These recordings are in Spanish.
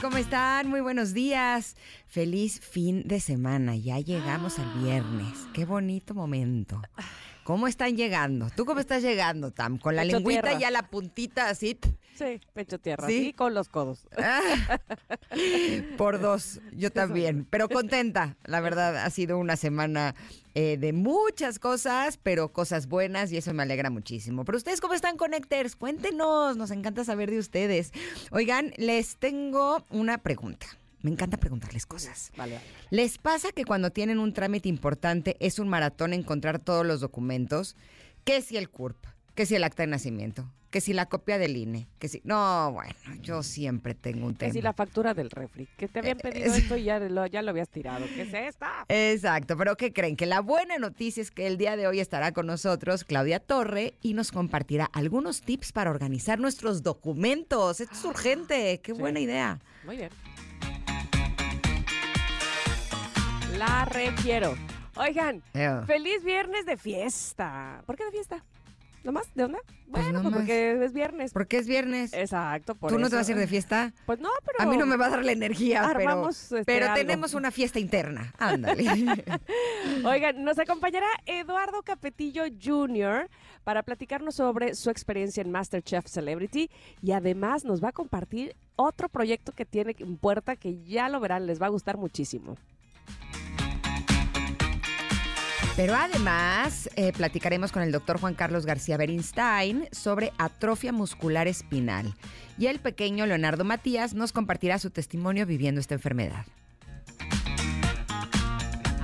¿Cómo están? Muy buenos días. Feliz fin de semana. Ya llegamos al viernes. Qué bonito momento. ¿Cómo están llegando? ¿Tú cómo estás llegando, Tam? Con la Pecho lengüita tierra. ya la puntita así. Sí, pecho tierra. ¿Sí? Con los codos. Ah, Por dos, yo también. Pero contenta. La verdad, ha sido una semana eh, de muchas cosas, pero cosas buenas y eso me alegra muchísimo. Pero ustedes, ¿cómo están, Connectors? Cuéntenos, nos encanta saber de ustedes. Oigan, les tengo una pregunta. Me encanta preguntarles cosas. Vale, vale. ¿Les pasa que cuando tienen un trámite importante es un maratón encontrar todos los documentos? ¿Qué si el CURP? ¿Qué si el acta de nacimiento? ¿Qué si la copia del INE? ¿Qué si... No, bueno, yo siempre tengo un Que tema. si la factura del refri, que te habían pedido esto y ya lo, ya lo habías tirado. ¿Qué es esta? Exacto, pero ¿qué creen? Que la buena noticia es que el día de hoy estará con nosotros Claudia Torre y nos compartirá algunos tips para organizar nuestros documentos. Esto es urgente, qué Sí. buena idea. Muy bien. La requiero. Oigan, feliz viernes de fiesta. ¿Por qué de fiesta? ¿Nomás? ¿De onda? Bueno, pues porque es viernes. ¿Por qué es viernes? Exacto, por ¿Tú no te vas a ir de fiesta? Pues no, pero... A mí no me va a dar la energía, pero, Armamos, este, pero algo. tenemos una fiesta interna. Ándale. Oigan, nos acompañará Eduardo Capetillo Jr. para platicarnos sobre su experiencia en MasterChef Celebrity y además nos va a compartir otro proyecto que tiene en puerta que ya lo verán, les va a gustar muchísimo. Pero además eh, platicaremos con el doctor Juan Carlos García Berinstein sobre atrofia muscular espinal. Y el pequeño Leonardo Matías nos compartirá su testimonio viviendo esta enfermedad.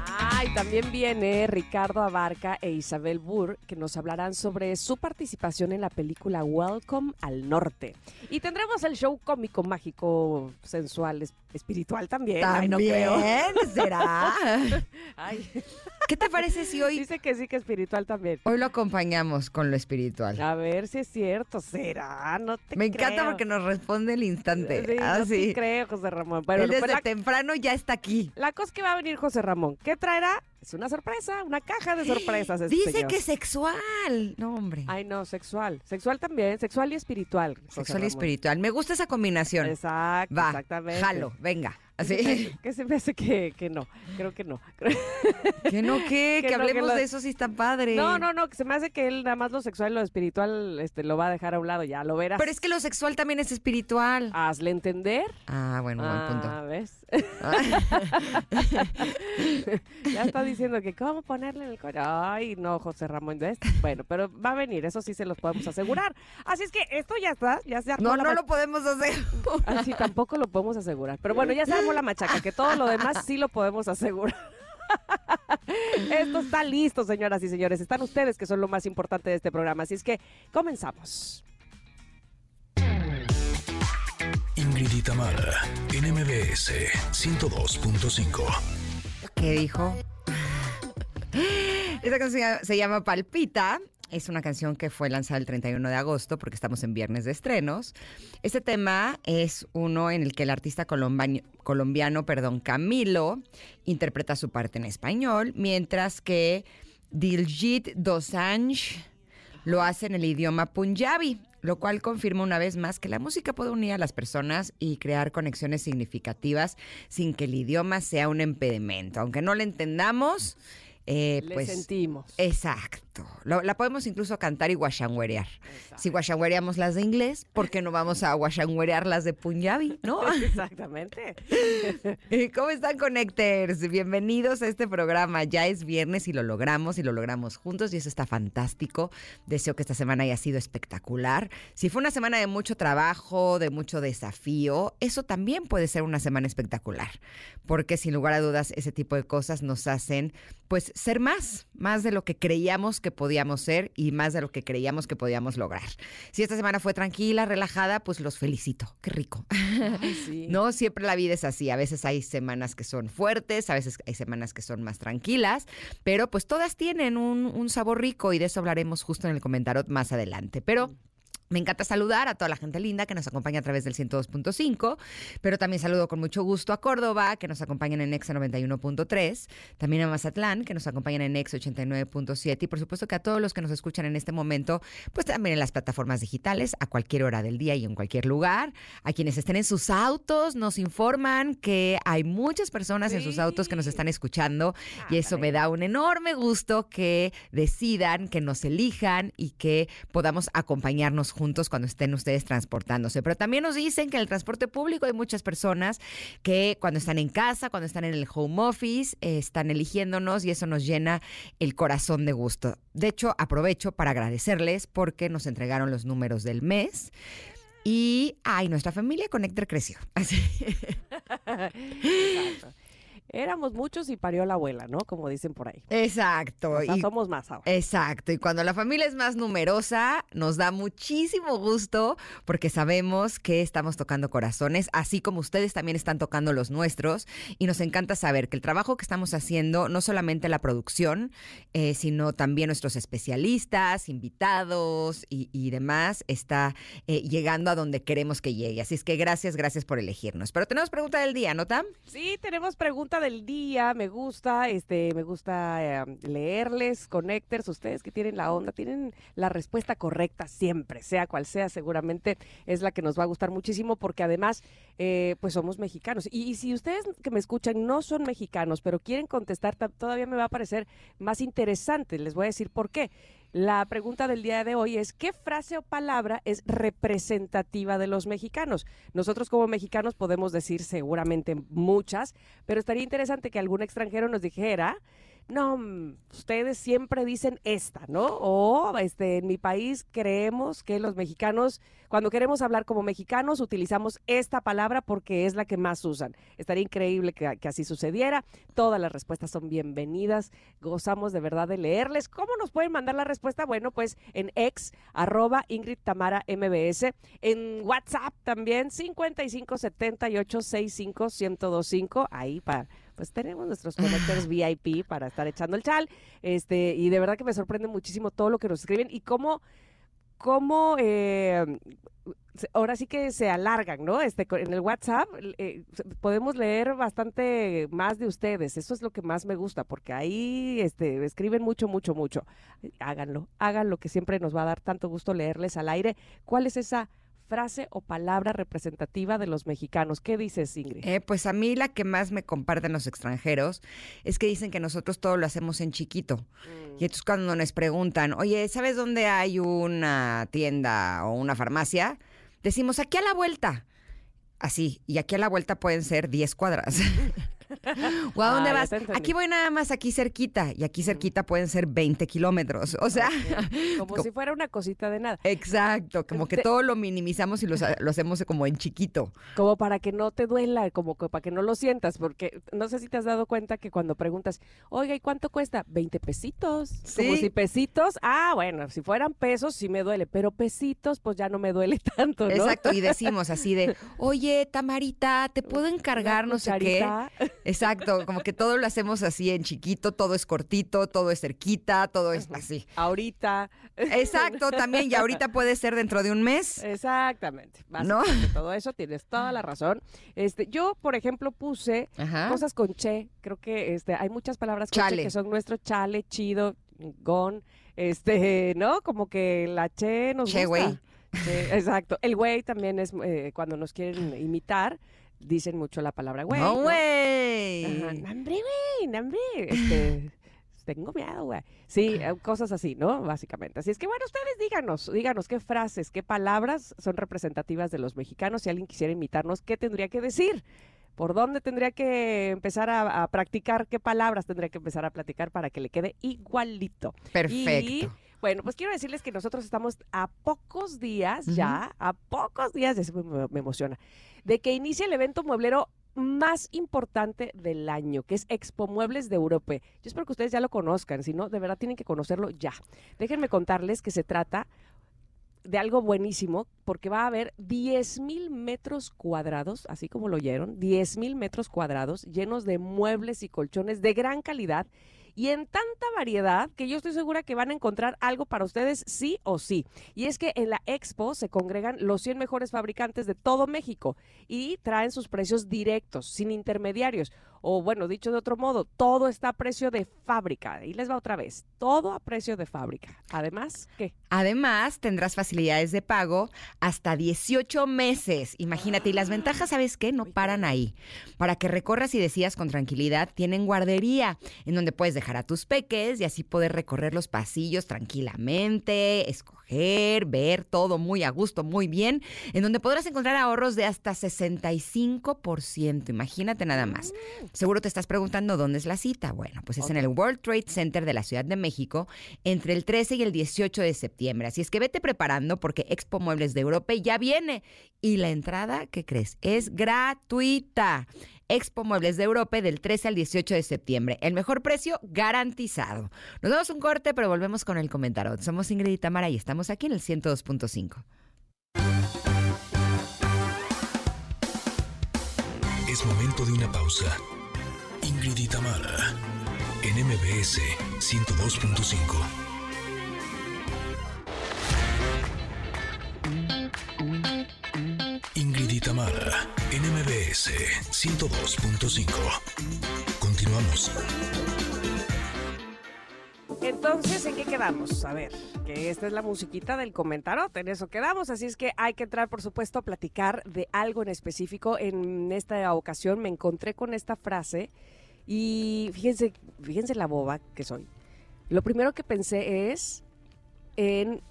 Ay, también viene Ricardo Abarca e Isabel Burr que nos hablarán sobre su participación en la película Welcome al Norte. Y tendremos el show cómico, mágico, sensual, espiritual también. Ay, no creo. será. Ay, ¿Qué te parece si hoy, dice que sí que espiritual también. hoy lo acompañamos con lo espiritual? A ver si es cierto, será, no te Me encanta porque nos responde el instante. Sí, Ah, no te sí. creo, José Ramón. Bueno, Él desde la, temprano ya está aquí. la cosa que va a venir José Ramón, ¿qué traerá? Es una sorpresa, una caja de sorpresas. este Dice señor. que sexual. No, hombre. Ay, no, sexual. Sexual también, sexual y espiritual. José sexual y espiritual. Me gusta esa combinación. Exacto, Va, exactamente. jalo, venga. Así. Que se me hace que, que no, creo que no. ¿Que no qué? Que Que, no, que hablemos lo- de eso si está padre. No, no, no, que se me hace que él nada más lo sexual y lo espiritual este, lo va a dejar a un lado, ya lo verás. Pero es que lo sexual también es espiritual. Hazle entender. Ah, bueno, buen punto. Ah, ¿ves? ya está diciendo que cómo ponerle en el coche. Ay, no, José Ramón, ¿ves? Bueno, pero va a venir, eso sí se los podemos asegurar. Así es que esto ya está, ya se armó No, no lo podemos hacer. Así tampoco lo podemos asegurar. Pero bueno, ya se la machaca, que todo lo demás sí lo podemos asegurar. Esto está listo, señoras y señores. Están ustedes que son lo más importante de este programa. Así es que comenzamos. Ingrid y Tamara en MBS 102.5. ¿Qué dijo? Esta canción se llama Palpita. Es una canción que fue lanzada el 31 de agosto porque estamos en viernes de estrenos. Este tema es uno en el que el artista colombaño- colombiano perdón, Camilo interpreta su parte en español, mientras que Diljit Dosanjh lo hace en el idioma punjabi, lo cual confirma una vez más que la música puede unir a las personas y crear conexiones significativas sin que el idioma sea un impedimento. Aunque no lo entendamos, eh, Le pues... sentimos. Exacto. Lo- la podemos incluso cantar y guashanguerear. Si guashanguereamos las de inglés, ¿por qué no vamos a guashanguerear las de punjabi? ¿No? Exactamente. ¿Cómo están, Connectors? Bienvenidos a este programa. Ya es viernes y lo logramos y lo logramos juntos y eso está fantástico. Deseo que esta semana haya sido espectacular. Si fue una semana de mucho trabajo, de mucho desafío, eso también puede ser una semana espectacular. Porque sin lugar a dudas, ese tipo de cosas nos hacen, pues, ser más, más de lo que creíamos creíamos que podíamos ser y más de lo que creíamos que podíamos lograr. Si esta semana fue tranquila, relajada, pues los felicito. Qué rico. No siempre la vida es así. A veces hay semanas que son fuertes, a veces hay semanas que son más tranquilas, pero pues todas tienen un, un sabor rico y de eso hablaremos justo en el comentario más adelante. Pero me encanta saludar a toda la gente linda que nos acompaña a través del 102.5, pero también saludo con mucho gusto a Córdoba, que nos acompañan en Exa 91.3, también a Mazatlán, que nos acompañan en Exa 89.7 y por supuesto que a todos los que nos escuchan en este momento, pues también en las plataformas digitales, a cualquier hora del día y en cualquier lugar. A quienes estén en sus autos, nos informan que hay muchas personas en sus autos que nos están escuchando y eso me da un enorme gusto que decidan, que nos elijan y que podamos acompañarnos juntos cuando estén ustedes transportándose. Pero también nos dicen que en el transporte público hay muchas personas que cuando están en casa, cuando están en el home office, eh, están eligiéndonos y eso nos llena el corazón de gusto. De hecho, aprovecho para agradecerles porque nos entregaron los números del mes. Y, ay, nuestra familia Connector creció. Así. Éramos muchos y parió la abuela, ¿no? Como dicen por ahí. Exacto. O sea, somos más ahora. Exacto. Y cuando la familia es más numerosa, nos da muchísimo gusto porque sabemos que estamos tocando corazones, así como ustedes también están tocando los nuestros. Y nos encanta saber que el trabajo que estamos haciendo, no solamente la producción, eh, sino también nuestros especialistas, invitados y, demás, está eh, llegando a donde queremos que llegue. Así es que gracias, gracias por elegirnos. Pero tenemos pregunta del día, ¿no, Tam? Sí, tenemos pregunta del día, me gusta, este, me gusta eh, leerles, connectors, ustedes que tienen la onda, tienen la respuesta correcta siempre, sea cual sea, seguramente es la que nos va a gustar muchísimo porque además, eh, pues somos mexicanos. Y, si ustedes que me escuchan no son mexicanos, pero quieren contestar, todavía me va a parecer más interesante. Les voy a decir por qué. La pregunta del día de hoy es, ¿qué frase o palabra es representativa de los mexicanos? Nosotros como mexicanos podemos decir seguramente muchas, pero estaría interesante que algún extranjero nos dijera no, mm, ustedes siempre dicen esta, ¿no? O este, en mi país creemos que los mexicanos, cuando queremos hablar como mexicanos, utilizamos esta palabra porque es la que más usan. Estaría increíble que, así sucediera. Todas las respuestas son bienvenidas. Gozamos de verdad de leerles. ¿Cómo nos pueden mandar la respuesta? Bueno, pues en ex, arroba Ingrid Tamara MBS. En WhatsApp también, 5578 65 1025. Ahí para pues tenemos nuestros conectores VIP para estar echando el chal. Este, y de verdad que me sorprende muchísimo todo lo que nos escriben y cómo, cómo eh, ahora sí que se alargan, ¿no? Este, en el WhatsApp eh, podemos leer bastante más de ustedes. Eso es lo que más me gusta, porque ahí este, escriben mucho, mucho, mucho. Háganlo, háganlo, que siempre nos va a dar tanto gusto leerles al aire. ¿Cuál es esa frase o palabra representativa de los mexicanos. ¿Qué dices, Ingrid? Eh, pues a mí la que más me comparten los extranjeros es que dicen que nosotros todo lo hacemos en chiquito. Mm. Y entonces cuando nos preguntan, oye, ¿sabes dónde hay una tienda o una farmacia? Decimos, aquí a la vuelta. Así, y aquí a la vuelta pueden ser 10 cuadras. ¿O a dónde vas? Aquí voy nada más aquí cerquita. Y aquí cerquita pueden ser 20 kilómetros. O sea. Como, si fuera una cosita de nada. Exacto. Como que todo lo minimizamos y lo, hacemos como en chiquito. Como para que no te duela, como para que no lo sientas. Porque no sé si te has dado cuenta que cuando preguntas, oiga, ¿y cuánto cuesta? 20 pesitos. ¿Sí? Como si pesitos. Ah, bueno, si fueran pesos sí me duele. Pero pesitos, pues ya no me duele tanto. ¿no? Exacto. Y decimos así de, oye, Tamarita, ¿te puedo encargar no sé qué? Exacto, como que todo lo hacemos así en chiquito, todo es cortito, todo es cerquita, todo es así. Ahorita. Exacto, también, y ahorita puede ser dentro de un mes. Exactamente. ¿No? Todo eso tienes toda la razón. Este, yo, por ejemplo, puse cosas con che. Creo que este, hay muchas palabras con che que son nuestro chale, chido, gon, este, ¿no? Como que la che nos che, gusta. exacto. El güey también es eh, cuando nos quieren imitar dicen mucho la palabra güey. No, güey. Nambre, güey. Este, tengo miedo, güey. Sí, eh, cosas así, ¿no? Básicamente. Así es que, bueno, ustedes díganos, díganos qué frases, qué palabras son representativas de los mexicanos. Si alguien quisiera imitarnos, ¿qué tendría que decir? ¿Por dónde tendría que empezar a, practicar? ¿Qué palabras tendría que empezar a platicar para que le quede igualito? Perfecto. Bueno, pues quiero decirles que nosotros estamos a pocos días ya, a pocos días, eso me, emociona, de que inicie el evento mueblero más importante del año, que es Expo Muebles de Europa. Yo espero que ustedes ya lo conozcan, si no, de verdad tienen que conocerlo ya. Déjenme contarles que se trata de algo buenísimo, porque va a haber 10 mil metros cuadrados, así como lo oyeron, 10 mil metros cuadrados llenos de muebles y colchones de gran calidad y en tanta variedad que yo estoy segura que van a encontrar algo para ustedes sí o sí. Y es que en la expo se congregan los 100 mejores fabricantes de todo México y traen sus precios directos, sin intermediarios. O bueno, dicho de otro modo, todo está a precio de fábrica. Y les va otra vez, todo a precio de fábrica. Además, ¿qué? Además, tendrás facilidades de pago hasta 18 meses. Imagínate, y las ventajas, ¿sabes qué? No paran ahí. Para que recorras y decidas con tranquilidad, tienen guardería, en donde puedes dejar a tus peques y así poder recorrer los pasillos tranquilamente, escoger, ver todo muy a gusto, muy bien, en donde podrás encontrar ahorros de hasta 65%. Imagínate nada más. Seguro te estás preguntando dónde es la cita. Bueno, pues es en el World Trade Center de la Ciudad de México entre el 13 y el 18 de septiembre. Así es que vete preparando porque Expo Muebles de Europa ya viene. Y la entrada, ¿qué crees? Es gratuita. Expo Muebles de Europa del 13 al 18 de septiembre. El mejor precio garantizado. Nos damos un corte, pero volvemos con el comentario. Somos Ingrid y Tamara y estamos aquí en el 102.5. Es momento de una pausa. Ingrid y Tamara en MBS 102.5. Ingrid y Tamara en MBS 102.5. Continuamos. Entonces, ¿en qué quedamos? A ver, que esta es la musiquita del comentario, en eso quedamos, así es que hay que entrar, por supuesto, a platicar de algo en específico. En esta ocasión me encontré con esta frase y fíjense, fíjense la boba que soy. Lo primero que pensé es en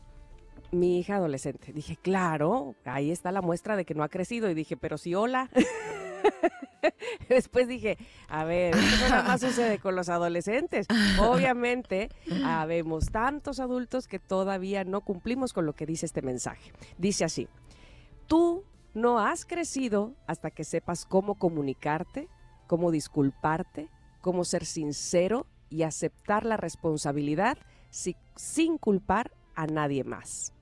mi hija adolescente. Dije, claro, ahí está la muestra de que no ha crecido. Y dije, pero sí, hola. Después dije, a ver, esto nada más sucede con los adolescentes. Obviamente, habemos tantos adultos que todavía no cumplimos con lo que dice este mensaje. Dice así, tú no has crecido hasta que sepas cómo comunicarte, cómo disculparte, cómo ser sincero y aceptar la responsabilidad si- sin culpar a nadie más.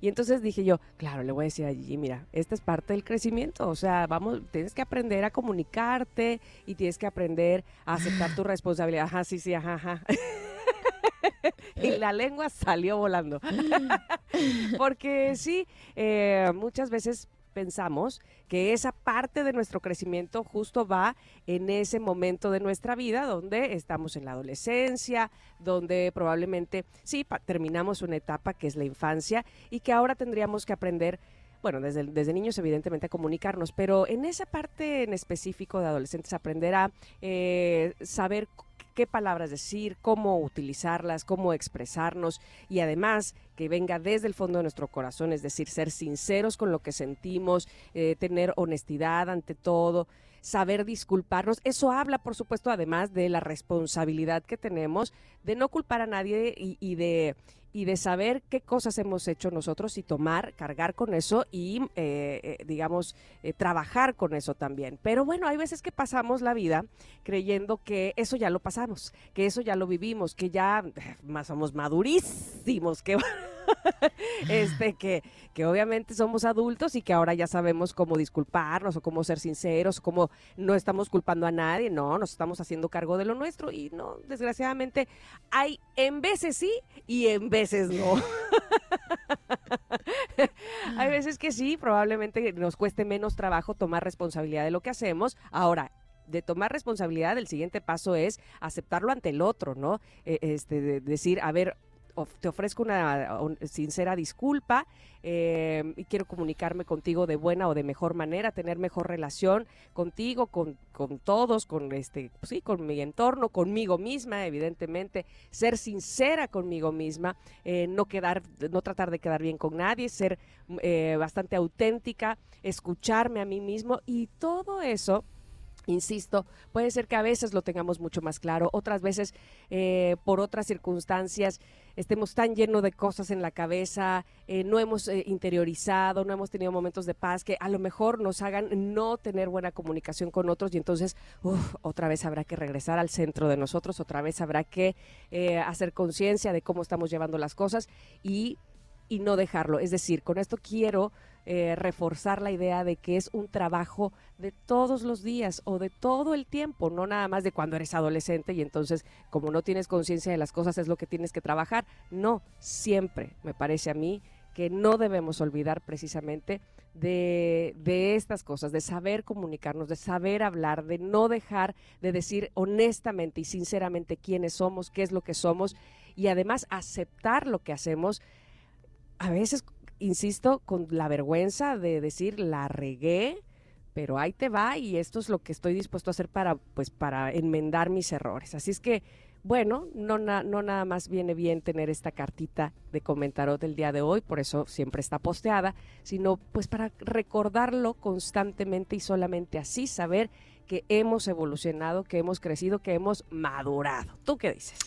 Y entonces dije yo, claro, le voy a decir a Gigi, mira, esta es parte del crecimiento, o sea, vamos, tienes que aprender a comunicarte y tienes que aprender a aceptar tu responsabilidad. Ajá, sí, sí, ajá, ajá. y la lengua salió volando. Porque sí, eh, muchas veces pensamos que esa parte de nuestro crecimiento justo va en ese momento de nuestra vida donde estamos en la adolescencia, donde probablemente sí terminamos una etapa que es la infancia y que ahora tendríamos que aprender bueno, desde, desde niños evidentemente a comunicarnos, pero en esa parte en específico de adolescentes aprender a eh, saber qué palabras decir, cómo utilizarlas, cómo expresarnos y además que venga desde el fondo de nuestro corazón, es decir, ser sinceros con lo que sentimos, eh, tener honestidad ante todo, saber disculparnos. Eso habla, por supuesto, además de la responsabilidad que tenemos de no culpar a nadie y, y de y de saber qué cosas hemos hecho nosotros y tomar, cargar con eso y, eh, eh, digamos, eh, trabajar con eso también. Pero bueno, hay veces que pasamos la vida creyendo que eso ya lo pasamos, que eso ya lo vivimos, que ya más somos madurísimos, que este que, que obviamente somos adultos y que ahora ya sabemos cómo disculparnos o cómo ser sinceros, cómo no estamos culpando a nadie, no, nos estamos haciendo cargo de lo nuestro y no, desgraciadamente hay en veces sí y en veces no. hay veces que sí, probablemente nos cueste menos trabajo tomar responsabilidad de lo que hacemos. Ahora, de tomar responsabilidad, el siguiente paso es aceptarlo ante el otro, ¿no? Eh, este, de decir, a ver, te ofrezco una, un- sincera disculpa eh, y quiero comunicarme contigo de buena o de mejor manera, tener mejor relación contigo, con, con todos, con este, pues sí, con mi entorno, conmigo misma, evidentemente, ser sincera conmigo misma, eh, no quedar, no tratar de quedar bien con nadie, ser eh, bastante auténtica, escucharme a mí mismo y todo eso Insisto, puede ser que a veces lo tengamos mucho más claro, otras veces eh, por otras circunstancias estemos tan llenos de cosas en la cabeza, eh, no hemos eh, interiorizado, no hemos tenido momentos de paz que a lo mejor nos hagan no tener buena comunicación con otros y entonces otra vez habrá que regresar al centro de nosotros, otra vez habrá que hacer conciencia de cómo estamos llevando las cosas y, y no dejarlo. Es decir, con esto quiero eh, reforzar la idea de que es un trabajo de todos los días o de todo el tiempo, no nada más de cuando eres adolescente y entonces como no tienes conciencia de las cosas es lo que tienes que trabajar. No, siempre me parece a mí que no debemos olvidar precisamente de, de, estas cosas, de saber comunicarnos, de saber hablar, de no dejar de decir honestamente y sinceramente quiénes somos, qué es lo que somos y además aceptar lo que hacemos. A veces insisto, con la vergüenza de decir la regué, pero ahí te va y esto es lo que estoy dispuesto a hacer para, pues, para enmendar mis errores. Así es que, bueno, no, no nada más viene bien tener esta cartita de comentarot del día de hoy, por eso siempre está posteada, sino pues para recordarlo constantemente y solamente así saber que hemos evolucionado, que hemos crecido, que hemos madurado. ¿Tú qué dices?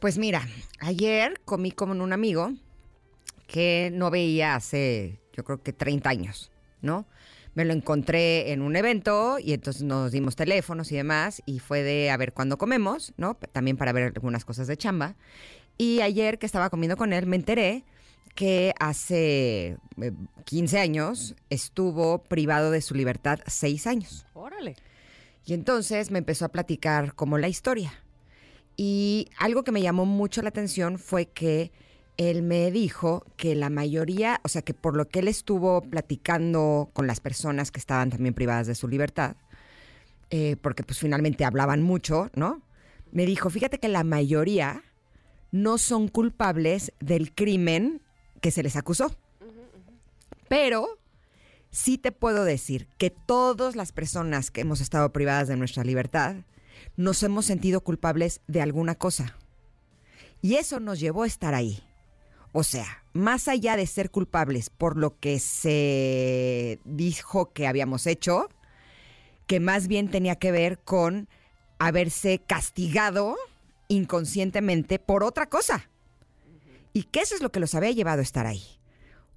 Pues mira, ayer comí con un amigo que no veía hace, yo creo que 30 años, ¿no? Me lo encontré en un evento y entonces nos dimos teléfonos y demás y fue de a ver cuándo comemos, ¿no? También para ver algunas cosas de chamba. Y ayer que estaba comiendo con él me enteré que hace 15 eh, años estuvo privado de su libertad 6 años. Órale. Y entonces me empezó a platicar como la historia. Y algo que me llamó mucho la atención fue que él me dijo que la mayoría, o sea, que por lo que él estuvo platicando con las personas que estaban también privadas de su libertad, eh, porque pues finalmente hablaban mucho, ¿no? Me dijo, fíjate que la mayoría no son culpables del crimen que se les acusó. Pero sí te puedo decir que todas las personas que hemos estado privadas de nuestra libertad nos hemos sentido culpables de alguna cosa. Y eso nos llevó a estar ahí. O sea, más allá de ser culpables por lo que se dijo que habíamos hecho, que más bien tenía que ver con haberse castigado inconscientemente por otra cosa. Y que eso es lo que los había llevado a estar ahí.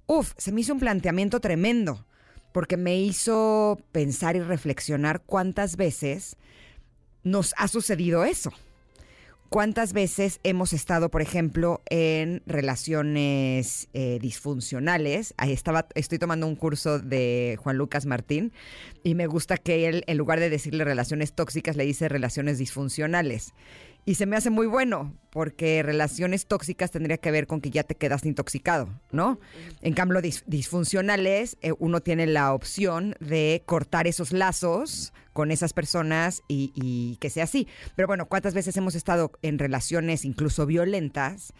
Uf, se me hizo un planteamiento tremendo, porque me hizo pensar y reflexionar cuántas veces nos ha sucedido eso. ¿Cuántas veces hemos estado, por ejemplo, en relaciones eh, disfuncionales? Ahí estaba, estoy tomando un curso de Juan Lucas Martín y me gusta que él, en lugar de decirle relaciones tóxicas, le dice relaciones disfuncionales. Y se me hace muy bueno, porque relaciones tóxicas tendría que ver con que ya te quedas intoxicado, ¿no? En cambio, disfuncionales, eh, uno tiene la opción de cortar esos lazos con esas personas y, y, que sea así. Pero bueno, ¿cuántas veces hemos estado en relaciones incluso violentas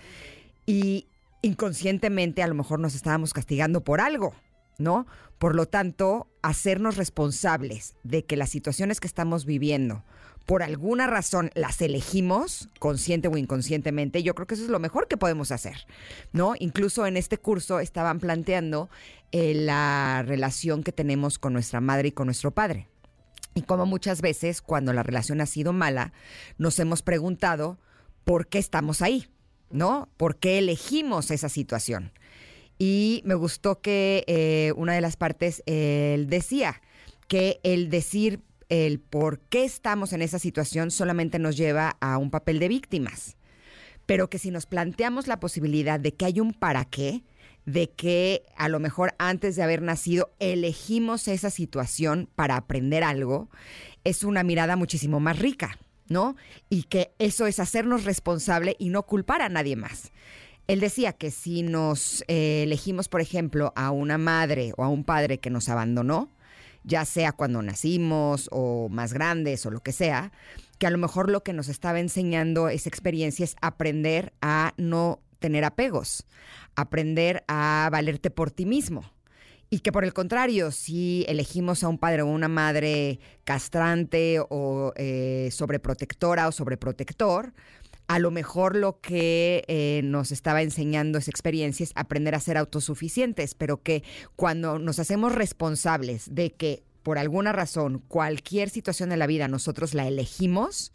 y inconscientemente a lo mejor nos estábamos castigando por algo? ¿No? Por lo tanto, hacernos responsables de que las situaciones que estamos viviendo por alguna razón las elegimos, consciente o inconscientemente, yo creo que eso es lo mejor que podemos hacer, ¿no? Incluso en este curso estaban planteando eh, la relación que tenemos con nuestra madre y con nuestro padre. Y como muchas veces cuando la relación ha sido mala, nos hemos preguntado por qué estamos ahí, ¿no? ¿Por qué elegimos esa situación? Y me gustó que eh, una de las partes, él decía que el decir el por qué estamos en esa situación solamente nos lleva a un papel de víctimas. Pero que si nos planteamos la posibilidad de que hay un para qué, de que a lo mejor antes de haber nacido elegimos esa situación para aprender algo, es una mirada muchísimo más rica, ¿no? Y que eso es hacernos responsable y no culpar a nadie más. Él decía que si nos eh, elegimos, por ejemplo, a una madre o a un padre que nos abandonó, ya sea cuando nacimos o más grandes o lo que sea, que a lo mejor lo que nos estaba enseñando esa experiencia es aprender a no tener apegos, aprender a valerte por ti mismo. Y que por el contrario, si elegimos a un padre o una madre castrante o eh, sobreprotectora o sobreprotector, a lo mejor lo que eh, nos estaba enseñando esa experiencia es aprender a ser autosuficientes, pero que cuando nos hacemos responsables de que por alguna razón, cualquier situación de la vida, nosotros la elegimos,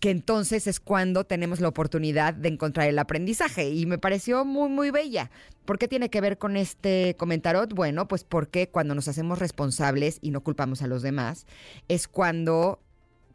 que entonces es cuando tenemos la oportunidad de encontrar el aprendizaje. Y me pareció muy, muy bella. ¿Por qué tiene que ver con este comentario? Bueno, pues porque cuando nos hacemos responsables y no culpamos a los demás, es cuando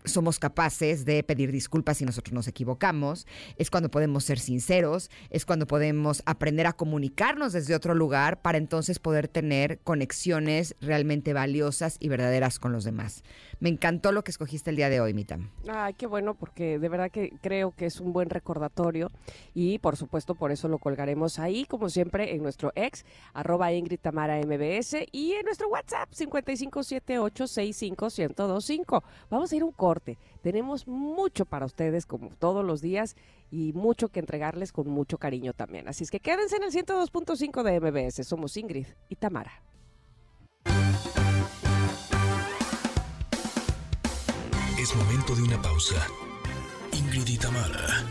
somos capaces de pedir disculpas si nosotros nos equivocamos, es cuando podemos ser sinceros, es cuando podemos aprender a comunicarnos desde otro lugar para entonces poder tener conexiones realmente valiosas y verdaderas con los demás. Me encantó lo que escogiste el día de hoy, Mitam. Ay, qué bueno, porque de verdad que creo que es un buen recordatorio y por supuesto por eso lo colgaremos ahí, como siempre, en nuestro ex, arroba Ingrid Tamara MBS y en nuestro WhatsApp 5578651025. Vamos a ir un corte. Tenemos mucho para ustedes, como todos los días, y mucho que entregarles con mucho cariño también. Así es que quédense en el 102.5 de MBS. Somos Ingrid y Tamara. Es momento de una pausa. Ingrid y Tamara,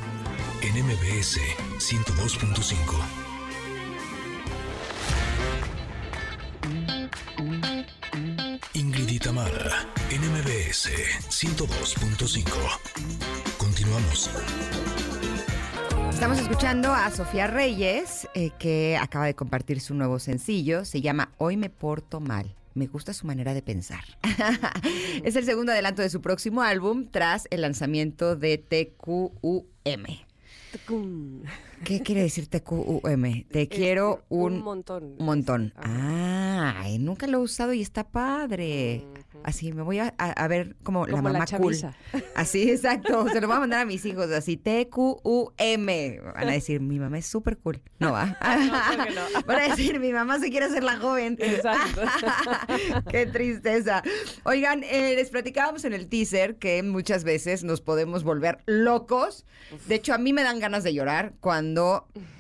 en MBS 102.5. Ingrid y MBS 102.5. Continuamos. Estamos escuchando a Sofía Reyes, eh, que acaba de compartir su nuevo sencillo. Se llama Hoy me porto mal. Me gusta su manera de pensar. es el segundo adelanto de su próximo álbum tras el lanzamiento de TQUM. ¿Qué quiere decir TQUM? Te quiero Este, un, un montón. montón. Ah, ay, nunca lo he usado y está padre. Así me voy a, a- a ver como, la Como la mamá cool. Así, exacto. Se lo voy a mandar a mis hijos así, T-Q-U-M. Van a decir, mi mamá es súper cool. No va. no. Van a decir, mi mamá se quiere hacer la joven. Exacto. Qué tristeza. Oigan, eh, les platicábamos en el teaser que muchas veces nos podemos volver locos. De hecho, a mí me dan ganas de llorar cuando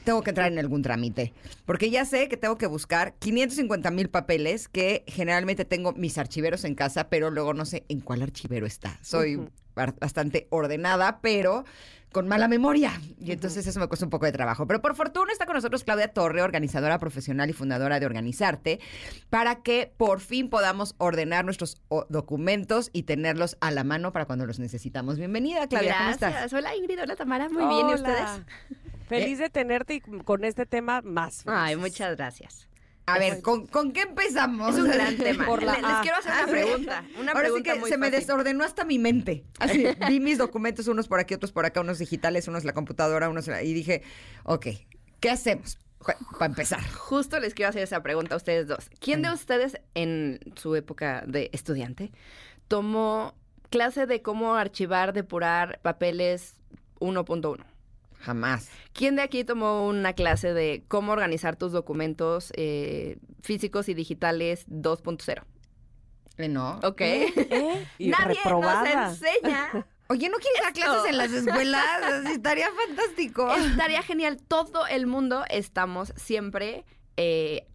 tengo que entrar en algún trámite. Porque ya sé que tengo que buscar 550 mil papeles que generalmente tengo mis archiveros en casa, pero luego no sé en cuál archivero está. Soy bastante ordenada, pero con mala memoria. Y entonces eso me cuesta un poco de trabajo. Pero por fortuna está con nosotros Claudia Torre, organizadora profesional y fundadora de Organizarte, para que por fin podamos ordenar nuestros documentos y tenerlos a la mano para cuando los necesitamos. Bienvenida, Claudia, ¿cómo estás? Hola Ingrid, hola Tamara, muy bien, ¿y ustedes? Feliz de tenerte y con este tema más. Ay, muchas gracias. A ver, ¿con, con qué empezamos? Es un gran tema. Por la Le- Les quiero hacer una Ah, pregunta. Una Ahora sí que muy se me desordenó hasta mi mente. Así, vi mis documentos, unos por aquí, otros por acá, unos digitales, unos en la computadora, unos en la- y dije, ok, ¿qué hacemos? Para empezar. Justo les quiero hacer esa pregunta a ustedes dos. ¿Quién de ustedes en su época de estudiante tomó clase de cómo archivar, depurar papeles 1.1? Jamás. ¿Quién de aquí tomó una clase de cómo organizar tus documentos eh, físicos y digitales 2.0? Eh, No. ¿Ok? ¿Eh? Y Nadie reprobada. nos enseña Oye, ¿no quieres dar clases en las escuelas? Así estaría fantástico. Estaría genial. Todo el mundo estamos siempre eh,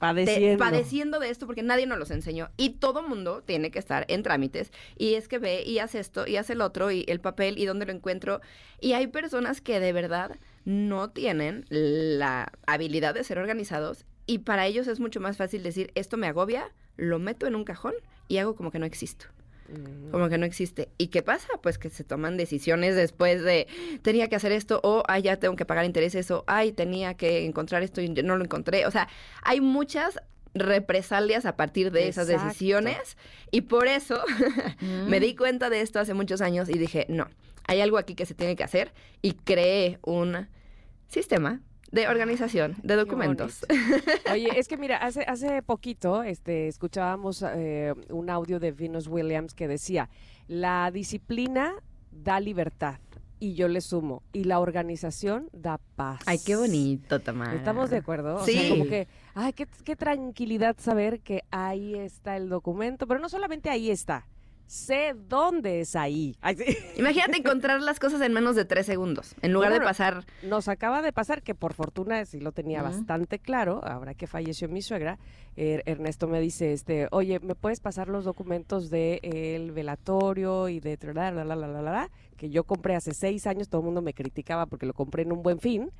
de- Padeciendo. padeciendo de esto porque nadie nos los enseñó. Y todo mundo tiene que estar en trámites. Y es que ve y hace esto y hace el otro y el papel y dónde lo encuentro. Y hay personas que de verdad no tienen la habilidad de ser organizados. Y para ellos es mucho más fácil decir, esto me agobia, lo meto en un cajón y hago como que no existo. Como que no existe. ¿Y qué pasa? Pues que se toman decisiones después de tenía que hacer esto o ay ya tengo que pagar intereses o ay tenía que encontrar esto y no lo encontré. O sea, hay muchas represalias a partir de esas decisiones y por eso me di cuenta de esto hace muchos años y dije, no, hay algo aquí que se tiene que hacer y creé un sistema de organización de documentos. Oye, es que mira, hace, hace poquito este, escuchábamos eh, un audio de Venus Williams que decía, la disciplina da libertad. Y yo le sumo, y la organización da paz. Ay, qué bonito, Tamara. ¿Estamos de acuerdo? O Sí. sea, como que, ay, qué, qué tranquilidad saber que ahí está el documento, pero no solamente ahí está, sé dónde es ahí. Ay, sí. Imagínate encontrar las cosas en menos de tres segundos, en lugar de pasar Nos acaba de pasar que por fortuna sí lo tenía bastante claro, ahora que falleció mi suegra, Er- Ernesto me dice, este, oye, ¿me puedes pasar los documentos del velatorio y de la, la, la, la, la, la, que yo compré hace seis años, todo el mundo me criticaba porque lo compré en un buen fin.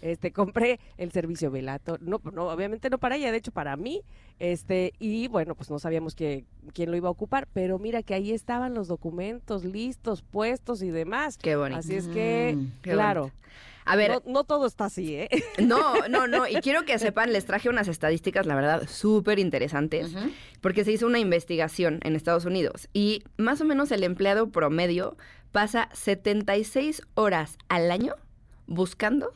Este, compré el servicio Velato, no, no, obviamente no para ella, de hecho para mí, este, y bueno, pues no sabíamos que, quién lo iba a ocupar, pero mira que ahí estaban los documentos listos, puestos y demás. Qué bonito. Así es que, Mm, claro. bonito. A ver, no, no todo está así, ¿eh? no, no, no. Y quiero que sepan, les traje unas estadísticas, la verdad, súper interesantes. Porque se hizo una investigación en Estados Unidos. Y más o menos el empleado promedio pasa 76 horas al año buscando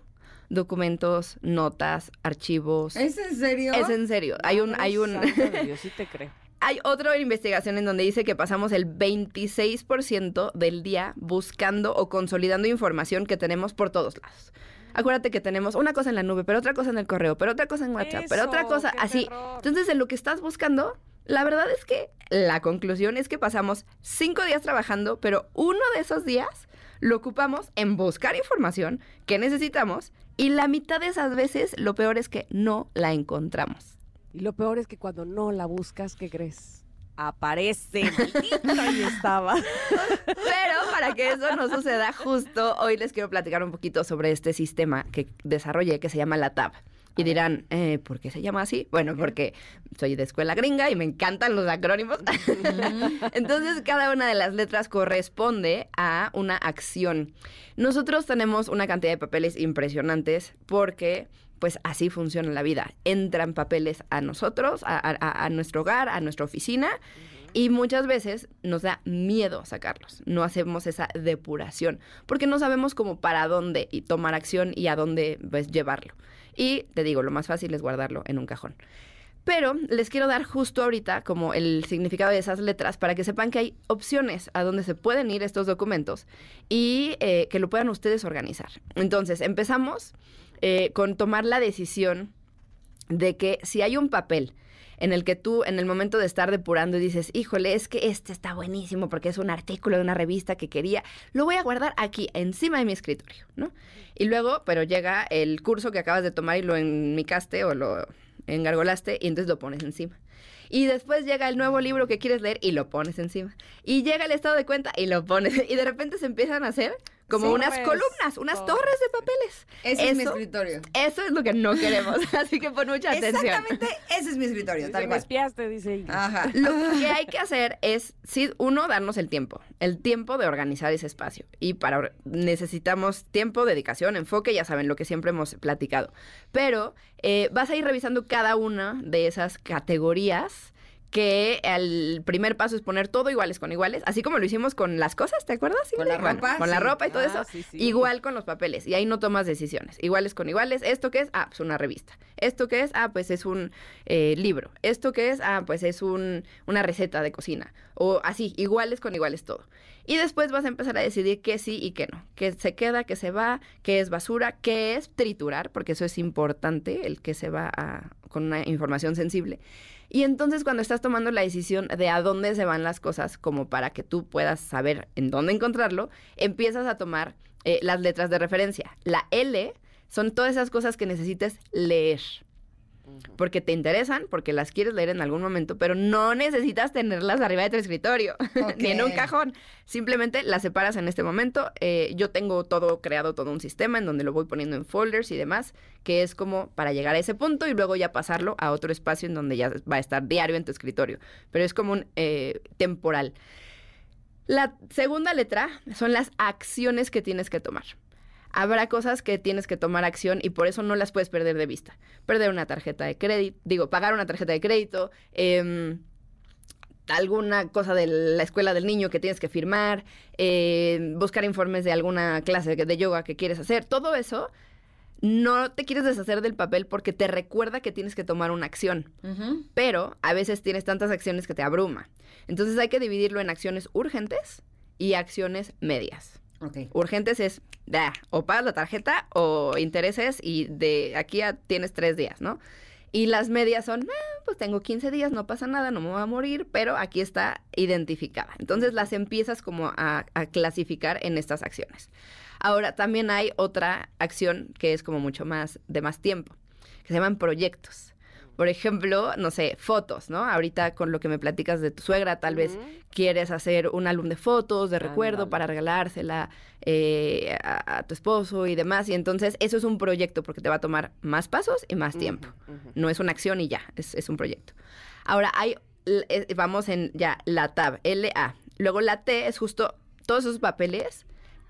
documentos, notas, archivos. ¿Es en serio? Es en serio. Hay un, hay un, Dios, sí te creo. hay otra investigación en donde dice que pasamos el 26% del día buscando o consolidando información que tenemos por todos lados. Acuérdate que tenemos una cosa en la nube, pero otra cosa en el correo, pero otra cosa en WhatsApp, pero otra cosa así. terror. Entonces, en lo que estás buscando, la verdad es que la conclusión es que pasamos cinco días trabajando, pero uno de esos días lo ocupamos en buscar información que necesitamos y la mitad de esas veces lo peor es que no la encontramos. Y lo peor es que cuando no la buscas, ¿qué crees? Aparece. Ahí estaba. Pero para que eso no suceda justo, hoy les quiero platicar un poquito sobre este sistema que desarrollé que se llama la TAB. Y dirán, eh, ¿por qué se llama así? Bueno, porque soy de escuela gringa y me encantan los acrónimos. Entonces, cada una de las letras corresponde a una acción. Nosotros tenemos una cantidad de papeles impresionantes porque, pues, así funciona la vida. Entran papeles a nosotros, a, a- a nuestro hogar, a nuestra oficina. Y muchas veces nos da miedo sacarlos. No hacemos esa depuración porque no sabemos cómo para dónde y tomar acción y a dónde pues, llevarlo. Y te digo, lo más fácil es guardarlo en un cajón. Pero les quiero dar justo ahorita como el significado de esas letras para que sepan que hay opciones a donde se pueden ir estos documentos y eh, que lo puedan ustedes organizar. Entonces, empezamos eh, con tomar la decisión de que si hay un papel en el que tú en el momento de estar depurando dices, híjole, es que este está buenísimo porque es un artículo de una revista que quería, lo voy a guardar aquí, encima de mi escritorio, ¿no? Y luego, pero llega el curso que acabas de tomar y lo enmicaste o lo engargolaste y entonces lo pones encima. Y después llega el nuevo libro que quieres leer y lo pones encima. Y llega el estado de cuenta y lo pones. Y de repente se empiezan a hacer como Sí, unas pues, columnas, unas torres de papeles. Ese es mi Eso- escritorio. Eso es lo que no queremos. Así que pon mucha atención. Exactamente, ese es mi escritorio, tal me cual. espiaste, dice ella. Ajá. Lo que hay que hacer es, sí, uno, darnos el tiempo, el tiempo de organizar ese espacio. Y para necesitamos tiempo, dedicación, enfoque, ya saben, lo que siempre hemos platicado. Pero eh, vas a ir revisando cada una de esas categorías que el primer paso es poner todo iguales con iguales, así como lo hicimos con las cosas, ¿te acuerdas? Con la Bueno, ropa, Con la ropa y todo Ah, eso. sí. Igual con los papeles. Y ahí no tomas decisiones. Iguales con iguales. ¿Esto qué es? Ah, pues una revista. ¿Esto qué es? Ah, pues es un eh, libro. ¿Esto qué es? Ah, pues es un, una receta de cocina. O así, iguales con iguales todo. Y después vas a empezar a decidir qué sí y qué no. Qué se queda, qué se va, qué es basura, qué es triturar, porque eso es importante, el que se va a- con una información sensible. Y entonces cuando estás tomando la decisión de a dónde se van las cosas, como para que tú puedas saber en dónde encontrarlo, empiezas a tomar eh, las letras de referencia. La L son todas esas cosas que necesites leer. Porque te interesan, porque las quieres leer en algún momento, pero no necesitas tenerlas arriba de tu escritorio, ni en un cajón. Simplemente las separas en este momento. Eh, yo tengo todo creado, todo un sistema en donde lo voy poniendo en folders y demás, que es como para llegar a ese punto y luego ya pasarlo a otro espacio en donde ya va a estar diario en tu escritorio. Pero es como un eh, temporal. La segunda letra son las acciones que tienes que tomar. Habrá cosas que tienes que tomar acción y por eso no las puedes perder de vista. Perder una tarjeta de crédito, digo, pagar una tarjeta de crédito, em, alguna cosa de la escuela del niño que tienes que firmar, eh, buscar informes de alguna clase de yoga que quieres hacer, todo eso no te quieres deshacer del papel porque te recuerda que tienes que tomar una acción pero a veces tienes tantas acciones que te abruma. Entonces hay que dividirlo en acciones urgentes y acciones medias. Urgentes es, da, o pagas la tarjeta o intereses y de aquí a tienes tres días, ¿no? Y las medias son, "Ah, pues tengo 15 días, no pasa nada, no me voy a morir, pero aquí está identificada. Entonces las empiezas como a, a clasificar en estas acciones. Ahora, también hay otra acción que es como mucho más de más tiempo, que se llaman proyectos. Por ejemplo, no sé, fotos, ¿no? Ahorita con lo que me platicas de tu suegra, tal vez quieres hacer un álbum de fotos, de recuerdo, para regalársela eh, a, a tu esposo y demás. Y entonces eso es un proyecto porque te va a tomar más pasos y más tiempo. No es una acción y ya, es, es un proyecto. Ahora, hay, l- eh, vamos en ya la tab, LA. Luego la T es justo todos esos papeles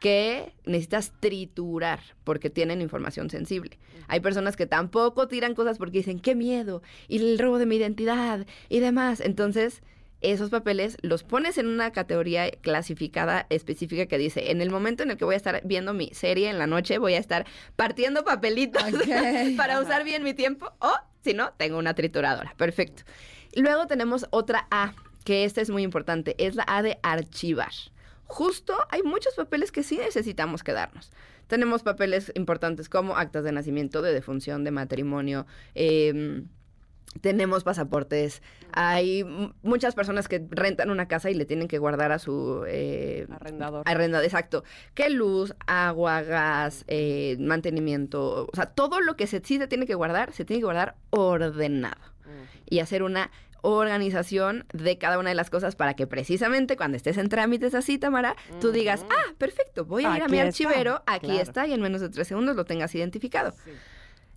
que necesitas triturar porque tienen información sensible. Hay personas que tampoco tiran cosas porque dicen, qué miedo, y el robo de mi identidad y demás. Entonces, esos papeles los pones en una categoría clasificada específica que dice, en el momento en el que voy a estar viendo mi serie en la noche, voy a estar partiendo papelitos para usar bien mi tiempo, o si no, tengo una trituradora. Perfecto. Luego tenemos otra A, que esta es muy importante, es la A de archivar. Justo hay muchos papeles que sí necesitamos quedarnos. Tenemos papeles importantes como actas de nacimiento, de defunción, de matrimonio, em, tenemos pasaportes. Hay muchas personas que rentan una casa y le tienen que guardar a su eh, Arrendador. arrendado, exacto. Que luz, agua, gas, eh, mantenimiento, o sea, todo lo que se, sí se tiene que guardar, se tiene que guardar ordenado y hacer una organización de cada una de las cosas para que precisamente cuando estés en trámites así, Tamara, tú digas, ah, perfecto, voy a ir a mi está, archivero, aquí claro. está, y en menos de tres segundos lo tengas identificado. Sí.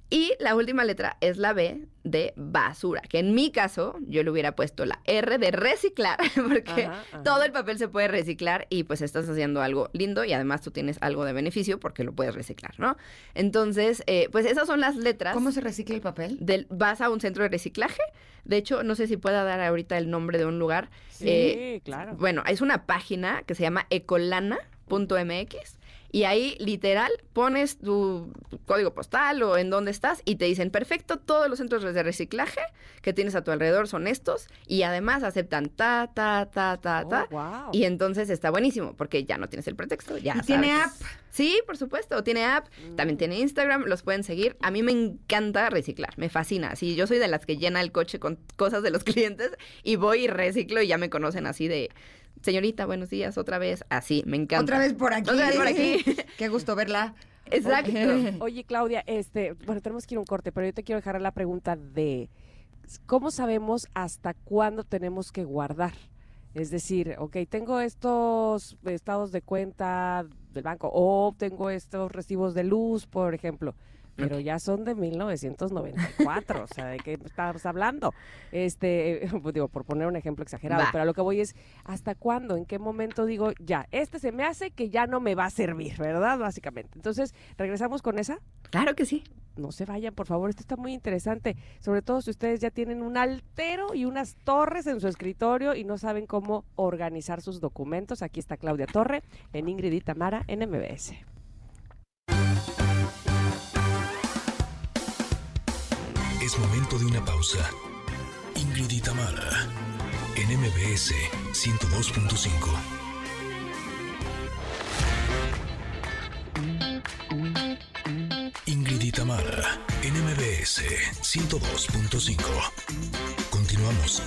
Y la última letra es la B de basura, que en mi caso yo le hubiera puesto la R de reciclar, porque Ajá, ajá. todo el papel se puede reciclar y pues estás haciendo algo lindo y además tú tienes algo de beneficio porque lo puedes reciclar, ¿no? Entonces, eh, pues esas son las letras. ¿Cómo se recicla el papel? del- vas a un centro de reciclaje. De hecho, no sé si pueda dar ahorita el nombre de un lugar. Sí, Eh, claro. Bueno, es una página que se llama ecolana.mx y ahí literal pones tu código postal o en dónde estás y te dicen, perfecto, todos los centros de reciclaje que tienes a tu alrededor son estos y además aceptan ta, ta, ta, ta, Oh, ta. wow. Y entonces está buenísimo porque ya no tienes el pretexto. Ya ¿Y tiene app? Sí, por supuesto, tiene app, también tiene Instagram, los pueden seguir. A mí me encanta reciclar, me fascina. Sí, yo soy de las que llena el coche con cosas de los clientes y voy y reciclo y ya me conocen así de, señorita, buenos días, otra vez, así, me encanta. Otra vez por aquí. Otra vez por aquí. Qué gusto verla. Exacto. Oye, Claudia, este, bueno, tenemos que ir a un corte, pero yo te quiero dejar la pregunta de ¿cómo sabemos hasta cuándo tenemos que guardar? Es decir, ok, tengo estos estados de cuenta del banco o tengo estos recibos de luz, por ejemplo, pero ya son de 1994, o sea, ¿de qué estamos hablando? Este, pues digo, por poner un ejemplo exagerado, Va. pero a lo que voy es, ¿hasta cuándo? ¿En qué momento digo, ya, este se me hace que ya no me va a servir, ¿verdad? Básicamente. Entonces, ¿regresamos con esa? Claro que sí. No se vayan, por favor, esto está muy interesante, sobre todo si ustedes ya tienen un altero y unas torres en su escritorio y no saben cómo organizar sus documentos. Aquí está Claudia Torre en Ingrid y Tamara en MBS. Es momento de una pausa. Ingrid y en MBS 102.5. Ingrid y en MBS 102.5. Continuamos.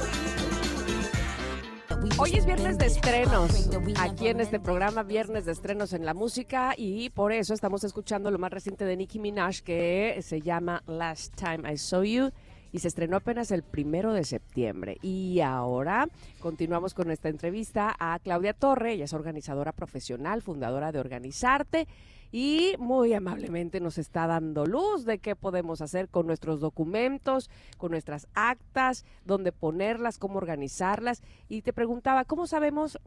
Hoy es viernes de estrenos, aquí en este programa, viernes de estrenos en la música, y por eso estamos escuchando lo más reciente de Nicki Minaj, que se llama Last Time I Saw You, y se estrenó apenas el primero de septiembre. Y ahora continuamos con esta entrevista a Claudia Torre, ella es organizadora profesional, fundadora de Organizarte, y muy amablemente nos está dando luz de qué podemos hacer con nuestros documentos, con nuestras actas, dónde ponerlas, cómo organizarlas. Y te preguntaba, ¿cómo sabemos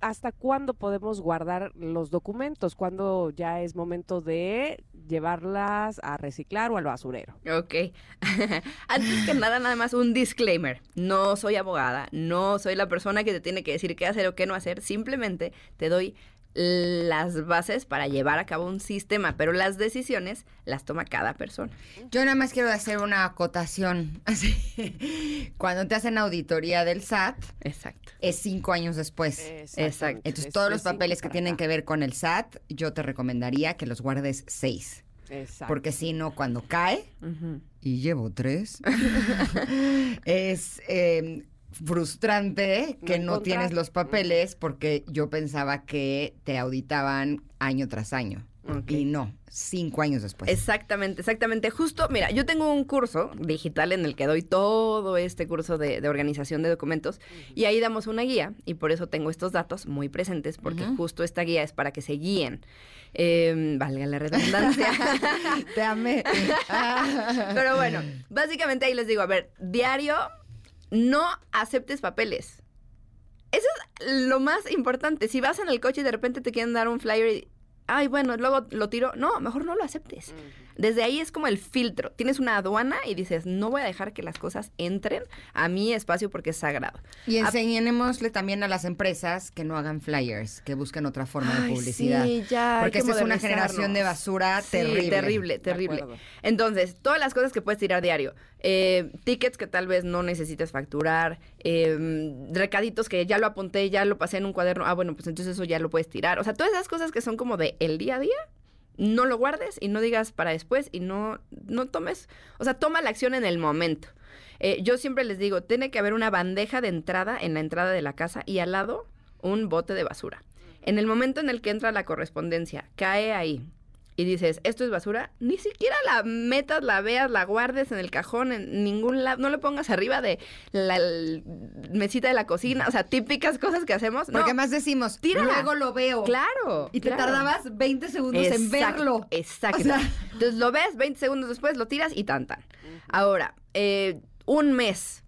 hasta cuándo podemos guardar los documentos? ¿Cuándo ya es momento de llevarlas a reciclar o al basurero? Ok. Antes que nada, nada más un disclaimer. No soy abogada, no soy la persona que te tiene que decir qué hacer o qué no hacer. Simplemente te doy las bases para llevar a cabo un sistema, pero las decisiones las toma cada persona. Yo nada más quiero hacer una acotación. Así, Cuando te hacen auditoría del SAT, Exacto. es cinco años después. Exacto. Entonces, Es todos los papeles que tienen acá. que ver con el SAT, yo te recomendaría que los guardes seis. Exacto. Porque si no, cuando cae, y llevo tres, es, eh, frustrante que no, tienes los papeles porque yo pensaba que te auditaban año tras año. Y no, cinco años después. Exactamente, exactamente. Justo, mira, yo tengo un curso digital en el que doy todo este curso de, de organización de documentos y ahí damos una guía y por eso tengo estos datos muy presentes porque justo esta guía es para que se guíen. Eh, valga la redundancia. Te amé. Pero bueno, básicamente ahí les digo, a ver, diario, no aceptes papeles. Eso es lo más importante. Si vas en el coche y de repente te quieren dar un flyer y, ay, bueno, luego lo tiro, no, mejor no lo aceptes. Desde ahí es como el filtro. Tienes una aduana y dices, no voy a dejar que las cosas entren a mi espacio porque es sagrado. Y enseñémosle también a las empresas que no hagan flyers, que busquen otra forma de publicidad. sí, ya, porque que esta es una generación de basura Sí, terrible. terrible, terrible. Entonces, todas las cosas que puedes tirar diario. Eh, tickets que tal vez no necesites facturar. eh, recaditos que ya lo apunté, ya lo pasé en un cuaderno. Ah, bueno, pues entonces eso ya lo puedes tirar. O sea, todas esas cosas que son como de el día a día. No lo guardes y no digas para después y no, no tomes, o sea, toma la acción en el momento. Eh, yo siempre les digo, tiene que haber una bandeja de entrada en la entrada de la casa y al lado un bote de basura. En el momento en el que entra la correspondencia, cae ahí y dices, esto es basura, ni siquiera la metas, la veas, la guardes en el cajón, en ningún lado, no le pongas arriba de la mesita de la cocina, o sea, típicas cosas que hacemos. Porque no, más decimos, tírala. luego lo veo. claro. Y te claro. tardabas 20 segundos en verlo. Exacto. O sea- Entonces lo ves, 20 segundos después lo tiras y tan tan. Ahora, eh, un mes.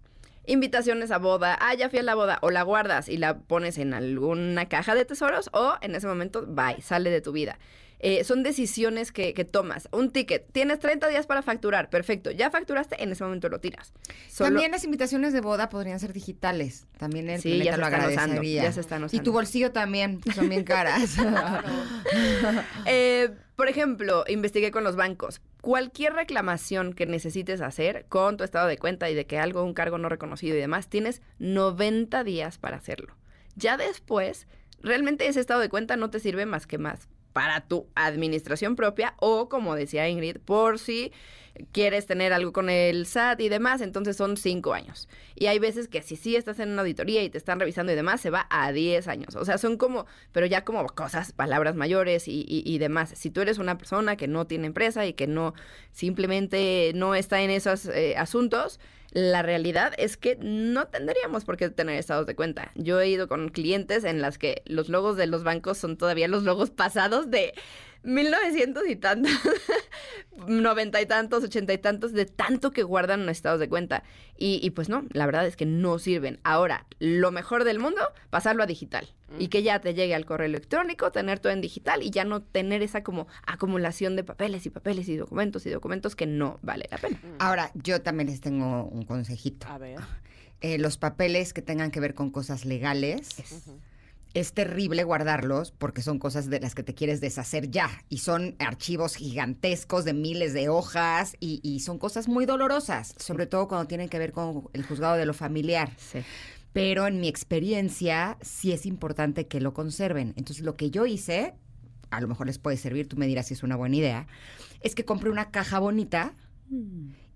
Invitaciones a boda. Ah, ya fui a la boda. O la guardas y la pones en alguna caja de tesoros o en ese momento, bye, sale de tu vida. Eh, son decisiones que, que tomas. Un ticket. Tienes 30 días para facturar. Perfecto. Ya facturaste, en ese momento lo tiras. Solo- También las invitaciones de boda podrían ser digitales. También el Sí, ya planeta se lo están usando, agradecería. ya se están Y tu bolsillo también, son bien caras. Eh, por ejemplo, investigué con los bancos. Cualquier reclamación que necesites hacer con tu estado de cuenta y de que algo, un cargo no reconocido y demás, tienes 90 días para hacerlo. Ya después, realmente ese estado de cuenta no te sirve más que más para tu administración propia o, como decía Ingrid, por si quieres tener algo con el SAT y demás, entonces son cinco años. Y hay veces que si sí estás en una auditoría y te están revisando y demás, se va a 10 años. O sea, son como, pero ya como cosas, palabras mayores y, y- y demás. Si tú eres una persona que no tiene empresa y que no, simplemente no está en esos eh, asuntos, la realidad es que no tendríamos por qué tener estados de cuenta. Yo he ido con clientes en las que los logos de los bancos son todavía los logos pasados de 1900 y tantos, 90 y tantos, 80 y tantos, de tanto que guardan en estados de cuenta. Y, y pues no, la verdad es que no sirven. Ahora, lo mejor del mundo, pasarlo a digital. Y que ya te llegue al correo electrónico, tener todo en digital y ya no tener esa como acumulación de papeles y papeles y documentos y documentos que no vale la pena. Ahora, yo también les tengo un consejito. A ver. Eh, los papeles que tengan que ver con cosas legales, es terrible guardarlos porque son cosas de las que te quieres deshacer ya. Y son archivos gigantescos de miles de hojas y, y son cosas muy dolorosas, sobre todo cuando tienen que ver con el juzgado de lo familiar. Sí. Pero en mi experiencia sí es importante que lo conserven. Entonces lo que yo hice, a lo mejor les puede servir, tú me dirás si es una buena idea, es que compré una caja bonita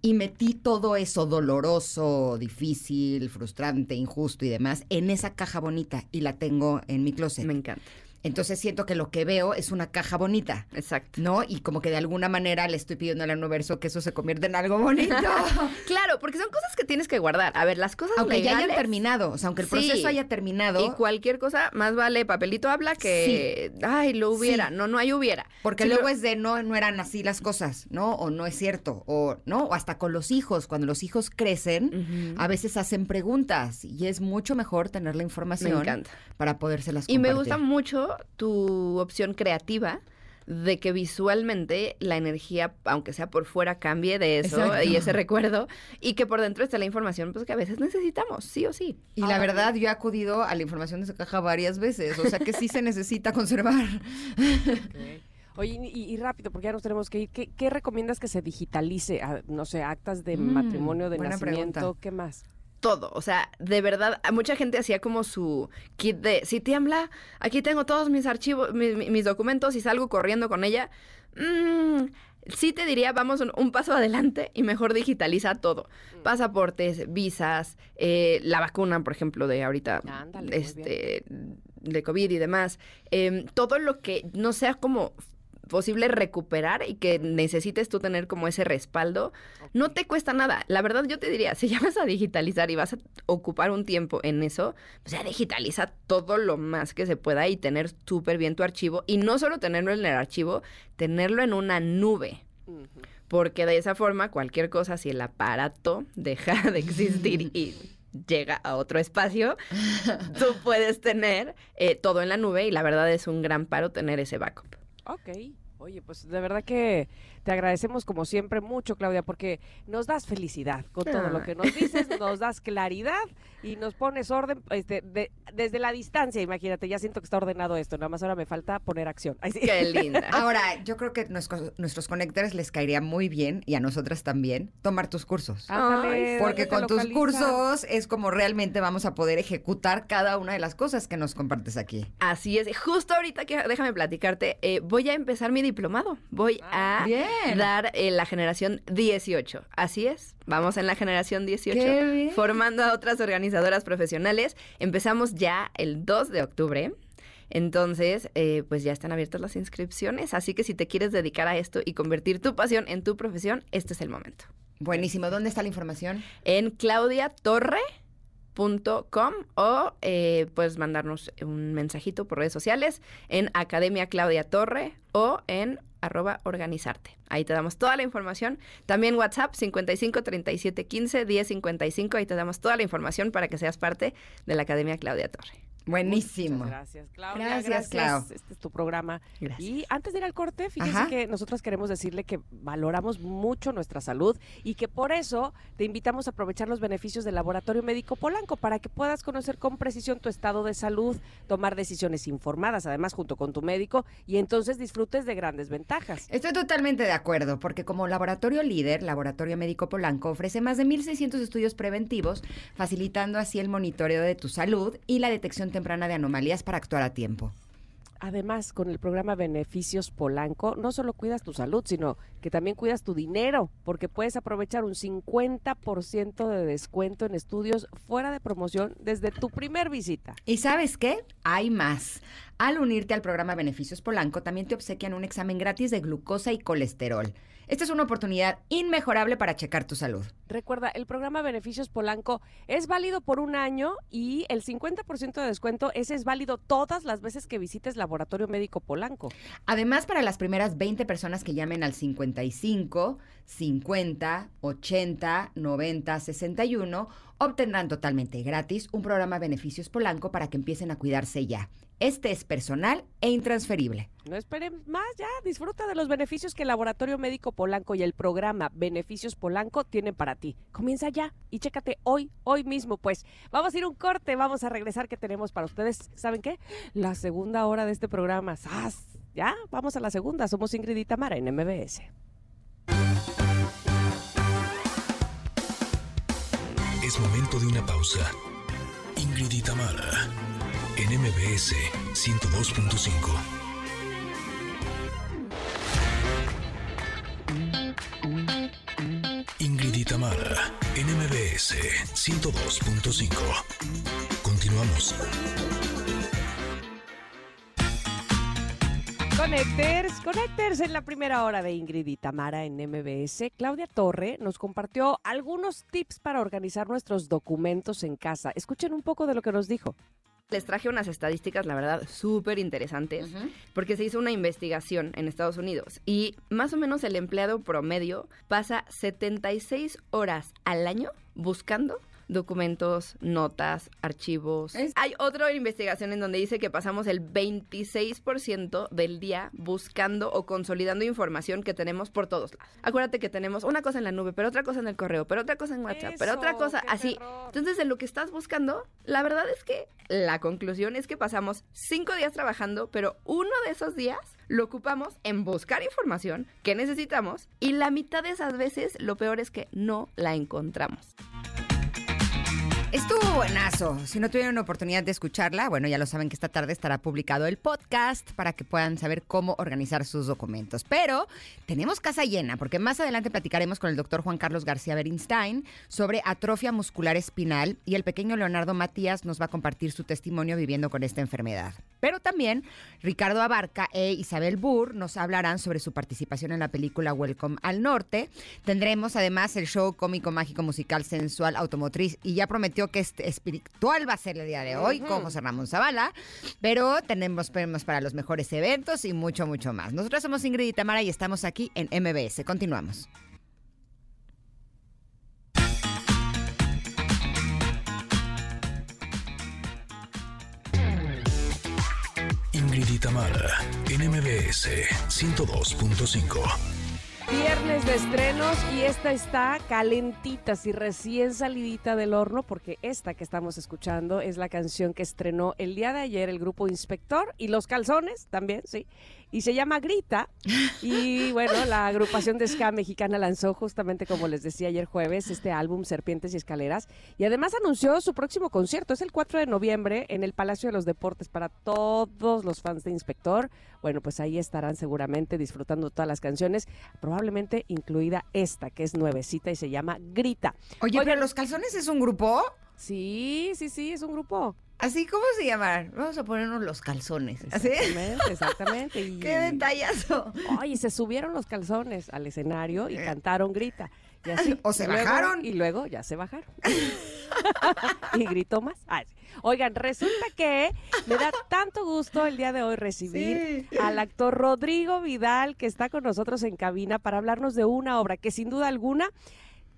y metí todo eso doloroso, difícil, frustrante, injusto y demás en esa caja bonita y la tengo en mi closet. Me encanta. Entonces siento que lo que veo es una caja bonita. Exacto. ¿No? Y como que de alguna manera le estoy pidiendo al universo que eso se convierta en algo bonito. Claro, porque son cosas que tienes que guardar. A ver, las cosas aunque ya hayan terminado. O sea, aunque el Sí. proceso haya terminado. y cualquier cosa, más vale papelito habla que, ay, lo hubiera. Sí. No, no hay hubiera. Porque Sí, luego lo- es de no, no eran así las cosas, ¿no? O no es cierto, o no, o hasta con los hijos, cuando los hijos crecen, a veces hacen preguntas y es mucho mejor tener la información Me encanta. para podérselas Y me compartir. gusta mucho tu opción creativa de que visualmente la energía, aunque sea por fuera, cambie de eso Exacto. y ese recuerdo, y que por dentro esté la información pues que a veces necesitamos, sí o sí. Y la verdad, yo he acudido a la información de esa caja varias veces, o sea que sí se necesita conservar. Oye, y, y rápido, porque ya nos tenemos que ir. ¿Qué, qué recomiendas que se digitalice? Ah, no sé, actas de Mm, matrimonio, de nacimiento, pregunta. ¿qué más? Todo. O sea, de verdad, mucha gente hacía como su kit de, si tiembla, aquí tengo todos mis archivos, mi- mi- mis, documentos y salgo corriendo con ella. Mm, sí te diría, vamos un, un paso adelante y mejor digitaliza todo. Pasaportes, visas, eh, la vacuna, por ejemplo, de ahorita, Ándale, este, de COVID y demás. Em, todo lo que no sea como posible recuperar y que necesites tú tener como ese respaldo, no te cuesta nada. La verdad yo te diría, si ya vas a digitalizar y vas a ocupar un tiempo en eso, pues ya digitaliza todo lo más que se pueda y tener súper bien tu archivo. Y no solo tenerlo en el archivo, tenerlo en una nube. Porque de esa forma, cualquier cosa, si el aparato deja de existir y llega a otro espacio, tú puedes tener eh, todo en la nube y la verdad es un gran paro tener ese backup. Ok. Oye, pues de verdad que te agradecemos como siempre mucho, Claudia, porque nos das felicidad con todo lo Ay. que nos dices, nos das claridad y nos pones orden este, de- desde la distancia. Imagínate, ya siento que está ordenado esto, nada más ahora me falta poner acción. Ay, sí. Qué linda. Ahora, yo creo que nuestros, nuestros conectores les caería muy bien, y a nosotras también, tomar tus cursos. Ay, Porque ¿dónde te con tus cursos es como realmente vamos a poder ejecutar cada una de las cosas que nos compartes aquí. Así es. Justo ahorita que déjame platicarte, eh, voy a empezar mi diplomado. Voy Ah, a bien. Dar eh, la generación 18. Así es. Vamos en la generación 18. Qué bien. Formando a otras organizadoras profesionales. Empezamos ya el 2 de octubre. Entonces, eh, pues ya están abiertas las inscripciones. Así que si te quieres dedicar a esto y convertir tu pasión en tu profesión, este es el momento. Buenísimo. ¿Dónde está la información? En claudiatorre.com o eh, puedes mandarnos un mensajito por redes sociales en Academia Claudia Torre o en arroba organizarte. Ahí te damos toda la información. También WhatsApp 55 37 15 10 55. Ahí te damos toda la información para que seas parte de la Academia Claudia Torre. Buenísimo. Muchas gracias, Claudia. Gracias, Clau. Este es tu programa. Gracias. Y antes de ir al corte, fíjense Ajá. que nosotros queremos decirle que valoramos mucho nuestra salud y que por eso te invitamos a aprovechar los beneficios del Laboratorio Médico Polanco para que puedas conocer con precisión tu estado de salud, tomar decisiones informadas, además junto con tu médico, y entonces disfrutes de grandes ventajas. Estoy totalmente de acuerdo, porque como laboratorio líder, Laboratorio Médico Polanco ofrece más de 1.600 estudios preventivos, facilitando así el monitoreo de tu salud y la detección temprana de anomalías para actuar a tiempo. Además, con el programa Beneficios Polanco, no solo cuidas tu salud, sino que también cuidas tu dinero, porque puedes aprovechar un 50% de descuento en estudios fuera de promoción desde tu primer visita. ¿Y sabes qué? Hay más. Al unirte al programa Beneficios Polanco, también te obsequian un examen gratis de glucosa y colesterol. Esta es una oportunidad inmejorable para checar tu salud. Recuerda, el programa Beneficios Polanco es válido por un año y el 50% de descuento ese es válido todas las veces que visites Laboratorio Médico Polanco. Además, para las primeras 20 personas que llamen al 55, 50, 80, 90, 61, obtendrán totalmente gratis un programa Beneficios Polanco para que empiecen a cuidarse ya. Este es personal e intransferible. No esperen más, ya disfruta de los beneficios que el Laboratorio Médico Polanco y el programa Beneficios Polanco tienen para ti. Comienza ya y chécate hoy, hoy mismo, pues. Vamos a ir a un corte, vamos a regresar que tenemos para ustedes. ¿Saben qué? La segunda hora de este programa. ¡Sas! Ya, vamos a la segunda. Somos Ingrid y Tamara en MBS. Es momento de una pausa. Ingrid y Tamara, en MBS 102.5. Ingrid y Tamara, en MBS 102.5. Continuamos. Connecters, Connecters en la primera hora de Ingrid y Tamara en MBS. Claudia Torre nos compartió algunos tips para organizar nuestros documentos en casa. Escuchen un poco de lo que nos dijo. Les traje unas estadísticas, la verdad, súper interesantes, porque se hizo una investigación en Estados Unidos y más o menos el empleado promedio pasa 76 horas al año buscando documentos, notas, archivos. Es- Hay otra investigación en donde dice que pasamos el 26% del día buscando o consolidando información que tenemos por todos lados. Acuérdate que tenemos una cosa en la nube, pero otra cosa en el correo, pero otra cosa en WhatsApp, pero otra cosa así. terror. Entonces, de lo que estás buscando, la verdad es que la conclusión es que pasamos cinco días trabajando, pero uno de esos días lo ocupamos en buscar información que necesitamos y la mitad de esas veces lo peor es que no la encontramos. Estuvo buenazo. Si no tuvieron oportunidad de escucharla, bueno, ya lo saben que esta tarde estará publicado el podcast para que puedan saber cómo organizar sus documentos. Pero tenemos casa llena, porque más adelante platicaremos con el doctor Juan Carlos García Berinstein sobre atrofia muscular espinal y el pequeño Leonardo Matías nos va a compartir su testimonio viviendo con esta enfermedad. Pero también Ricardo Abarca e Isabel Burr nos hablarán sobre su participación en la película Welcome al Norte. Tendremos además el show cómico, mágico, musical, sensual, automotriz y ya prometió que este espiritual va a ser el día de hoy con José Ramón Zavala. Pero tenemos premios para los mejores eventos y mucho, mucho más. Nosotros somos Ingrid y Tamara y estamos aquí en MBS. Continuamos. Ingrid y Tamara, en MBS 102.5. Viernes de estrenos y esta está calentita, así recién salidita del horno, porque esta que estamos escuchando es la canción que estrenó el día de ayer el grupo Inspector y Los Calzones también, sí. Y se llama Grita. Y bueno, la agrupación de ska mexicana lanzó justamente, como les decía ayer jueves, este álbum Serpientes y Escaleras. Y además anunció su próximo concierto. Es el 4 de noviembre en el Palacio de los Deportes para todos los fans de Inspector. Bueno, pues ahí estarán seguramente disfrutando todas las canciones, probablemente incluida esta, que es nuevecita y se llama Grita. Oye, Oigan, pero Los Calzones es un grupo. Sí, sí, sí, es un grupo. ¿Así cómo se llaman? Vamos a ponernos los calzones. ¿Así? Exactamente, exactamente. Y, ¡Qué detallazo! Ay, se subieron los calzones al escenario y cantaron grita. Y así. O se Y luego- bajaron. Y luego ya se bajaron. y gritó más. Ay. Oigan, resulta que me da tanto gusto el día de hoy recibir al actor Rodrigo Vidal, que está con nosotros en cabina para hablarnos de una obra que sin duda alguna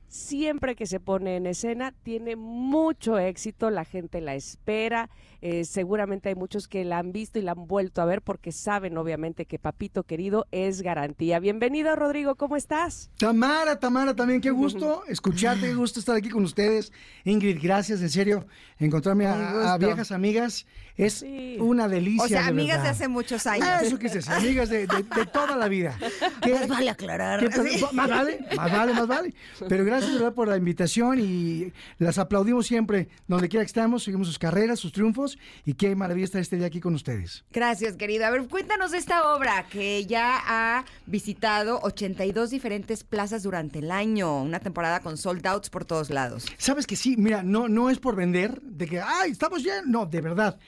siempre que se pone en escena tiene mucho éxito, la gente la espera, eh, seguramente hay muchos que la han visto y la han vuelto a ver porque saben obviamente que Papito querido es garantía. Bienvenido Rodrigo, ¿cómo estás? Tamara, Tamara, también qué gusto escucharte, qué gusto estar aquí con ustedes. Ingrid, gracias, en serio, encontrarme a, viejas amigas es Sí. una delicia. O sea, de amigas de hace muchos años. Ah, Eso quise decir, amigas de, de- de toda la vida. ¿Qué- Más vale aclarar. qué- Sí. Más vale, más vale, más vale. Pero gracias de verdad por la invitación y las aplaudimos siempre, donde quiera que estemos, seguimos sus carreras, sus triunfos y qué maravilla estar este día aquí con ustedes. Gracias, querido. A ver, cuéntanos de esta obra que ya ha visitado 82 diferentes plazas durante el año. Una temporada con sold outs por todos lados. Sabes que sí, mira, no, no es por vender, de que, ay, estamos bien. No, de verdad.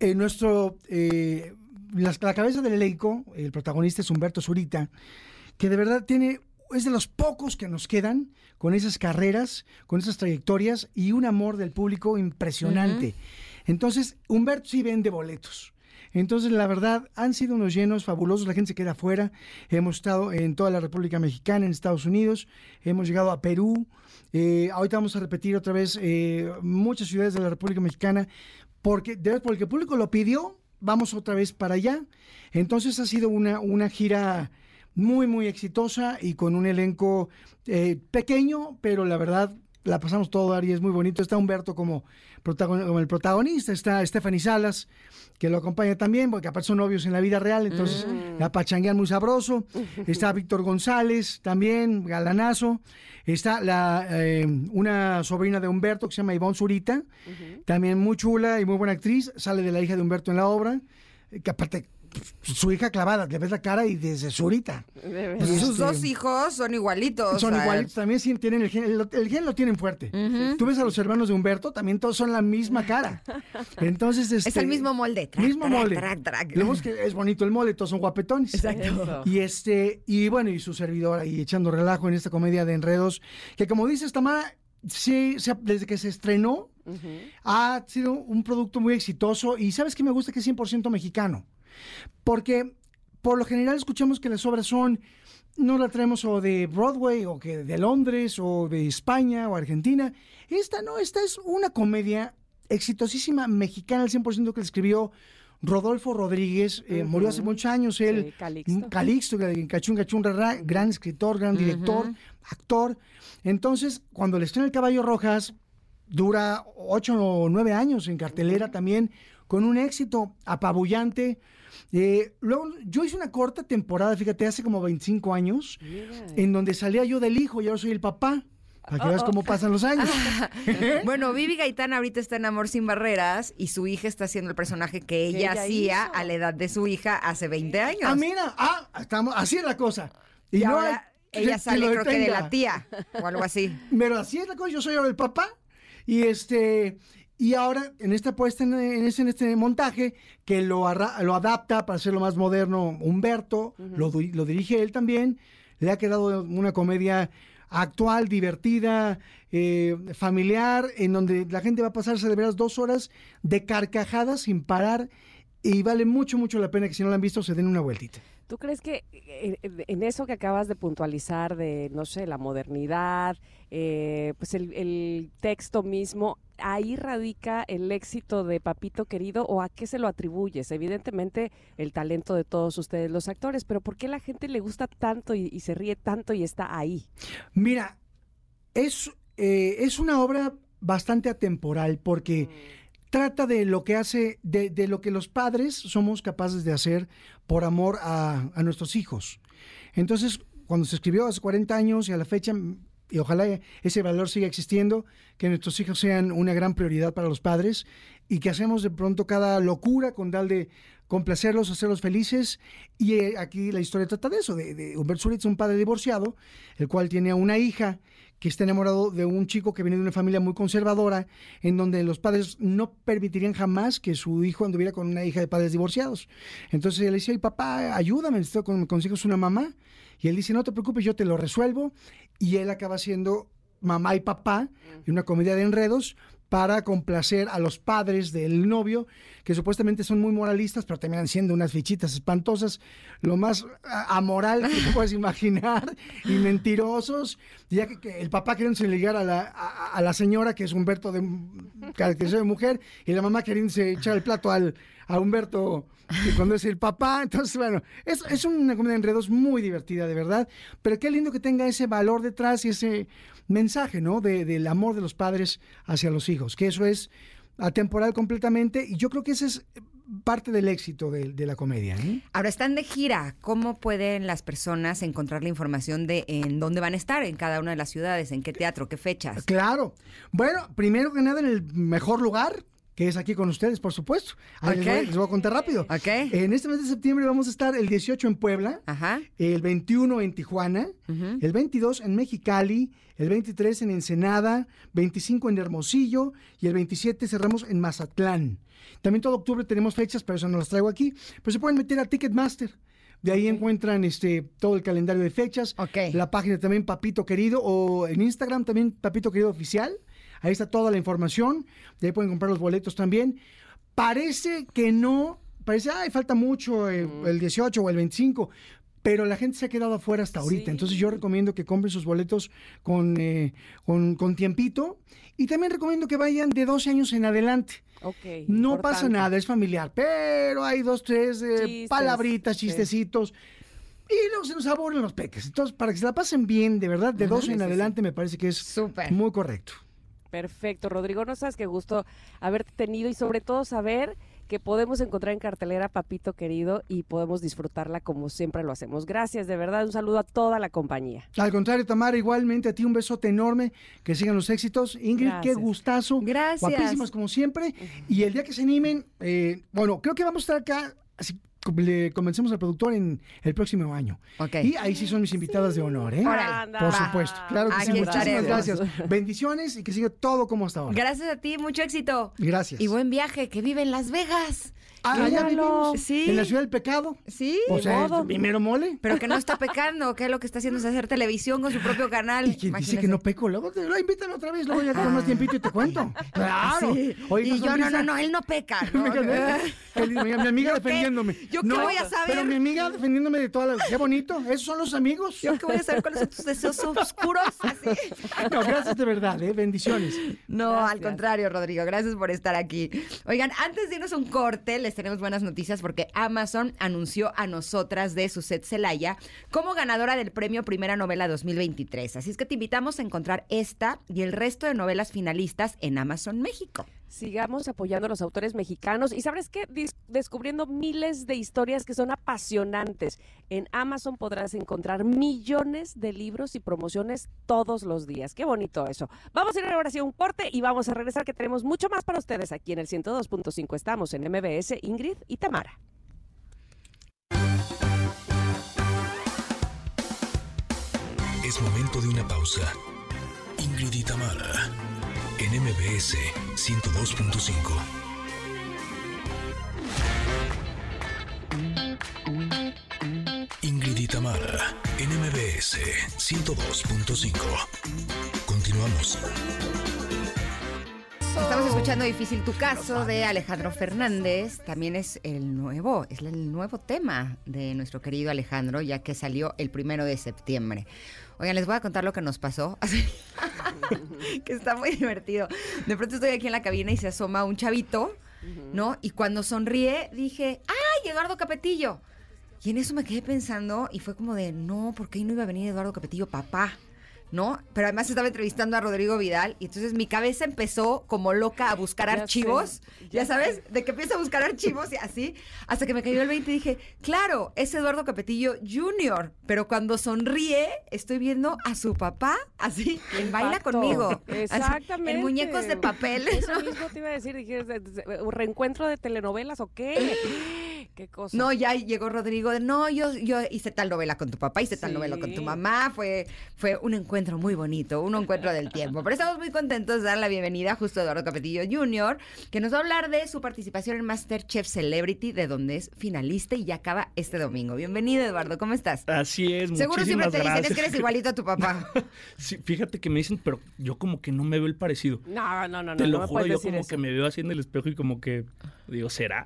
Eh, nuestro, eh, la, la cabeza del elenco, el protagonista es Humberto Zurita, que de verdad tiene, es de los pocos que nos quedan con esas carreras, con esas trayectorias y un amor del público impresionante. Entonces, Humberto sí vende boletos. Entonces, la verdad, han sido unos llenos fabulosos. La gente se queda afuera. Hemos estado en toda la República Mexicana, en Estados Unidos. Hemos llegado a Perú. Eh, ahorita vamos a repetir otra vez eh, muchas ciudades de la República Mexicana. Porque, de verdad, porque el público lo pidió, vamos otra vez para allá. Entonces, ha sido una, una gira muy, muy exitosa y con un elenco eh, pequeño, pero la verdad la pasamos todo dar y es muy bonito. Está Humberto como, el protagonista, está Stephanie Salas, que lo acompaña también, porque aparte son novios en la vida real, entonces la pachanguean muy sabroso. Está Víctor González, también, galanazo. Está la, eh, una sobrina de Humberto que se llama Ivonne Zurita, también muy chula y muy buena actriz. Sale de la hija de Humberto en la obra, que aparte su hija clavada, le ves la cara y desde Zurita. Pues, Sus este, dos hijos son igualitos. son igualitos, también sí tienen el gen, el, el gen lo tienen fuerte. Tú ves a los hermanos de Humberto, también todos son la misma cara. Entonces, Es este, el mismo molde. Trac, mismo trac, molde. trac. Lo que es bonito el molde, todos son guapetones. Eso. Y este, y bueno, y su servidor ahí echando relajo en esta comedia de enredos, que como dices, Tamara, sí, se desde que se estrenó, ha sido un producto muy exitoso y sabes que me gusta que es 100% mexicano. Porque por lo general escuchamos que las obras son, no la traemos o de Broadway o que de Londres o de España o Argentina. Esta no, esta es una comedia exitosísima mexicana al 100% que la escribió Rodolfo Rodríguez. eh, Murió hace muchos años, él. Sí, Calixto. Calixto, Cachún Cachún Rarra, gran escritor, gran director, actor. Entonces, cuando le estrena El Caballo Rojas, dura ocho o nueve años en cartelera también, con un éxito apabullante. Eh, luego, yo hice una corta temporada, fíjate, hace como 25 años, en donde salía yo del hijo y ahora soy el papá. Para que veas cómo pasan los años. Bueno, Vivi Gaitán ahorita está en Amor sin Barreras y su hija está haciendo el personaje que ella, ella hacía hizo. a la edad de su hija hace 20 años. ah, mira, ah, estamos, así es la cosa. y no ahora hay ella que sale creo que de la tía o algo así. Pero así es la cosa, yo soy ahora el papá. Y este y ahora en esta puesta en, este, en este montaje que lo, arra- lo adapta para hacerlo más moderno Humberto, lo, di- lo dirige él también, le ha quedado una comedia actual, divertida, eh, familiar, en donde la gente va a pasarse de veras dos horas de carcajadas sin parar y vale mucho, mucho la pena que si no la han visto se den una vueltita. ¿Tú crees que eh, eh, en eso que acabas de puntualizar de, no sé, la modernidad, eh, pues el, el texto mismo, ahí radica el éxito de Papito Querido o a qué se lo atribuyes? Evidentemente el talento de todos ustedes los actores, pero ¿por qué la gente le gusta tanto y, y se ríe tanto y está ahí? Mira, es, eh, es una obra bastante atemporal porque trata de lo que hace, de, de lo que los padres somos capaces de hacer por amor a, a nuestros hijos. Entonces, cuando se escribió hace 40 años y a la fecha, mm, y ojalá ese valor siga existiendo, que nuestros hijos sean una gran prioridad para los padres y que hacemos de pronto cada locura con tal de complacerlos, hacerlos felices. Y eh, aquí la historia trata de eso, de, de Humberto Zurita, un padre divorciado, el cual tiene a una hija que está enamorado de un chico que viene de una familia muy conservadora, en donde los padres no permitirían jamás que su hijo anduviera con una hija de padres divorciados. Entonces él le dice, "Ay, papá, ayúdame, necesito que una mamá. Y él dice, no te preocupes, yo te lo resuelvo. Y él acaba siendo mamá y papá en una comedia de enredos para complacer a los padres del novio, que supuestamente son muy moralistas, pero terminan siendo unas fichitas espantosas, lo más amoral que te puedes imaginar, y mentirosos. Ya que, el papá queriéndose ligar a la, a la señora, que es Humberto de caracterización de mujer, y la mamá queriéndose echar el plato al, a Humberto cuando es el papá. Entonces, bueno, es, es una comedia de enredos muy divertida, de verdad. Pero qué lindo que tenga ese valor detrás y ese mensaje, ¿no? De- del amor de los padres hacia los hijos, que eso es atemporal completamente. Y yo creo que ese es parte del éxito de, de la comedia. ¿eh? Ahora están de gira. ¿Cómo pueden las personas encontrar la información de en dónde van a estar en cada una de las ciudades, en qué teatro, qué fechas? Claro. Bueno, primero que nada en el mejor lugar, que es aquí con ustedes, por supuesto. Ahí les, voy, les voy a contar rápido. En este mes de septiembre vamos a estar el 18 en Puebla, Ajá. el 21 en Tijuana, el 22 en Mexicali, el 23 en Ensenada, 25 en Hermosillo y el 27 cerramos en Mazatlán. También todo octubre tenemos fechas, pero eso no las traigo aquí. Pero se pueden meter a Ticketmaster. De ahí encuentran este todo el calendario de fechas. La página también Papito Querido o en Instagram también Papito Querido Oficial. Ahí está toda la información. De ahí pueden comprar los boletos también. Parece que no, parece, ay, falta mucho, eh, el 18 o el 25. Pero la gente se ha quedado afuera hasta ahorita. Sí. Entonces yo recomiendo que compren sus boletos con, eh, con, con tiempito. Y también recomiendo que vayan de 12 años en adelante. Ok. No pasa nada, es familiar, pero hay dos, tres eh, Chistes, palabritas, sí. chistecitos. Y luego se nos aburren los peques. Entonces, para que se la pasen bien, de verdad, de 12 en sí. adelante me parece que es Súper. muy correcto. Perfecto, Rodrigo, no sabes qué gusto haberte tenido y sobre todo saber que podemos encontrar en cartelera Papito Querido y podemos disfrutarla como siempre lo hacemos. Gracias, de verdad, un saludo a toda la compañía. Al contrario, Tamara, igualmente a ti un besote enorme, que sigan los éxitos. Ingrid, qué gustazo. Gracias. Guapísimas como siempre. Y el día que se animen, eh, bueno, creo que vamos a estar acá, así le convencemos al productor en el próximo año. Y ahí sí son mis invitadas de honor, ¿eh? Por Va. supuesto, claro que sí. Aquí Muchísimas estaremos. gracias. Bendiciones y que siga todo como hasta ahora. Gracias a ti, mucho éxito. Gracias. Y buen viaje, que vive en Las Vegas. Ah, allá vivimos. Sí. En la ciudad del pecado. Sí. O sea, primero mole. Pero que no está pecando, que lo que está haciendo es hacer televisión con su propio canal. Y quien dice que no peco, luego te lo invitan otra vez, luego ya con más tiempito y te cuento. Claro. Sí. Oye, y yo, no, no, no, él no peca. ¿no? Mi, mi- mi amiga ¿Yo qué? defendiéndome. ¿Yo qué No, voy a saber? Pero mi amiga defendiéndome de todas las. Qué bonito. Esos son los amigos. ¿Yo qué voy a saber cuáles son tus deseos oscuros? Así. No, gracias de verdad, ¿eh? Bendiciones. No, Gracias. al contrario, Rodrigo. Gracias por estar aquí. Oigan, antes de irnos a un corte, les tenemos buenas noticias porque Amazon anunció a nosotras de Suset Celaya como ganadora del premio Primera Novela 2023. Así es que te invitamos a encontrar esta y el resto de novelas finalistas en Amazon México. Sigamos apoyando a los autores mexicanos y sabes qué, descubriendo miles de historias que son apasionantes. En Amazon podrás encontrar millones de libros y promociones todos los días. Qué bonito eso. Vamos a ir ahora sí a un corte y vamos a regresar que tenemos mucho más para ustedes aquí en el 102.5. Estamos en MBS, Ingrid y Tamara. Es momento de una pausa. Ingrid y Tamara, MBS 102.5. Ingrid y en MBS 102.5. Continuamos. Estamos escuchando Difícil tu caso de Alejandro Fernández. También es el nuevo, es el nuevo tema de nuestro querido Alejandro, ya que salió el primero de septiembre. Oigan, les voy a contar lo que nos pasó. Así, que está muy divertido. De pronto estoy aquí en la cabina y se asoma un chavito, ¿no? Y cuando sonríe dije, ¡ay, Eduardo Capetillo! Y en eso me quedé pensando y fue como de, no, ¿por qué no iba a venir Eduardo Capetillo, papá? ¿No? Pero además estaba entrevistando a Rodrigo Vidal y entonces mi cabeza empezó como loca a buscar Ya sé, archivos, ya ya sabes, de que empiezo a buscar archivos y así, hasta que me cayó el 20 y dije, claro, es Eduardo Capetillo Jr., pero cuando sonríe estoy viendo a su papá así, él baila conmigo. Así, Exactamente. en muñecos de papel. Eso mismo te iba a decir, dije, ¿de- de- ¿un reencuentro de telenovelas o qué? ¿Qué cosa? No, ya llegó Rodrigo de no, yo, yo hice tal novela con tu papá, hice tal novela con tu mamá. Fue, fue un encuentro muy bonito, un encuentro del tiempo. Pero estamos muy contentos de dar la bienvenida justo a Eduardo Capetillo Jr., que nos va a hablar de su participación en Masterchef Celebrity, de donde es finalista y ya acaba este domingo. Bienvenido, Eduardo, ¿cómo estás? Así es, Seguro siempre te dicen, es gracias. que eres igualito a tu papá. Sí, fíjate que me dicen, pero yo como que no me veo el parecido. No, no, no, no. Te lo no juro, yo como eso. que me veo así en el espejo y como que digo, ¿será?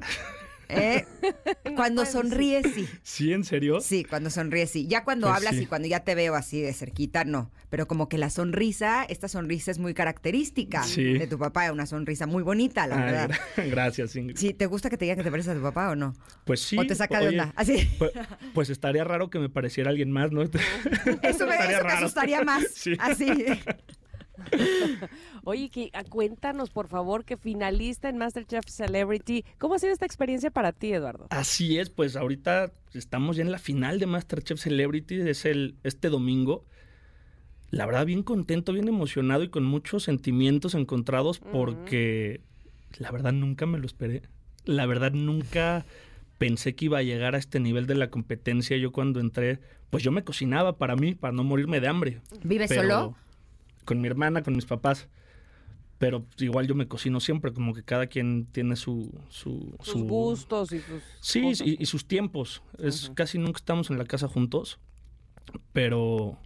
¿Eh? Cuando sonríes, sí. ¿Sí, en serio? Sí, cuando sonríes, sí. Ya cuando Pues hablas sí. y cuando ya te veo así de cerquita, no. Pero como que la sonrisa, esta sonrisa es muy característica Sí. de tu papá, una sonrisa muy bonita, la Ah, verdad. gra- gracias, Ingrid. Sí, ¿te gusta que te digan que te pareces a tu papá o no? Pues sí. ¿O te saca de onda? Así. Pues, pues estaría raro que me pareciera alguien más, ¿no? Eso me, Estaría eso me asustaría más. Sí. Así. Oye, que, ah, cuéntanos, por favor, que finalista en Masterchef Celebrity. ¿Cómo ha sido esta experiencia para ti, Eduardo? Así es, pues ahorita estamos ya en la final de Masterchef Celebrity, es el este domingo. La verdad, bien contento, bien emocionado y con muchos sentimientos encontrados porque la verdad nunca me lo esperé. La verdad nunca pensé que iba a llegar a este nivel de la competencia. Yo cuando entré, pues yo me cocinaba para mí, para no morirme de hambre. ¿Vives Pero solo? Con mi hermana, con mis papás. Pero pues, igual yo me cocino siempre, como que cada quien tiene su... su Sus su- gustos y sus. Sí, y, y sus tiempos. Es casi nunca estamos en la casa juntos. Pero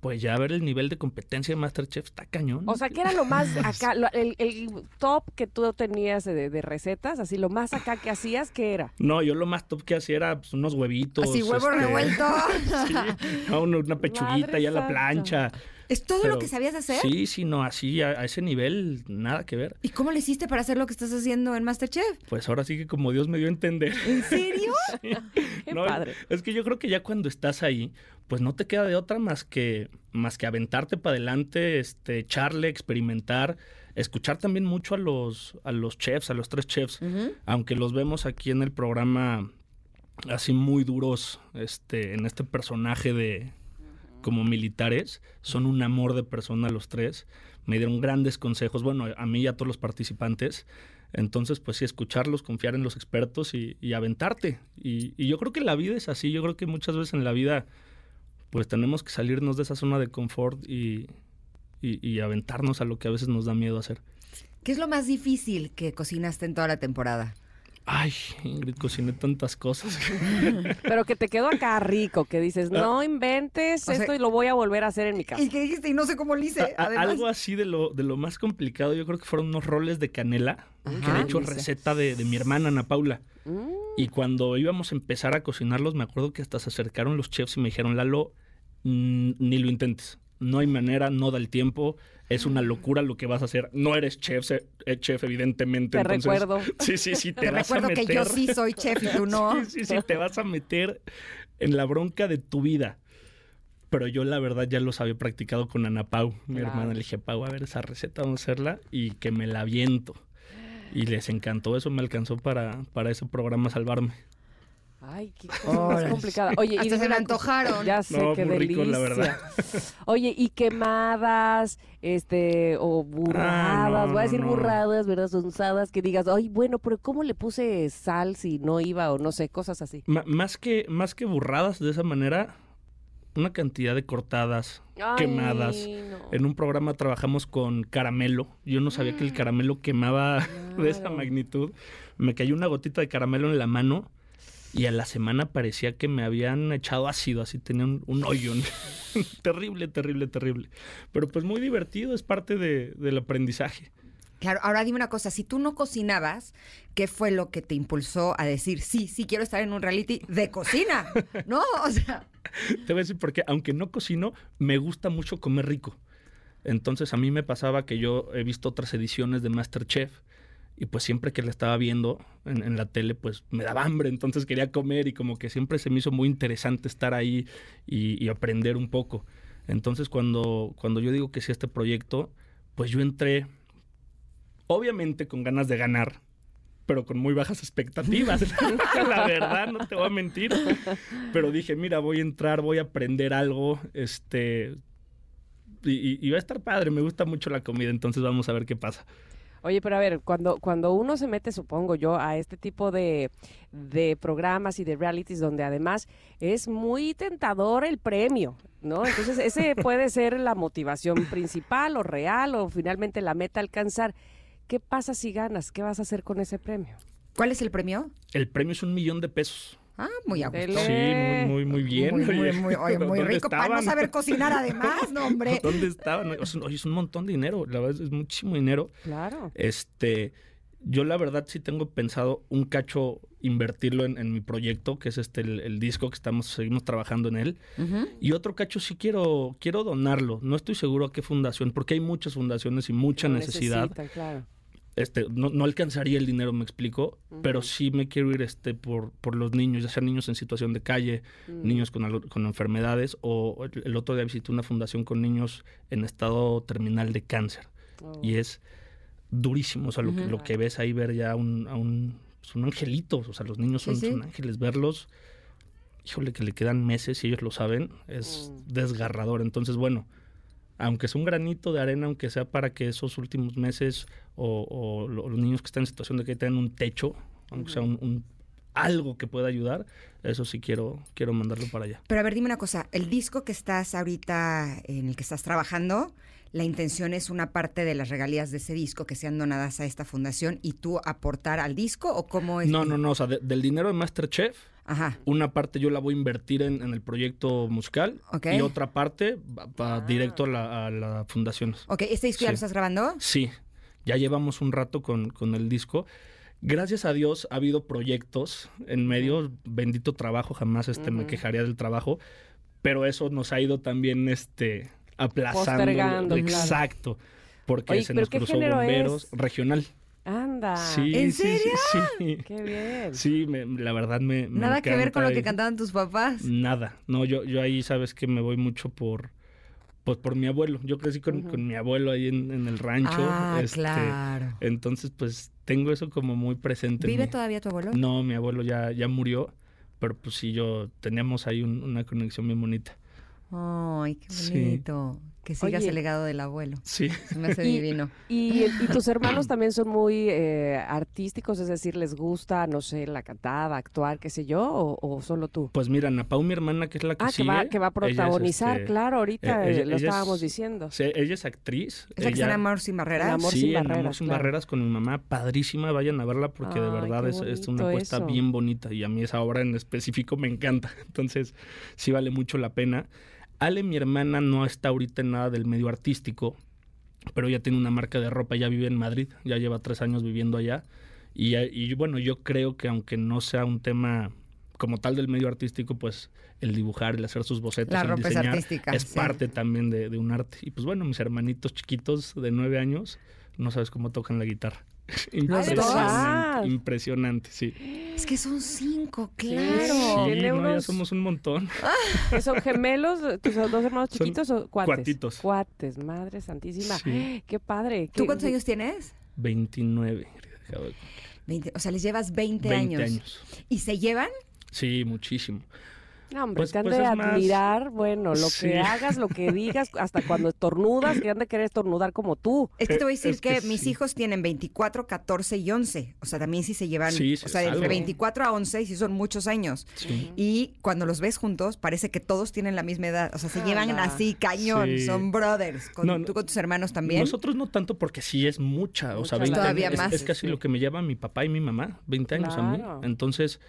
pues ya ver el nivel de competencia de Masterchef está cañón. O sea, ¿qué era lo más acá, lo- el, el top que tú tenías de, de recetas? Así, lo más acá que hacías, ¿qué era? no, yo lo más top que hacía era pues, unos huevitos. Así, huevo este, revuelto. Sí, no, una, una pechuguita ya a la plancha. ¿Es todo Pero- lo que sabías hacer? Sí, sí, no, así a, a ese nivel, nada que ver. ¿Y cómo le hiciste para hacer lo que estás haciendo en Masterchef? Pues ahora sí que como Dios me dio a entender. ¿En serio? Qué No, padre. Es que yo creo que ya cuando estás ahí, pues no te queda de otra más que, más que aventarte para adelante, este, echarle, experimentar, escuchar también mucho a los, a los chefs, a los tres chefs, aunque los vemos aquí en el programa así muy duros, este, en este personaje de como militares, son un amor de persona los tres. Me dieron grandes consejos, bueno, a mí y a todos los participantes. Entonces, pues sí, escucharlos, confiar en los expertos y, y aventarte. Y, y yo creo que la vida es así. Yo creo que muchas veces en la vida, pues tenemos que salirnos de esa zona de confort y, y- aventarnos a lo que a veces nos da miedo hacer. ¿Qué es lo más difícil que cocinaste en toda la temporada? Ay, Ingrid, cociné tantas cosas. Pero que te quedó acá rico, que dices, no inventes O sea- esto y lo voy a volver a hacer en mi casa. ¿Y qué dijiste? Y no sé cómo lo hice. A- a- además. algo así de lo, de lo más complicado, yo creo que fueron unos roles de canela, que de hecho receta de, de mi hermana Ana Paula. Mm, Y cuando íbamos a empezar a cocinarlos, me acuerdo que hasta se acercaron los chefs y me dijeron, Lalo, ni lo intentes. No hay manera, no da el tiempo, es una locura lo que vas a hacer. No eres chef, eh, chef evidentemente. Te entonces- recuerdo. Sí, sí, sí, te, Te vas a recuerdo que meter. yo sí soy chef y tú no. Sí, sí, sí, te vas a meter en la bronca de tu vida. Pero yo la verdad ya los había practicado con Ana Pau, mi Claro. hermana. Le dije, Pau, a ver esa receta, vamos a hacerla y que me la aviento. Y les encantó, eso me alcanzó para, para ese programa salvarme. Ay, qué cosa más complicada. Oye, Hasta dime se me antojaron. Ya sé, No, qué muy delicia. rico, la verdad. Oye, y quemadas, este, o burradas, Ah, no, voy a decir no. burradas, ¿verdad? Sonsadas, que digas, ay, bueno, pero ¿cómo le puse sal si no iba o no sé, cosas así? Más, que, más que burradas de esa manera, una cantidad de cortadas, quemadas. No. En un programa trabajamos con caramelo. Yo no sabía que el caramelo quemaba de esa magnitud. Me cayó una gotita de caramelo en la mano y a la semana parecía que me habían echado ácido, así tenía un, un hoyo. terrible, terrible, terrible. Pero pues muy divertido, es parte de- del aprendizaje. Claro, ahora dime una cosa, si tú no cocinabas, ¿qué fue lo que te impulsó a decir, sí, sí quiero estar en un reality de cocina? ¿No? O sea, Te voy a decir porque aunque no cocino, me gusta mucho comer rico. Entonces a mí me pasaba que yo he visto otras ediciones de MasterChef y pues siempre que la estaba viendo en, en la tele pues me daba hambre, entonces quería comer y como que siempre se me hizo muy interesante estar ahí y, y aprender un poco. Entonces cuando, cuando yo digo que sí a este proyecto, pues yo entré obviamente con ganas de ganar, pero con muy bajas expectativas. la verdad, no te voy a mentir. Pero dije, mira, voy a entrar, voy a aprender algo, este... Y, y- y va a estar padre, me gusta mucho la comida, entonces vamos a ver qué pasa. Oye, pero a ver, cuando, cuando uno se mete, supongo yo, a este tipo de, de programas y de realities donde además es muy tentador el premio, ¿no? Entonces, ese puede ser la motivación principal o real o finalmente la meta a alcanzar. ¿Qué pasa si ganas? ¿Qué vas a hacer con ese premio? ¿cuál es el premio? El premio es un millón de pesos. Ah, muy a gusto. Sí, muy, muy, muy bien. Muy, muy, oye. muy, oye, muy ¿Dónde rico para no saber cocinar además, no, hombre. ¿Dónde estaban? Oye, es un montón de dinero, la verdad es muchísimo dinero. Claro. Este, yo la verdad sí tengo pensado un cacho invertirlo en, en mi proyecto, que es este el, el disco que estamos, seguimos trabajando en él. Y otro cacho sí quiero, quiero donarlo. No estoy seguro a qué fundación, porque hay muchas fundaciones y mucha Lo necesidad. necesitan, claro. Este, no, no alcanzaría el dinero, me explico, pero sí me quiero ir este por, por los niños, ya sean niños en situación de calle, Mm. niños con, algo- con enfermedades, o el, otro día visité una fundación con niños en estado terminal de cáncer. Oh. Y es durísimo, o sea, lo, que, lo que ves ahí, ver ya un, a un, son angelitos, o sea, los niños son, sí. son ángeles, verlos, híjole, que le quedan meses y ellos lo saben, es Mm. desgarrador. Entonces, bueno, aunque es un granito de arena, aunque sea para que esos últimos meses o, o lo- los niños que están en situación de que tengan un techo, aunque sea un, un- algo que pueda ayudar, eso sí quiero, quiero mandarlo para allá. Pero a ver, dime una cosa, el disco que estás ahorita, en el que estás trabajando, la intención es una parte de las regalías de ese disco que sean donadas a esta fundación y tú aportar al disco o cómo es? No, no, no, o sea, de- del dinero de Masterchef, Ajá. una parte yo la voy a invertir en, en el proyecto musical Ok. y otra parte va, va directo a la, a la fundación. Ok, ¿este disco ya lo estás grabando? Sí, ya llevamos un rato con, con el disco. Gracias a Dios ha habido proyectos en medio, bendito trabajo, jamás este, me quejaría del trabajo, pero eso nos ha ido también este, aplazando. Claro. Exacto, porque Oye, se ¿pero nos cruzó bomberos, es? regional. Anda. Sí, ¿En sí, sí, sí. Qué bien. Sí, me- la verdad me, me Nada que ver con lo que cantaban tus papás. Nada. No, yo, yo ahí sabes que me voy mucho por pues por mi abuelo. Yo crecí con, con mi abuelo ahí en, en el rancho. Ah, este, claro. Entonces, pues tengo eso como muy presente. en ¿Vive todavía tu abuelo? No, mi abuelo ya, ya murió, pero pues sí, yo teníamos ahí un- una conexión bien bonita. Ay, qué Sí. bonito. Que sigas Oye. el legado del abuelo. Sí. Se me hace Y- divino. Y, y tus hermanos también son muy eh, artísticos, es decir, les gusta, no sé, la cantada, actuar, qué sé yo, o, o solo tú. Pues mira, Ana Pau, mi hermana, que es la que Ah, que sigue. va, que va a ella es, protagonizar, este, claro, ahorita eh, ella- eh, lo ella es- estábamos diciendo. ella es actriz. ¿Es la que está en ella- Amor sin barreras? En Amor sí, sin en barreras, Amor sin claro. barreras con mi mamá, padrísima, vayan a verla porque de verdad es, es una apuesta eso. bien bonita y a mí esa obra en específico me encanta, entonces sí vale mucho la pena. Ale, mi hermana, no está ahorita en nada del medio artístico, pero ella tiene una marca de ropa, ya vive en Madrid, ya lleva tres años viviendo allá y, y bueno, yo creo que aunque no sea un tema como tal del medio artístico, pues el dibujar, el hacer sus bocetos, La el ropa es diseñar, artística, es sí. parte también de, de un arte. Y pues bueno, mis hermanitos chiquitos de nueve años, no sabes cómo tocan la guitarra. ¿Los dos? impresionante, sí. Es que son cinco, claro. Sí, no, ya somos un montón. ¿Que ¿Son gemelos, tus dos hermanos Son chiquitos o cuates? cuatitos. Cuates, madre santísima. Sí. Qué padre. ¿Tú qué- cuántos años tienes? 29. acabo de- 20, o sea, les llevas 20, 20 años. años. ¿Y se llevan? Sí, muchísimo. No, hombre, Pues- te han pues de más- admirar, bueno, lo Sí. que hagas, lo que digas, hasta cuando estornudas, que han de querer estornudar como tú. Es que te voy a decir Es que que, mis hijos tienen 24, 14 y 11. O sea, también sí se llevan, Sí, o sea, entre algo. 24 a 11 y sí son muchos años. Sí. Y cuando los ves juntos, parece que todos tienen la misma edad. O sea, se llevan así, cañón. Sí. Son brothers. Con, No. ¿Tú con tus hermanos también? Nosotros no tanto porque sí es mucha, o sea, Mucha 20 Todavía años. es- más. Es, casi Sí. lo que me lleva mi papá y mi mamá, 20 años a mí. Entonces,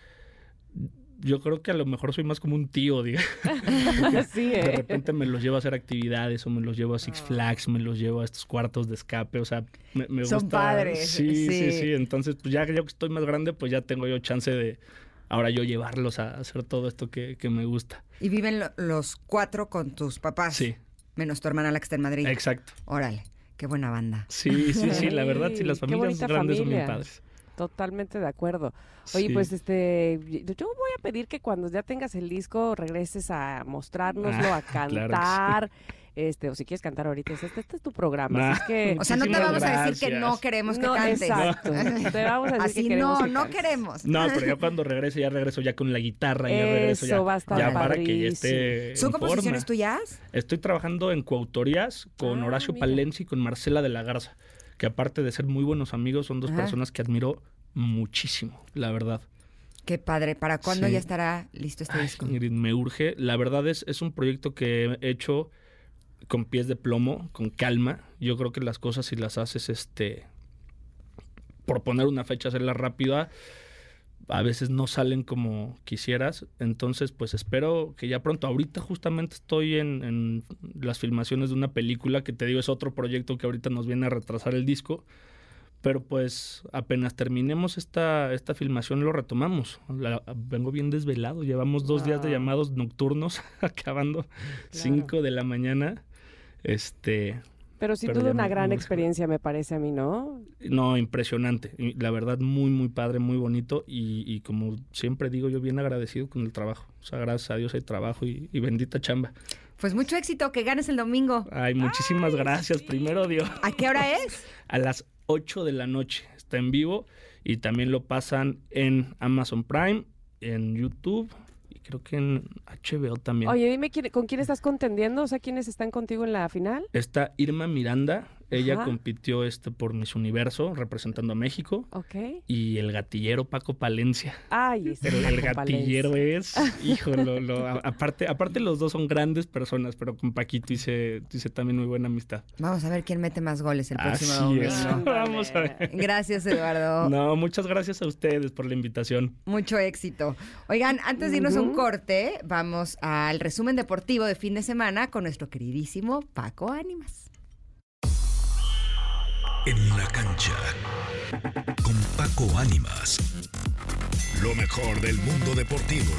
yo creo que a lo mejor soy más como un tío, diga. sí, De ¿eh? repente me los llevo a hacer actividades o me los llevo a Six Flags, me los llevo a estos cuartos de escape, o sea, me, me Son gusta. padres, Sí, sí, sí. sí, Entonces, pues ya que yo que estoy más grande, pues ya tengo yo chance de ahora yo llevarlos a hacer todo esto que, que me gusta. Y viven lo- los cuatro con tus papás. Sí, Menos tu hermana la que está en Madrid. exacto. Órale, qué buena banda. Sí, sí, sí, la verdad, sí, las familias grandes son bien padres. Totalmente de acuerdo. Oye, Sí. pues este, yo voy a pedir que cuando ya tengas el disco regreses a mostrárnoslo, Ah, a claro que sí. cantar. Este, o si quieres cantar ahorita, este, este es tu programa. así es que O sea, no te vamos a decir que no queremos que No, cantes. exacto. Te vamos a decir Así que queremos no, que no queremos. No, pero ya cuando regrese, ya regreso ya con la guitarra, ya regreso ya, Eso va a estar ya para que ya esté. ¿Son en composiciones forma. tuyas? Estoy trabajando en coautorías con Ah, Horacio mira. Palencia y con Marcela de la Garza, que aparte de ser muy buenos amigos, son dos Ajá. personas que admiro muchísimo, la verdad. Qué padre. ¿Para cuándo Sí. ya estará listo este Ay, disco? Ingrid, me urge. La verdad es, es un proyecto que he hecho con pies de plomo, con calma. Yo creo que las cosas si las haces, este, por poner una fecha, hacerla rápida, a veces no salen como quisieras. Entonces, pues espero que ya pronto. Ahorita justamente estoy en, en las filmaciones de una película que te digo es otro proyecto que ahorita nos viene a retrasar el disco. Pero pues apenas terminemos esta, esta filmación lo retomamos. La- vengo bien desvelado. Llevamos dos días de llamados nocturnos, acabando 5 de la mañana. Este, Pero duda ya una gran experiencia, me parece a mí, ¿no? no, impresionante. La verdad, muy, muy padre, muy bonito. Y, y como siempre digo, yo bien agradecido con el trabajo. O sea, gracias a Dios hay trabajo y, y bendita chamba. Pues mucho éxito, que ganes el domingo. Ay, muchísimas gracias. Primero Dios. ¿A qué hora es? A las 8 de la noche está en vivo y también lo pasan en Amazon Prime, en YouTube creo que en HBO también. Oye, dime quién- con quién estás contendiendo, o sea, quiénes están contigo en la final. Está Irma Miranda, ella Ajá. compitió este por Miss Universo representando a México Ok. y el gatillero Paco Palencia. Ay, ese El, el gatillero Palencia. es, hijo, lo- lo- a- aparte, aparte los dos son grandes personas, pero con Paquito hice, hice también muy buena amistad. Vamos a ver quién mete más goles el próximo Así domingo. es. Vamos a ver. Gracias, Eduardo. No, muchas gracias a ustedes por la invitación. Mucho éxito. Oigan, antes de irnos a un corte, vamos al resumen deportivo de fin de semana con nuestro queridísimo Paco Ánimas. En la cancha. Con Paco Ánimas. Lo mejor del mundo deportivo.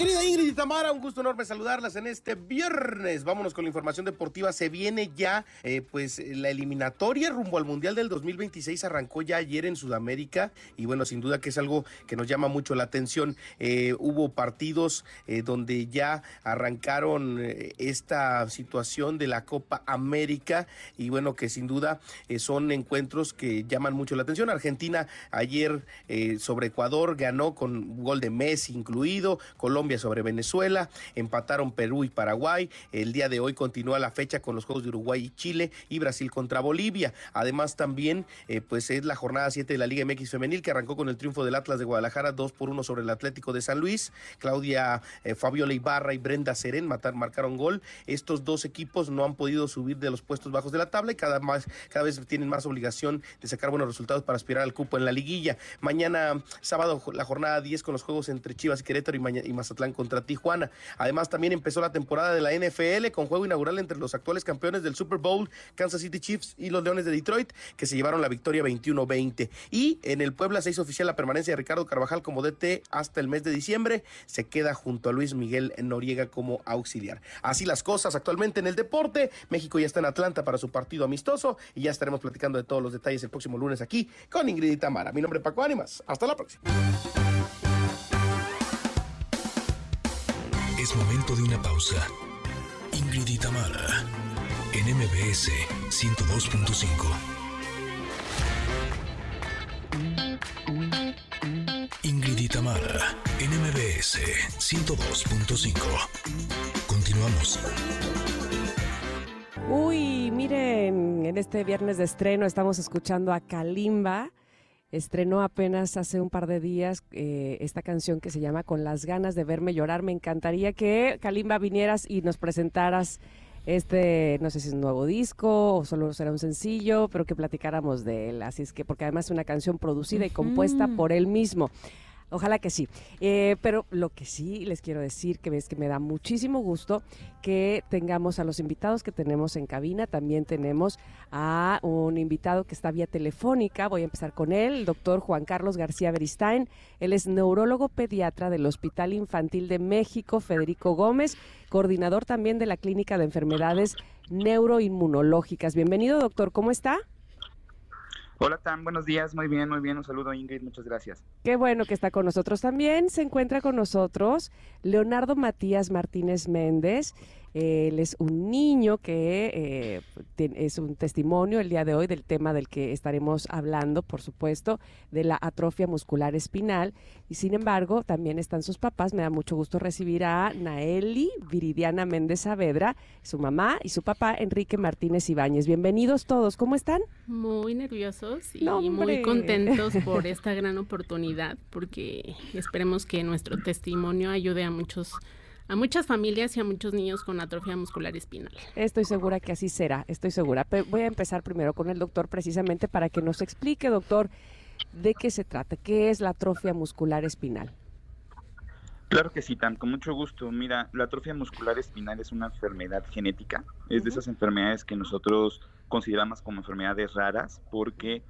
Querida Ingrid y Tamara, un gusto enorme saludarlas en este viernes. Vámonos con la información deportiva. Se viene ya, eh, pues, la eliminatoria rumbo al Mundial del 2026 arrancó ya ayer en Sudamérica y bueno, sin duda que es algo que nos llama mucho la atención. Eh, hubo partidos eh, donde ya arrancaron esta situación de la Copa América y bueno, que sin duda son encuentros que llaman mucho la atención. Argentina ayer sobre Ecuador ganó con gol de Messi incluido, Colombia sobre Venezuela, empataron Perú y Paraguay. El día de hoy continúa la fecha con los Juegos de Uruguay y Chile y Brasil contra Bolivia. Además también eh, pues es la jornada 7 de la Liga MX femenil que arrancó con el triunfo del Atlas de Guadalajara 2 por 1 sobre el Atlético de San Luis. Claudia eh, Fabiola Ibarra y Brenda Serén marcaron gol. Estos dos equipos no han podido subir de los puestos bajos de la tabla y cada, más, cada vez tienen más obligación de sacar buenos resultados para aspirar al cupo en la liguilla. Mañana sábado la jornada 10 con los juegos entre Chivas y Querétaro y, y Mazatlán contra Tijuana. Además también empezó la temporada de la NFL con juego inaugural entre los actuales campeones del Super Bowl, Kansas City Chiefs y los Leones de Detroit, que se llevaron la victoria 21-20. Y en el Puebla se hizo oficial la permanencia de Ricardo Carvajal como DT hasta el mes de diciembre. Se queda junto a Luis Miguel Noriega como auxiliar. Así las cosas actualmente en el deporte. México ya está en Atlanta para su partido amistoso y ya estaremos platicando de todos los detalles el próximo lunes aquí con Ingrid y Tamara. Mi nombre es Paco Ánimas. Hasta la próxima. Momento de una pausa. Ingrid y Tamara, en MBS 102.5. Ingrid y Tamara, en MBS 102.5. Continuamos. Uy, miren, en este viernes de estreno estamos escuchando a Kalimba. Estrenó apenas hace un par de días eh, esta canción que se llama Con las ganas de verme llorar. Me encantaría que Kalimba vinieras y nos presentaras este, no sé si es un nuevo disco o solo será un sencillo, pero que platicáramos de él. Así es que, porque además es una canción producida y compuesta por él mismo. Ojalá que sí. Eh, pero lo que sí les quiero decir que es que me da muchísimo gusto que tengamos a los invitados que tenemos en cabina. También tenemos a un invitado que está vía telefónica. Voy a empezar con él, el doctor Juan Carlos García Beristain. Él es neurólogo pediatra del Hospital Infantil de México, Federico Gómez, coordinador también de la Clínica de Enfermedades Neuroinmunológicas. Bienvenido, doctor. ¿Cómo está? Hola, Tan, buenos días, muy bien, muy bien, un saludo Ingrid, muchas gracias. Qué bueno que está con nosotros también. Se encuentra con nosotros Leonardo Matías Martínez Méndez. Él es un niño que eh, es un testimonio el día de hoy del tema del que estaremos hablando, por supuesto, de la atrofia muscular espinal. Y sin embargo, también están sus papás. Me da mucho gusto recibir a Naeli Viridiana Méndez Saavedra, su mamá y su papá Enrique Martínez Ibáñez. Bienvenidos todos, ¿cómo están? Muy nerviosos y muy contentos por esta gran oportunidad, porque esperemos que nuestro testimonio ayude a muchos a muchas familias y a muchos niños con atrofia muscular espinal. Estoy segura que así será, estoy segura. Pero voy a empezar primero con el doctor precisamente para que nos explique, doctor, de qué se trata, qué es la atrofia muscular espinal. Claro que sí, Tan, con mucho gusto. Mira, la atrofia muscular espinal es una enfermedad genética, es de esas enfermedades que nosotros consideramos como enfermedades raras porque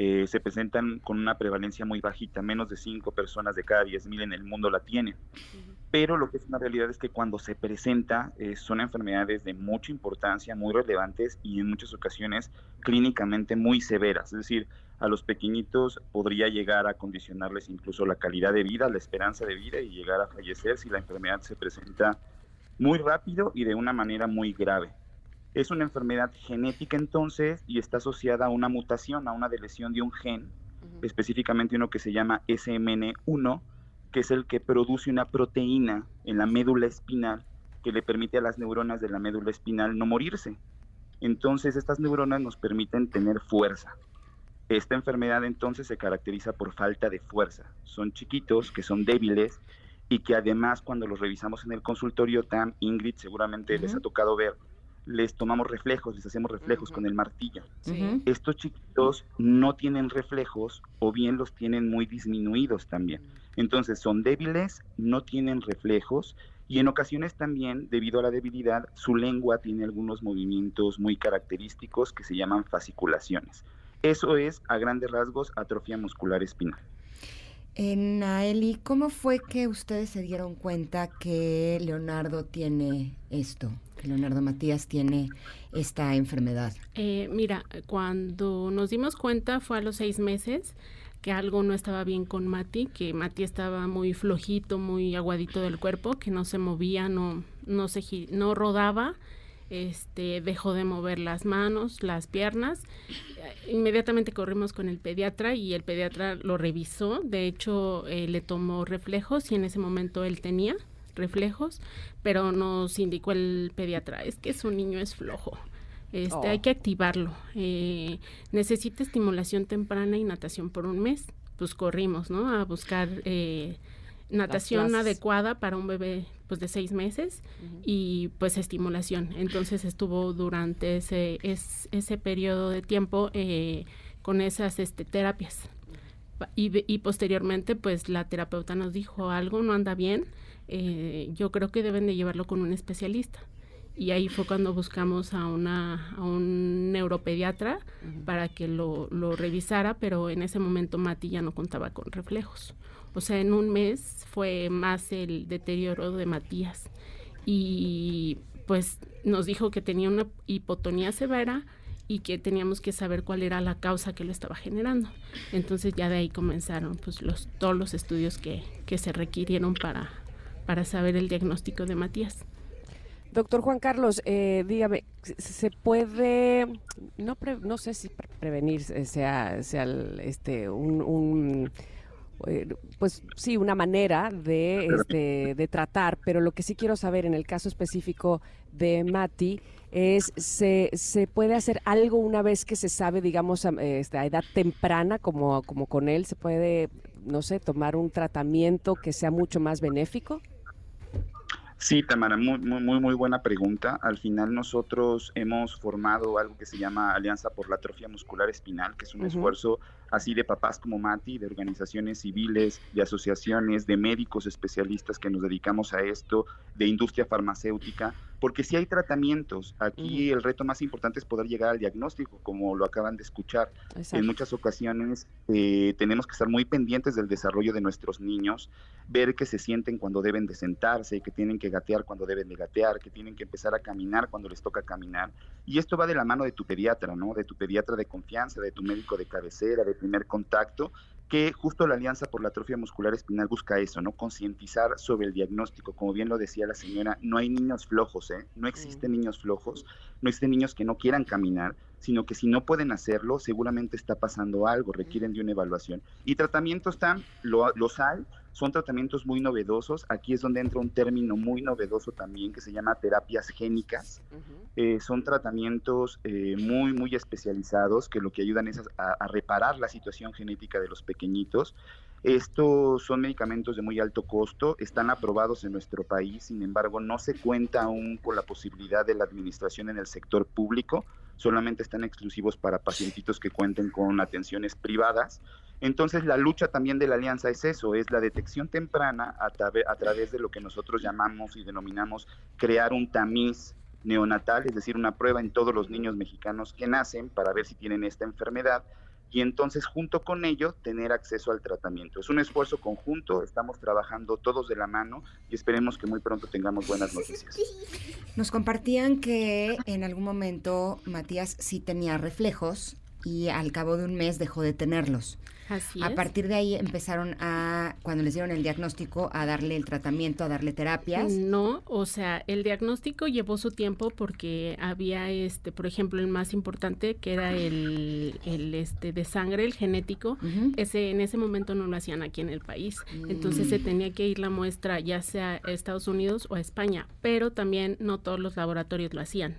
eh, se presentan con una prevalencia muy bajita, menos de 5 personas de cada 10.000 en el mundo la tienen. Pero lo que es una realidad es que cuando se presenta eh, son enfermedades de mucha importancia, muy relevantes y en muchas ocasiones clínicamente muy severas. Es decir, a los pequeñitos podría llegar a condicionarles incluso la calidad de vida, la esperanza de vida y llegar a fallecer si la enfermedad se presenta muy rápido y de una manera muy grave. Es una enfermedad genética entonces y está asociada a una mutación, a una delesión de un gen, específicamente uno que se llama SMN1, que es el que produce una proteína en la médula espinal que le permite a las neuronas de la médula espinal no morirse. Entonces estas neuronas nos permiten tener fuerza. Esta enfermedad entonces se caracteriza por falta de fuerza. Son chiquitos que son débiles y que además cuando los revisamos en el consultorio, Tam, Ingrid, seguramente les ha tocado ver les tomamos reflejos, les hacemos reflejos con el martillo. Estos chiquitos no tienen reflejos o bien los tienen muy disminuidos también. Entonces son débiles, no tienen reflejos y en ocasiones también, debido a la debilidad, su lengua tiene algunos movimientos muy característicos que se llaman fasciculaciones. Eso es, a grandes rasgos, atrofia muscular espinal. Naeli, ¿cómo fue que ustedes se dieron cuenta que Leonardo tiene esto? Que Leonardo Matías tiene esta enfermedad. Eh, mira, cuando nos dimos cuenta fue a los seis meses que algo no estaba bien con Mati, que Mati estaba muy flojito, muy aguadito del cuerpo, que no se movía, no, no se no rodaba este, dejó de mover las manos, las piernas. Inmediatamente corrimos con el pediatra y el pediatra lo revisó. De hecho, eh, le tomó reflejos y en ese momento él tenía reflejos, pero nos indicó el pediatra, es que su niño es flojo. Este, Hay oh. que activarlo. Eh, necesita estimulación temprana y natación por un mes. Pues corrimos, ¿no? A buscar eh, natación adecuada para un bebé pues de seis meses y pues estimulación. Entonces estuvo durante ese, ese periodo de tiempo eh, con esas este, terapias. Y, y, posteriormente pues la terapeuta nos dijo algo no anda bien, eh, yo creo que deben de llevarlo con un especialista. Y ahí fue cuando buscamos a, una, a un neuropediatra para que lo, lo revisara, pero en ese momento Mati ya no contaba con reflejos. O sea, en un mes fue más el deterioro de Matías. Y pues nos dijo que tenía una hipotonía severa y que teníamos que saber cuál era la causa que lo estaba generando. Entonces ya de ahí comenzaron pues los, todos los estudios que, que se requirieron para, para saber el diagnóstico de Matías. Doctor Juan Carlos, eh, dígame, ¿se puede, no, no sé si prevenir sea, sea este, un, pues sí, una manera de, este, de tratar, pero lo que sí quiero saber en el caso específico de Mati es, ¿se, ¿se puede hacer algo una vez que se sabe, digamos, a, este, a edad temprana, como, como con él, se puede, no sé, tomar un tratamiento que sea mucho más benéfico? Sí, Tamara, muy, muy, muy buena pregunta. Al final nosotros hemos formado algo que se llama Alianza por la Atrofia Muscular Espinal, que es un esfuerzo así de papás como Mati, de organizaciones civiles, de asociaciones, de médicos especialistas que nos dedicamos a esto, de industria farmacéutica, porque si hay tratamientos, aquí el reto más importante es poder llegar al diagnóstico, como lo acaban de escuchar. En muchas ocasiones eh, tenemos que estar muy pendientes del desarrollo de nuestros niños, ver que se sienten cuando deben de sentarse, que tienen que gatear cuando deben de gatear, que tienen que empezar a caminar cuando les toca caminar. Y esto va de la mano de tu pediatra, ¿no? De tu pediatra de confianza, de tu médico de cabecera, de primer contacto, que justo la Alianza por la Atrofia Muscular Espinal busca eso, ¿no? Concientizar sobre el diagnóstico. Como bien lo decía la señora, no hay niños flojos, ¿eh? No existen niños flojos, no existen niños que no quieran caminar, sino que si no pueden hacerlo, seguramente está pasando algo, requieren de una evaluación. Y tratamientos están, lo, los hay, son tratamientos muy novedosos. Aquí es donde entra un término muy novedoso también que se llama terapias génicas. Eh, son tratamientos eh, muy, muy especializados que lo que ayudan es a, reparar la situación genética de los pequeñitos. Estos son medicamentos de muy alto costo, están aprobados en nuestro país, sin embargo no se cuenta aún con la posibilidad de la administración en el sector público, solamente están exclusivos para pacientitos que cuenten con atenciones privadas. Entonces la lucha también de la alianza es eso, es la detección temprana a, a través de lo que nosotros llamamos y denominamos crear un tamiz neonatal, es decir, una prueba en todos los niños mexicanos que nacen para ver si tienen esta enfermedad y entonces junto con ello tener acceso al tratamiento. Es un esfuerzo conjunto, estamos trabajando todos de la mano y esperemos que muy pronto tengamos buenas noticias. Nos compartían que en algún momento Matías sí tenía reflejos y al cabo de un mes dejó de tenerlos a partir de ahí empezaron a, cuando les dieron el diagnóstico, a darle el tratamiento, a darle terapias. No, o sea, el diagnóstico llevó su tiempo porque había, este, por ejemplo, el más importante que era el, el este, de sangre, el genético. Ese en ese momento no lo hacían aquí en el país. Entonces se mm. tenía que ir la muestra ya sea a Estados Unidos o a España, pero también no todos los laboratorios lo hacían.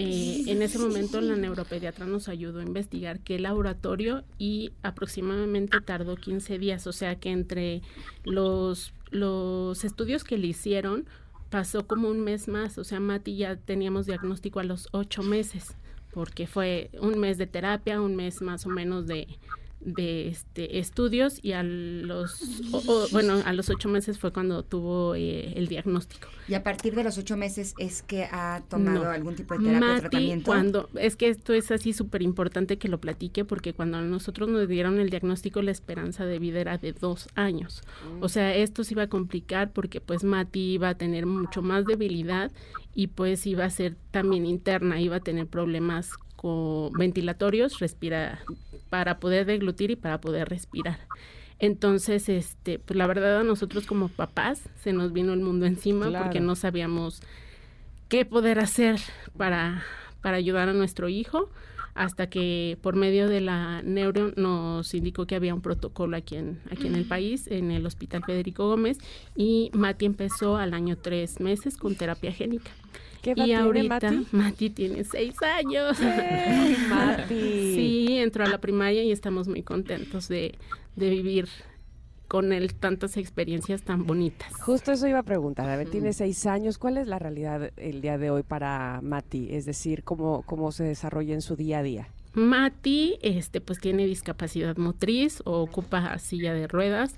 Eh, en ese momento la neuropediatra nos ayudó a investigar qué laboratorio y aproximadamente tardó 15 días, o sea que entre los, los estudios que le hicieron pasó como un mes más, o sea, Mati ya teníamos diagnóstico a los ocho meses, porque fue un mes de terapia, un mes más o menos de, de este, estudios y a los bueno a los ocho meses fue cuando tuvo eh, el diagnóstico. Y a partir de los ocho meses es que ha tomado algún tipo de terapia o tratamiento. cuando es que esto es así súper importante que lo platique porque cuando nosotros nos dieron el diagnóstico la esperanza de vida era de dos años. O sea esto se iba a complicar porque pues Mati iba a tener mucho más debilidad y pues iba a ser también interna iba a tener problemas con ventilatorios respira para poder deglutir y para poder respirar. Entonces, este, pues la verdad a nosotros como papás se nos vino el mundo encima porque no sabíamos qué poder hacer para, para ayudar a nuestro hijo hasta que por medio de la neuro nos indicó que había un protocolo aquí en, aquí en el país, en el Hospital Federico Gómez, y Mati empezó al año tres meses con terapia génica y ahorita Mati? tiene seis años. Mati. Sí, entró a la primaria y estamos muy contentos de, vivir con él tantas experiencias tan bonitas. Justo eso iba a preguntar. A ver, tiene seis años. ¿Cuál es la realidad el día de hoy para Mati? Es decir, ¿cómo, cómo se desarrolla en su día a día? Mati, este, pues tiene discapacidad motriz o ocupa silla de ruedas.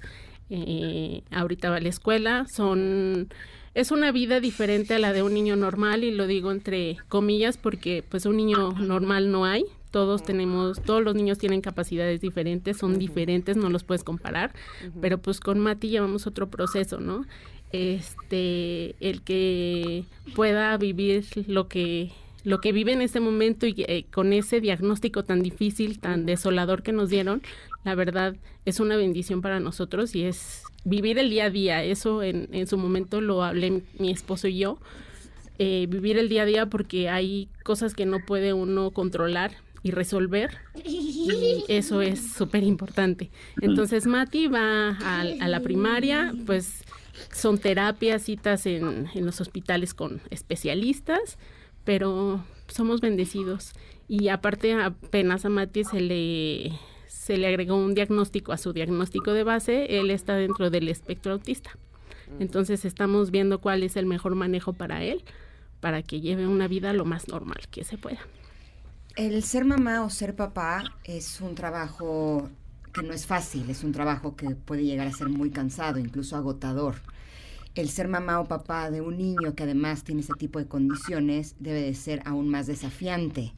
Eh, ahorita va a la escuela. Son es una vida diferente a la de un niño normal y lo digo entre comillas porque pues un niño normal no hay. Todos tenemos, todos los niños tienen capacidades diferentes, son diferentes, no los puedes comparar, pero pues con Mati llevamos otro proceso, ¿no? Este, el que pueda vivir lo que lo que vive en este momento y eh, con ese diagnóstico tan difícil, tan desolador que nos dieron, la verdad es una bendición para nosotros y es vivir el día a día. Eso en, en su momento lo hablé mi esposo y yo. eh, vivir el día a día porque hay cosas que no puede uno controlar y resolver. Y eso es súper importante. Entonces Mati va a, a, la primaria, pues son terapias, citas en, en los hospitales con especialistas, pero somos bendecidos. Y aparte apenas a Mati se le, se le agregó un diagnóstico a su diagnóstico de base, él está dentro del espectro autista. Entonces estamos viendo cuál es el mejor manejo para él, para que lleve una vida lo más normal que se pueda. El ser mamá o ser papá es un trabajo que no es fácil, es un trabajo que puede llegar a ser muy cansado, incluso agotador. El ser mamá o papá de un niño que además tiene ese tipo de condiciones debe de ser aún más desafiante.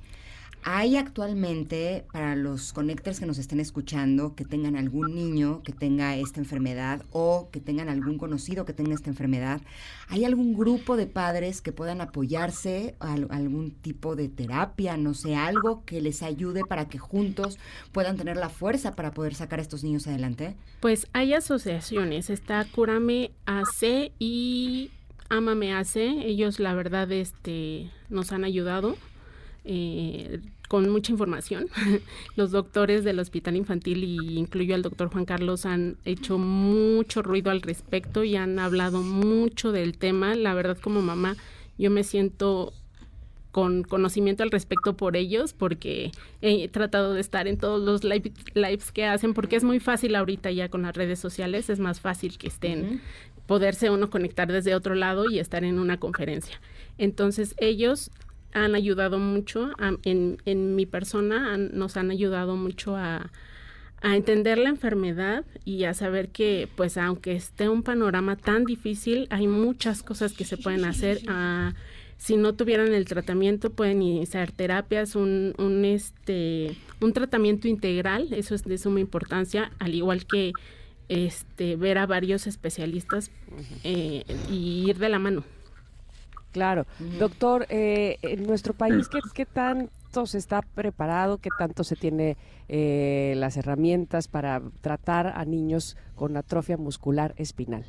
Hay actualmente, para los connectors que nos estén escuchando, que tengan algún niño que tenga esta enfermedad o que tengan algún conocido que tenga esta enfermedad, ¿hay algún grupo de padres que puedan apoyarse a algún tipo de terapia, no sé, algo que les ayude para que juntos puedan tener la fuerza para poder sacar a estos niños adelante? Pues hay asociaciones, está Curame AC y Amame AC, ellos la verdad este, nos han ayudado eh, con mucha información. Los doctores del Hospital Infantil, y incluyo al doctor Juan Carlos, han hecho mucho ruido al respecto y han hablado mucho del tema. La verdad, como mamá, yo me siento con conocimiento al respecto por ellos, porque he tratado de estar en todos los lives que hacen, porque es muy fácil ahorita ya con las redes sociales, es más fácil que estén, poderse uno conectar desde otro lado y estar en una conferencia. Entonces ellos han ayudado mucho en, en, mi persona, nos han ayudado mucho a, a, entender la enfermedad y a saber que, pues, aunque esté un panorama tan difícil, hay muchas cosas que se pueden hacer. Ah, si no tuvieran el tratamiento, pueden iniciar terapias, un, un, este, un tratamiento integral, eso es de suma importancia, al igual que este, ver a varios especialistas eh, y ir de la mano. Claro. Doctor, eh, en nuestro país, ¿qué, ¿qué, tanto se está preparado? ¿Qué tanto se tiene eh, las herramientas para tratar a niños con atrofia muscular espinal?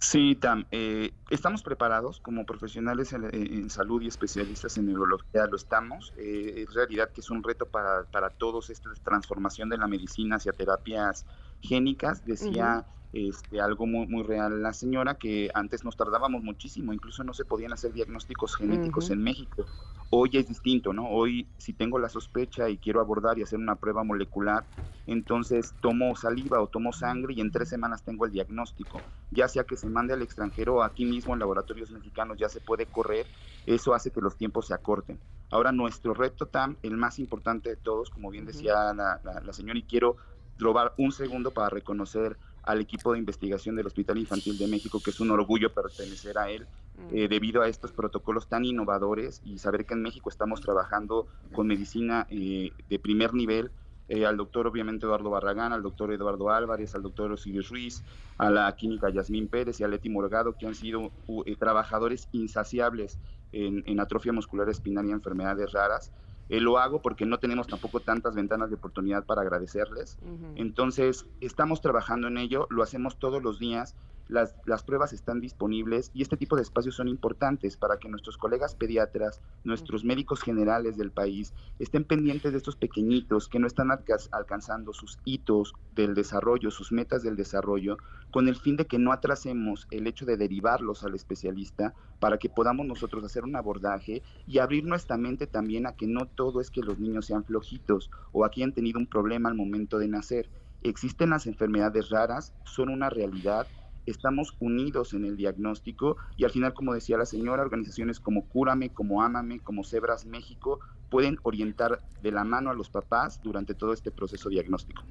Sí, Tam, eh, estamos preparados como profesionales en, salud y especialistas en neurología, lo estamos. es realidad que es un reto para, para todos esta transformación de la medicina hacia terapias génicas. Decía este, algo muy, muy real la señora, que antes nos tardábamos muchísimo, incluso no se podían hacer diagnósticos genéticos en México. Hoy es distinto, ¿no? Hoy si tengo la sospecha y quiero abordar y hacer una prueba molecular, entonces tomo saliva o tomo sangre y en tres semanas tengo el diagnóstico. Ya sea que se mande al extranjero o aquí mismo en laboratorios mexicanos ya se puede correr, eso hace que los tiempos se acorten. Ahora nuestro reto, TAM, el más importante de todos, como bien decía la, la señora, y quiero robar un segundo para reconocer al equipo de investigación del Hospital Infantil de México, que es un orgullo pertenecer a él, mm. eh, debido a estos protocolos tan innovadores y saber que en México estamos trabajando con medicina eh, de primer nivel. Eh, al doctor obviamente Eduardo Barragán, al doctor Eduardo Álvarez, al doctor Osiris Ruiz, a la química Yasmín Pérez y a Leti Morgado, que han sido trabajadores insaciables en, en atrofia muscular espinal y enfermedades raras. Eh, lo hago porque no tenemos tampoco tantas ventanas de oportunidad para agradecerles. Entonces, estamos trabajando en ello, lo hacemos todos los días las, las, pruebas están disponibles y este tipo de espacios son importantes para que nuestros colegas pediatras, nuestros médicos generales del país estén pendientes de estos pequeñitos que no están alcanzando sus hitos del desarrollo, sus metas del desarrollo, con el fin de que no atrasemos el hecho de derivarlos al especialista para que podamos nosotros hacer un abordaje y abrir nuestra mente también a que no todo es que los niños sean flojitos o aquí han tenido un problema al momento de nacer. Existen las enfermedades raras, son una realidad estamos unidos en el diagnóstico y al final, como decía la señora, organizaciones como Cúrame, como Ámame, como Cebras México pueden orientar de la mano a los papás durante todo este proceso diagnóstico.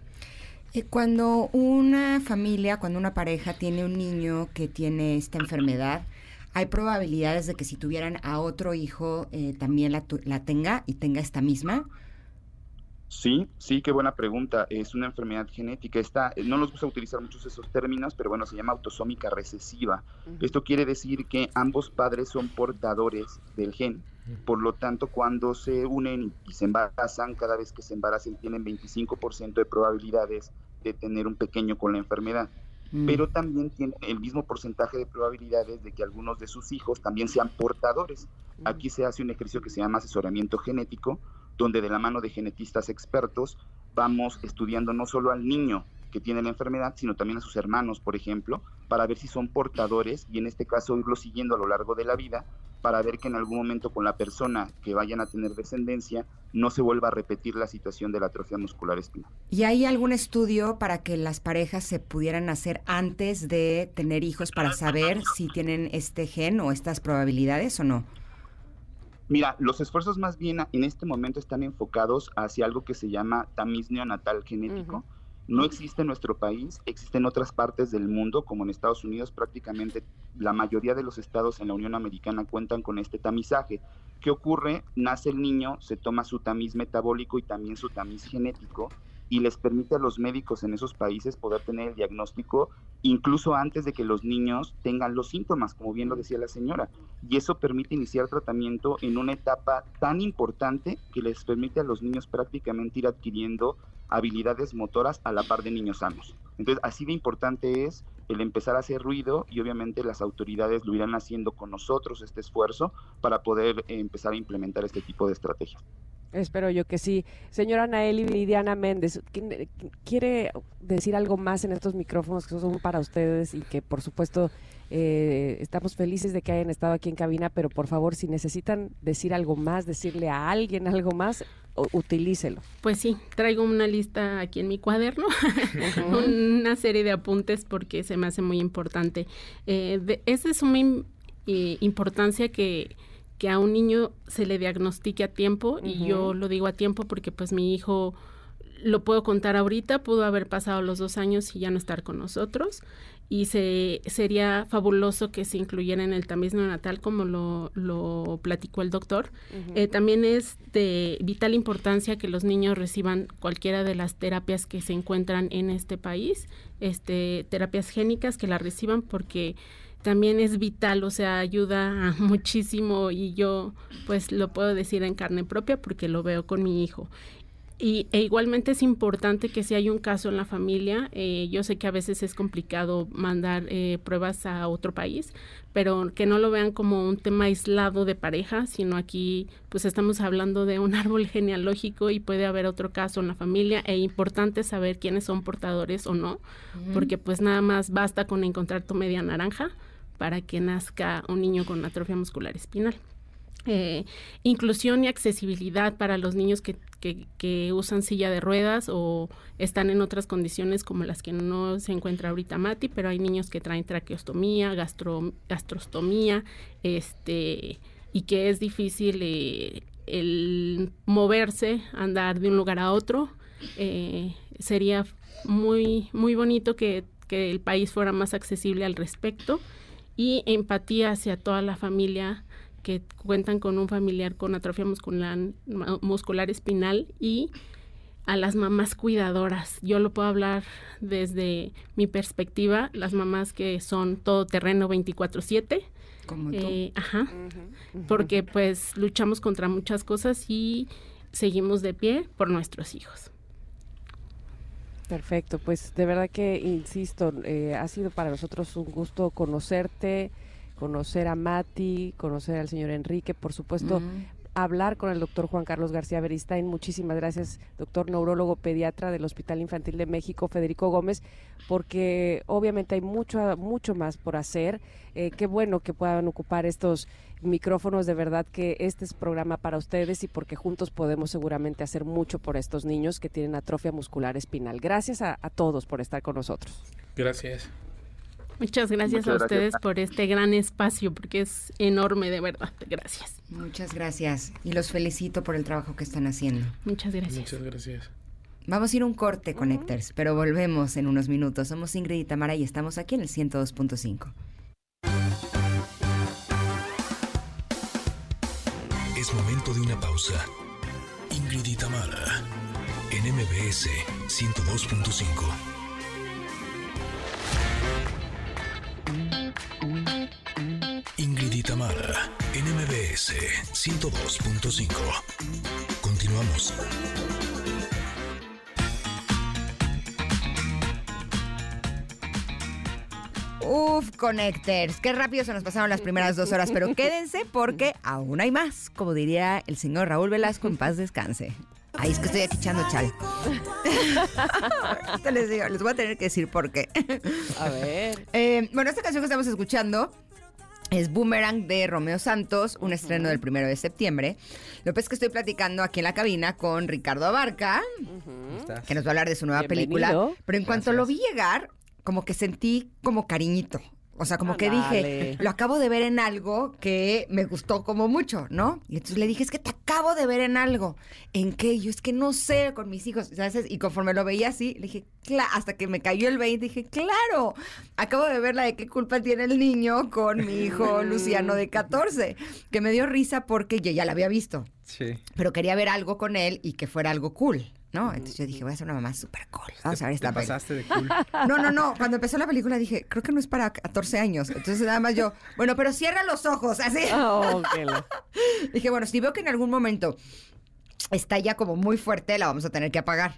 Eh, cuando una familia, cuando una pareja tiene un niño que tiene esta enfermedad, ¿hay probabilidades de que si tuvieran a otro hijo eh, también la, la tenga y tenga esta misma? Sí, sí, qué buena pregunta. Es una enfermedad genética. Esta, no nos gusta utilizar muchos esos términos, pero bueno, se llama autosómica recesiva. Esto quiere decir que ambos padres son portadores del gen. Por lo tanto, cuando se unen y se embarazan, cada vez que se embarazan tienen 25% de probabilidades de tener un pequeño con la enfermedad. mm. pero también tienen el mismo porcentaje de probabilidades de que algunos de sus hijos también sean portadores. Mm. Aquí se hace un ejercicio que se llama asesoramiento genético, donde de la mano de genetistas expertos vamos estudiando no solo al niño que tiene la enfermedad, sino también a sus hermanos, por ejemplo, para ver si son portadores y en este caso irlo siguiendo a lo largo de la vida para ver que en algún momento con la persona que vayan a tener descendencia no se vuelva a repetir la situación de la atrofia muscular espinal. ¿Y hay algún estudio para que las parejas se pudieran hacer antes de tener hijos para saber si tienen este gen o estas probabilidades o no? Mira, los esfuerzos más bien en este momento están enfocados hacia algo que se llama tamiz neonatal genético. No existe en nuestro país, existe en otras partes del mundo, como en Estados Unidos, prácticamente la mayoría de los estados en la Unión Americana cuentan con este tamizaje. ¿Qué ocurre? Nace el niño, se toma su tamiz metabólico y también su tamiz genético y les permite a los médicos en esos países poder tener el diagnóstico incluso antes de que los niños tengan los síntomas, como bien lo decía la señora. Y eso permite iniciar tratamiento en una etapa tan importante que les permite a los niños prácticamente ir adquiriendo habilidades motoras a la par de niños sanos. Entonces, así de importante es el empezar a hacer ruido y obviamente las autoridades lo irán haciendo con nosotros este esfuerzo para poder empezar a implementar este tipo de estrategias. Espero yo que sí. Señora Naeli Lidiana Méndez, ¿quiere decir algo más en estos micrófonos que son para ustedes y que por supuesto eh, estamos felices de que hayan estado aquí en cabina, pero por favor si necesitan decir algo más, decirle a alguien algo más, utilícelo. Pues sí, traigo una lista aquí en mi cuaderno, una serie de apuntes porque se me hace muy importante. Eh, esa es una eh, importancia que que a un niño se le diagnostique a tiempo y yo lo digo a tiempo porque pues mi hijo lo puedo contar ahorita, pudo haber pasado los dos años y ya no estar con nosotros y se, sería fabuloso que se incluyera en el tamiz neonatal como lo, lo platicó el doctor. Eh, también es de vital importancia que los niños reciban cualquiera de las terapias que se encuentran en este país, este, terapias génicas que las reciban porque también es vital, o sea, ayuda muchísimo y yo pues lo puedo decir en carne propia porque lo veo con mi hijo. Y, e igualmente es importante que si hay un caso en la familia, eh, yo sé que a veces es complicado mandar eh, pruebas a otro país, pero que no lo vean como un tema aislado de pareja, sino aquí pues estamos hablando de un árbol genealógico y puede haber otro caso en la familia e importante saber quiénes son portadores o no, porque pues nada más basta con encontrar tu media naranja para que nazca un niño con atrofia muscular espinal. Eh, inclusión y accesibilidad para los niños que, usan silla de ruedas o están en otras condiciones como las que no se encuentra ahorita Mati, pero hay niños que traen traqueostomía, gastro, gastrostomía, este, y que es difícil eh, el moverse, andar de un lugar a otro. Eh, sería muy, muy bonito que, que el país fuera más accesible al respecto y empatía hacia toda la familia que cuentan con un familiar con atrofia muscular, muscular espinal y a las mamás cuidadoras. Yo lo puedo hablar desde mi perspectiva, las mamás que son todo terreno 24/7. Como tú. Eh, ajá. Porque pues luchamos contra muchas cosas y seguimos de pie por nuestros hijos. Perfecto, pues de verdad que, insisto, eh, ha sido para nosotros un gusto conocerte, conocer a Mati, conocer al señor Enrique, por supuesto, hablar con el doctor Juan Carlos García Beristain. Muchísimas gracias, doctor neurólogo pediatra del Hospital Infantil de México, Federico Gómez, porque obviamente hay mucho, mucho más por hacer. Eh, qué bueno que puedan ocupar estos micrófonos, de verdad que este es programa para ustedes y porque juntos podemos seguramente hacer mucho por estos niños que tienen atrofia muscular espinal. Gracias a, todos por estar con nosotros. Gracias. Muchas gracias a ustedes por este gran espacio, porque es enorme, de verdad. Gracias. Muchas gracias. Y los felicito por el trabajo que están haciendo. Muchas gracias. Muchas gracias. Vamos a ir un corte, Connectors, pero volvemos en unos minutos. Somos Ingrid y Tamara y estamos aquí en el 102.5. Es momento de una pausa. Ingrid y Tamara, en MBS 102.5. Ingrid y Tamara, en MBS 102.5. Continuamos. Uf, Connectors. Qué rápido se nos pasaron las primeras dos horas, pero quédense porque aún hay más, como diría el señor Raúl Velasco, en paz descanse. Ay, es que estoy aquí echando chal. Les digo, les voy a tener que decir por qué. A ver. Eh, bueno, esta canción que estamos escuchando es Boomerang de Romeo Santos, un estreno del primero de septiembre. Lo que es que estoy platicando aquí en la cabina con Ricardo Abarca, que nos va a hablar de su nueva Bienvenido. película. Pero en cuanto lo vi llegar, como que sentí como cariñito. O sea, como que dije, Ándale. lo acabo de ver en algo que me gustó como mucho, ¿no? Y entonces le dije, es que te acabo de ver en algo. ¿En qué? Yo es que no sé, con mis hijos, ¿sabes? Y conforme lo veía así, le dije, hasta que me cayó el 20, dije, claro, acabo de ver la de qué culpa tiene el niño con mi hijo Luciano de 14, que me dio risa porque yo ya la había visto, Sí. pero quería ver algo con él y que fuera algo cool. ¿No? Entonces yo dije, voy a ser una mamá súper cool. Vamos a ver esta peli. pasaste de cool. No, no, no. Cuando empezó la película dije, creo que no es para 14 años. Entonces nada más yo, bueno, pero cierra los ojos, así. Oh, la- Dije, bueno, si veo que en algún momento está ya como muy fuerte, la vamos a tener que apagar.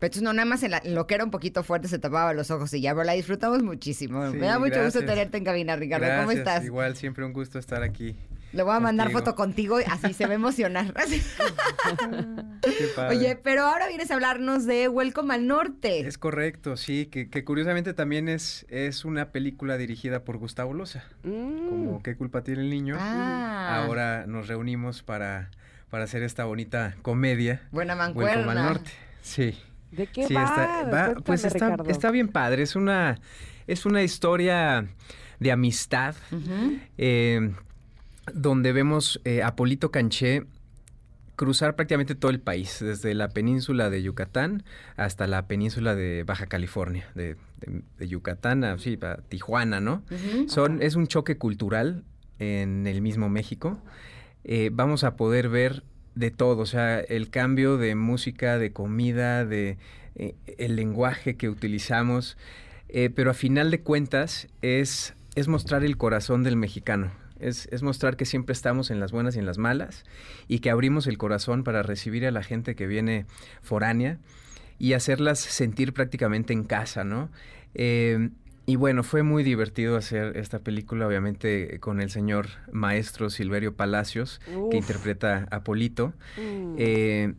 Pero entonces no, nada más en, la- en lo que era un poquito fuerte se tapaba los ojos y ya, pero la disfrutamos muchísimo. Sí, Me da mucho gusto tenerte en cabina, Ricardo. ¿Cómo estás? Igual, siempre un gusto estar aquí. Le voy a mandar contigo. foto contigo y así se va a emocionar. Qué padre. Oye, pero ahora vienes a hablarnos de Welcome al Norte. Es correcto, sí, que, que curiosamente también es, es una película dirigida por Gustavo Loza. Mm. Como ¿Qué culpa tiene el niño? Ah. Ahora nos reunimos para, para hacer esta bonita comedia. Buena Welcome al mancuerna. Norte. Sí. ¿De qué Sí, va? está, va- pues está, bien padre. Es una, es una historia de amistad eh, donde vemos eh, a Polito Canché cruzar prácticamente todo el país, desde la península de Yucatán hasta la península de Baja California, de, de- de Yucatán a, sí, a Tijuana, ¿no? Son, es un choque cultural en el mismo México. Eh, vamos a poder ver de todo, o sea, el cambio de música, de comida, de eh, el lenguaje que utilizamos, eh, pero a final de cuentas es, es mostrar el corazón del mexicano. Es, es mostrar que siempre estamos en las buenas y en las malas y que abrimos el corazón para recibir a la gente que viene foránea y hacerlas sentir prácticamente en casa, ¿no? Eh, y bueno, fue muy divertido hacer esta película, obviamente, con el señor maestro Silverio Palacios, que interpreta a Polito. Mm. Eh,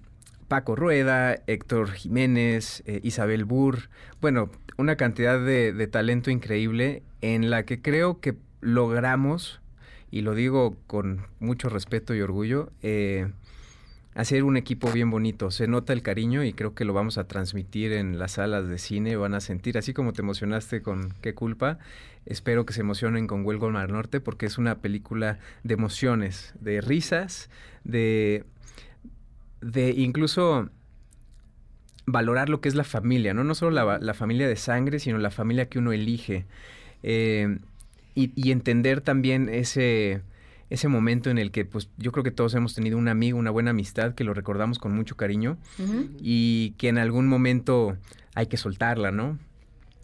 Paco Rueda, Héctor Jiménez, eh, Isabel Burr, bueno, una cantidad de, de talento increíble en la que creo que logramos, y lo digo con mucho respeto y orgullo, eh, hacer un equipo bien bonito. Se nota el cariño y creo que lo vamos a transmitir en las salas de cine, van a sentir, así como te emocionaste con Qué culpa, espero que se emocionen con Welcome al Norte porque es una película de emociones, de risas, de de incluso valorar lo que es la familia, ¿no? No solo la, la familia de sangre, sino la familia que uno elige. Eh, y, y entender también ese, ese momento en el que, pues, yo creo que todos hemos tenido un amigo, una buena amistad, que lo recordamos con mucho cariño y que en algún momento hay que soltarla, ¿no?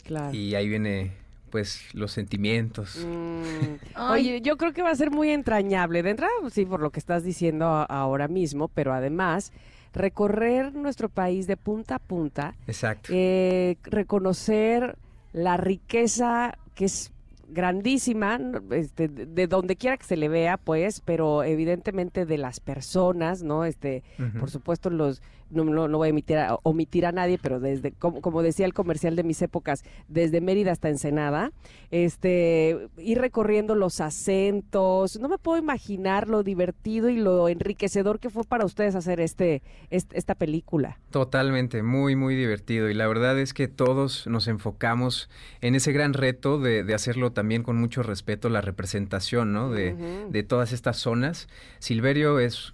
Claro. Y ahí viene, pues, los sentimientos. Mm. Oye, yo creo que va a ser muy entrañable. De entrada, pues, sí, por lo que estás diciendo ahora mismo, pero además, recorrer nuestro país de punta a punta, Exacto. eh, reconocer la riqueza que es grandísima, este, de de donde quiera que se le vea, pues, pero evidentemente de las personas, ¿no? Este, por supuesto, los no, no, no voy a omitir a, omitir a nadie, pero desde, como, como decía el comercial de mis épocas, desde Mérida hasta Ensenada, este, ir recorriendo los acentos, no me puedo imaginar lo divertido y lo enriquecedor que fue para ustedes hacer este, este- esta película. Totalmente, muy, muy divertido. Y la verdad es que todos nos enfocamos en ese gran reto de, de hacerlo también con mucho respeto, la representación, ¿no? De, de todas estas zonas. Silverio es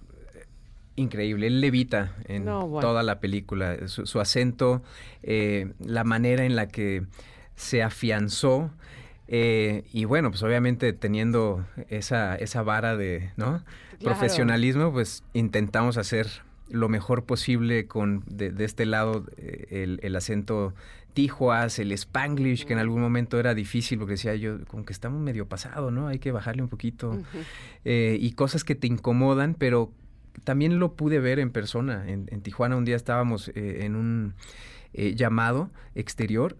increíble, él levita en No, bueno. toda la película. Su, su acento, eh, la manera en la que se afianzó. eh, y bueno, pues obviamente teniendo esa, esa vara de, ¿no? Claro. profesionalismo, pues intentamos hacer lo mejor posible con de, de este lado eh, el, el acento tijuas, el spanglish, que en algún momento era difícil porque decía yo, como que estamos medio pasado, ¿no? Hay que bajarle un poquito. Eh, y cosas que te incomodan, pero también lo pude ver en persona. En, en Tijuana un día estábamos eh, en un eh, llamado exterior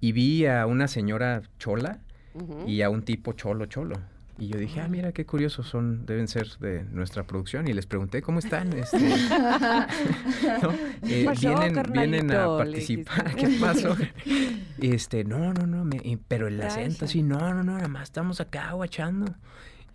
y vi a una señora chola y a un tipo cholo cholo. Y yo dije, ah, mira, qué curioso, son, deben ser de nuestra producción. Y les pregunté, ¿cómo están? Este, ¿no? Eh, pasó, vienen, vienen a participar. ¿qué pasó? Este, no, no, no, me- pero el acento así, no, no, no, nada más estamos acá guachando.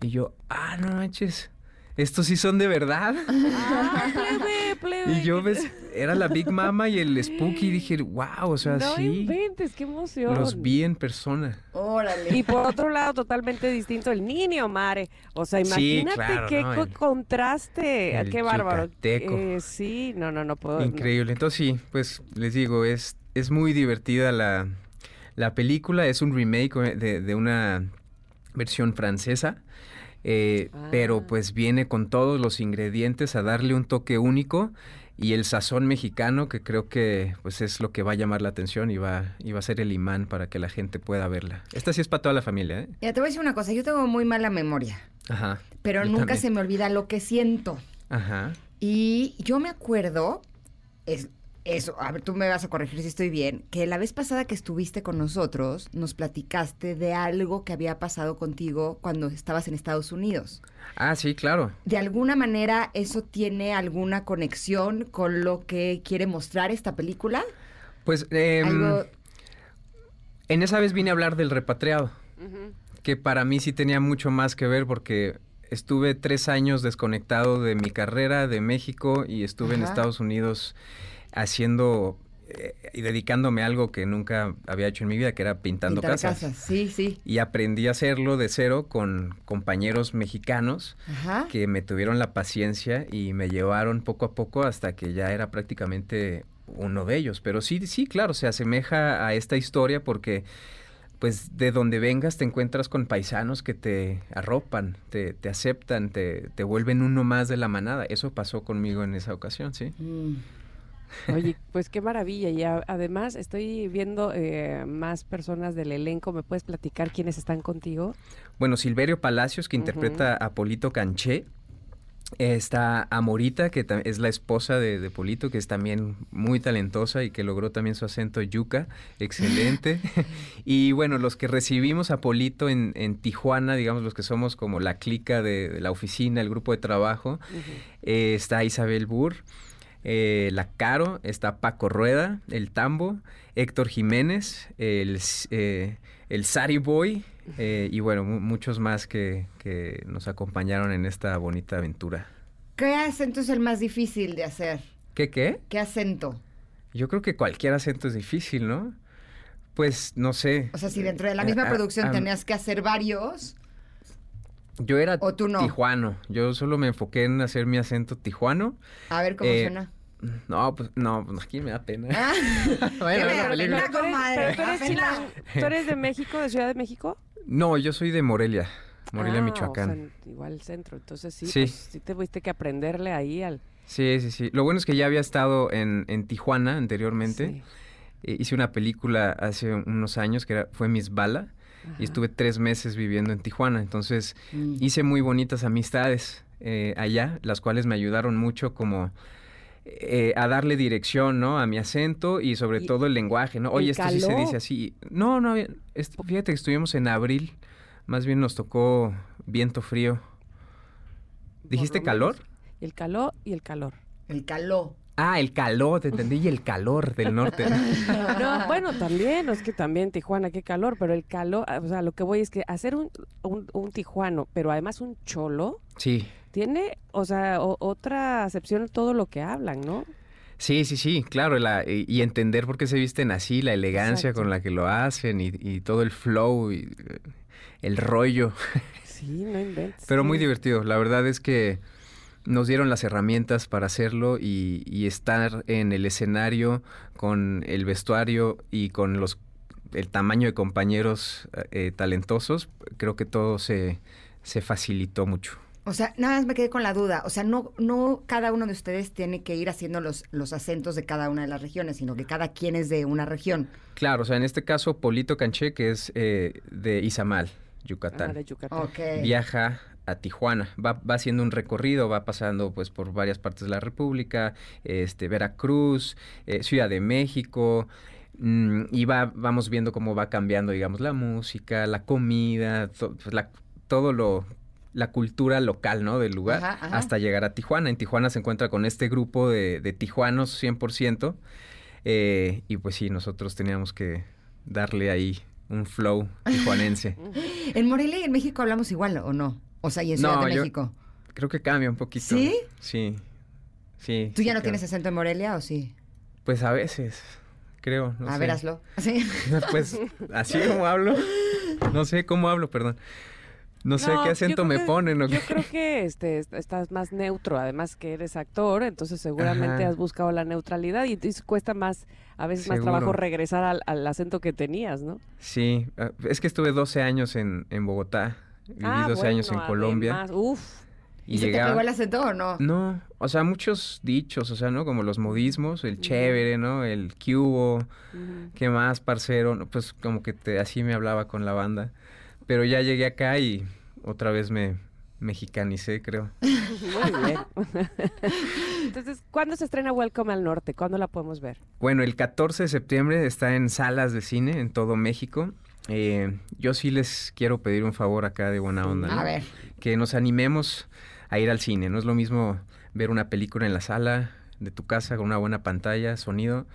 Y yo, ah, no manches, estos sí son de verdad. Ah, plebe, plebe. Y yo ¿qué ves, era la Big Mama y el Spooky, y dije, wow, o sea, No sí, inventes, qué emoción. los vi en persona. Órale. Y por otro lado, totalmente distinto, el niño, Mare. O sea, Sí, imagínate claro, qué ¿no? co- El- contraste. el qué bárbaro. Eh, sí, no, no, no puedo. no. Increíble. Entonces sí, pues les digo, es, es muy divertida la, la película. Es un remake eh, de, de una versión francesa. Eh, Ah. Pero pues viene con todos los ingredientes a darle un toque único y el sazón mexicano que creo que pues es lo que va a llamar la atención y va, y va a ser el imán para que la gente pueda verla. Esta sí es para toda la familia, ¿eh? Mira, te voy a decir una cosa, yo tengo muy mala memoria, Ajá. pero nunca también. se me olvida lo que siento. Ajá. Y yo me acuerdo, es, eso, a ver, tú me vas a corregir si estoy bien, que la vez pasada que estuviste con nosotros, nos platicaste de algo que había pasado contigo cuando estabas en Estados Unidos. Ah, sí, claro. ¿De alguna manera eso tiene alguna conexión con lo que quiere mostrar esta película? Pues em, Algo... en esa vez vine a hablar del repatriado. Que para mí sí tenía mucho más que ver porque estuve tres años desconectado de mi carrera de México y estuve en. Estados Unidos haciendo eh, y dedicándome a algo que nunca había hecho en mi vida, que era pintando Pintar casas. casas. Sí, sí. Y aprendí a hacerlo de cero con compañeros mexicanos Ajá. que me tuvieron la paciencia y me llevaron poco a poco hasta que ya era prácticamente uno de ellos. Pero sí, sí, claro, se asemeja a esta historia porque pues de donde vengas te encuentras con paisanos que te arropan, te, te aceptan, te, te vuelven uno más de la manada. Eso pasó conmigo en esa ocasión, sí. Mm. Oye, pues qué maravilla. Y a- además estoy viendo eh, más personas del elenco. ¿Me puedes platicar quiénes están contigo? Bueno, Silverio Palacios, que interpreta a Polito Canché. Está Amorita, que es la esposa de, de Polito, que es también muy talentosa y que logró también su acento yuca, excelente. y bueno, los que recibimos a Polito en, en Tijuana, digamos los que somos como la clica de, de la oficina, el grupo de trabajo, eh, está Isabel Burr, eh, la Caro, está Paco Rueda, el Tambo, Héctor Jiménez, el, eh, el Sari Boy, eh, y bueno, mu- muchos más que, que nos acompañaron en esta bonita aventura. ¿Qué acento es el más difícil de hacer? ¿Qué qué? ¿Qué acento? Yo creo que cualquier acento es difícil, ¿no? Pues no sé. O sea, si dentro de la misma Eh, producción tenías que hacer varios, Yo era ¿O tú no? tijuano. Yo solo me enfoqué en hacer mi acento tijuano. a ver cómo Eh, suena. No, pues no, pues aquí me da pena. Ah, la me da pena, tú eres- comadre, pero tú eres me da pena. chilang- ¿Tú eres de México, de Ciudad de México? No, yo soy de Morelia, Morelia, Ah, Michoacán. o sea, igual centro. Entonces sí, Sí. pues, sí te tuviste que aprenderle ahí al... Sí, sí, sí. Lo bueno es que ya había estado en, en Tijuana anteriormente. Sí. Eh, hice una película hace unos años que era, fue Miss Bala Ajá. y estuve tres meses viviendo en Tijuana. Entonces Mm. hice muy bonitas amistades eh, allá, las cuales me ayudaron mucho como eh, a darle dirección, ¿no? A mi acento y sobre ¿Y todo el lenguaje, ¿no? Oye, esto sí se calor? dice así. No, no, fíjate que estuvimos en abril, más bien nos tocó viento frío. ¿Dijiste calor? El calor y el calor. El caló. Ah, el calor, te entendí, y el calor del norte. No, bueno, también, es que también Tijuana, qué calor, pero el calor, o sea, lo que voy es que hacer un, un, un tijuano, pero además un cholo, Sí, tiene, o sea, o- otra acepción todo lo que hablan, ¿no? sí, sí, sí, claro, la- y, entender por qué se visten así, la elegancia Exacto. con la que lo hacen y, y todo el flow y eh, el rollo. Sí, no inventes. Pero muy divertido. La verdad es que nos dieron las herramientas para hacerlo y, y estar en el escenario con el vestuario y con los el tamaño de compañeros eh, talentosos. Creo que todo se, se facilitó mucho. O sea, nada más me quedé con la duda. O sea, no, no cada uno de ustedes tiene que ir haciendo los, los acentos de cada una de las regiones, sino que cada quien es de una región. Claro, o sea, en este caso, Polito Canché, que es eh, de Izamal, Yucatán. Ah, de Yucatán. Ok. viaja a Tijuana, va, va haciendo un recorrido, va pasando pues por varias partes de la República, este, Veracruz, eh, Ciudad de México, Mm, y va, vamos viendo cómo va cambiando, digamos, la música, la comida, to- pues, la- todo lo, la cultura local, ¿no? Del lugar, Ajá, ajá. hasta llegar a Tijuana. En Tijuana se encuentra con este grupo de, de tijuanos 100%. eh, y pues sí, nosotros teníamos que darle ahí un flow tijuanense. ¿En Morelia y en México hablamos igual o no? O sea, y en Ciudad No, de yo- México. Creo que cambia un poquito. ¿Sí? Sí. Sí. ¿Tú ya sí no creo. tienes acento en Morelia o sí? Pues a veces, creo. No a sé. ver, hazlo. ¿Sí? Pues así como hablo. No sé cómo hablo, perdón. No sé No, qué acento me que- ponen o Yo creo que este, est- estás más neutro, además que eres actor, entonces seguramente Ajá. has buscado la neutralidad y entonces cuesta más, a veces más trabajo regresar al, al acento que tenías, ¿no? Sí, ah, es que estuve 12 años en, en Bogotá. Viví Ah, 12 años en Colombia. además, Uf, ¿Y, se te pegó el acento o no? No, o sea, muchos dichos, o sea, ¿no? Como los modismos, el chévere, ¿no? El cubo. ¿qué más, parcero? No, Pues como que te, así me hablaba con la banda. Pero ya llegué acá y otra vez me mexicanicé, creo. muy bien. entonces, ¿cuándo se estrena Welcome al Norte? ¿Cuándo la podemos ver? Bueno, el 14 de septiembre está en salas de cine en todo México. Eh, yo sí les quiero pedir un favor acá de buena onda. ¿no? A ver. Que nos animemos a ir al cine. No es lo mismo ver una película en la sala de tu casa con una buena pantalla, sonido,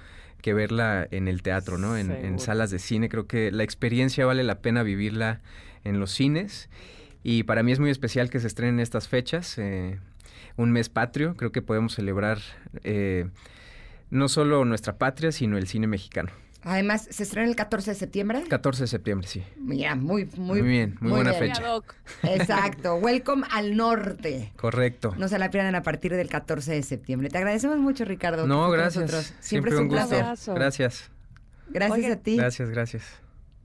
que verla en el teatro, ¿no? En, en salas de cine. Creo que la experiencia vale la pena vivirla en los cines. Y para mí es muy especial que se estrenen estas fechas. eh, un mes patrio. Creo que podemos celebrar eh, no solo nuestra patria, sino el cine mexicano. Además, ¿se estrena el 14 de septiembre? 14 de septiembre, sí. Mira, muy, muy, Muy bien, muy buena bien. fecha. Exacto. Welcome al norte. Correcto. No se la pierdan a partir del 14 de septiembre. Te agradecemos mucho, Ricardo. No, gracias. nosotros. Siempre, es un gusto. placer. Abrazo. Gracias. Gracias a ti. Gracias, gracias.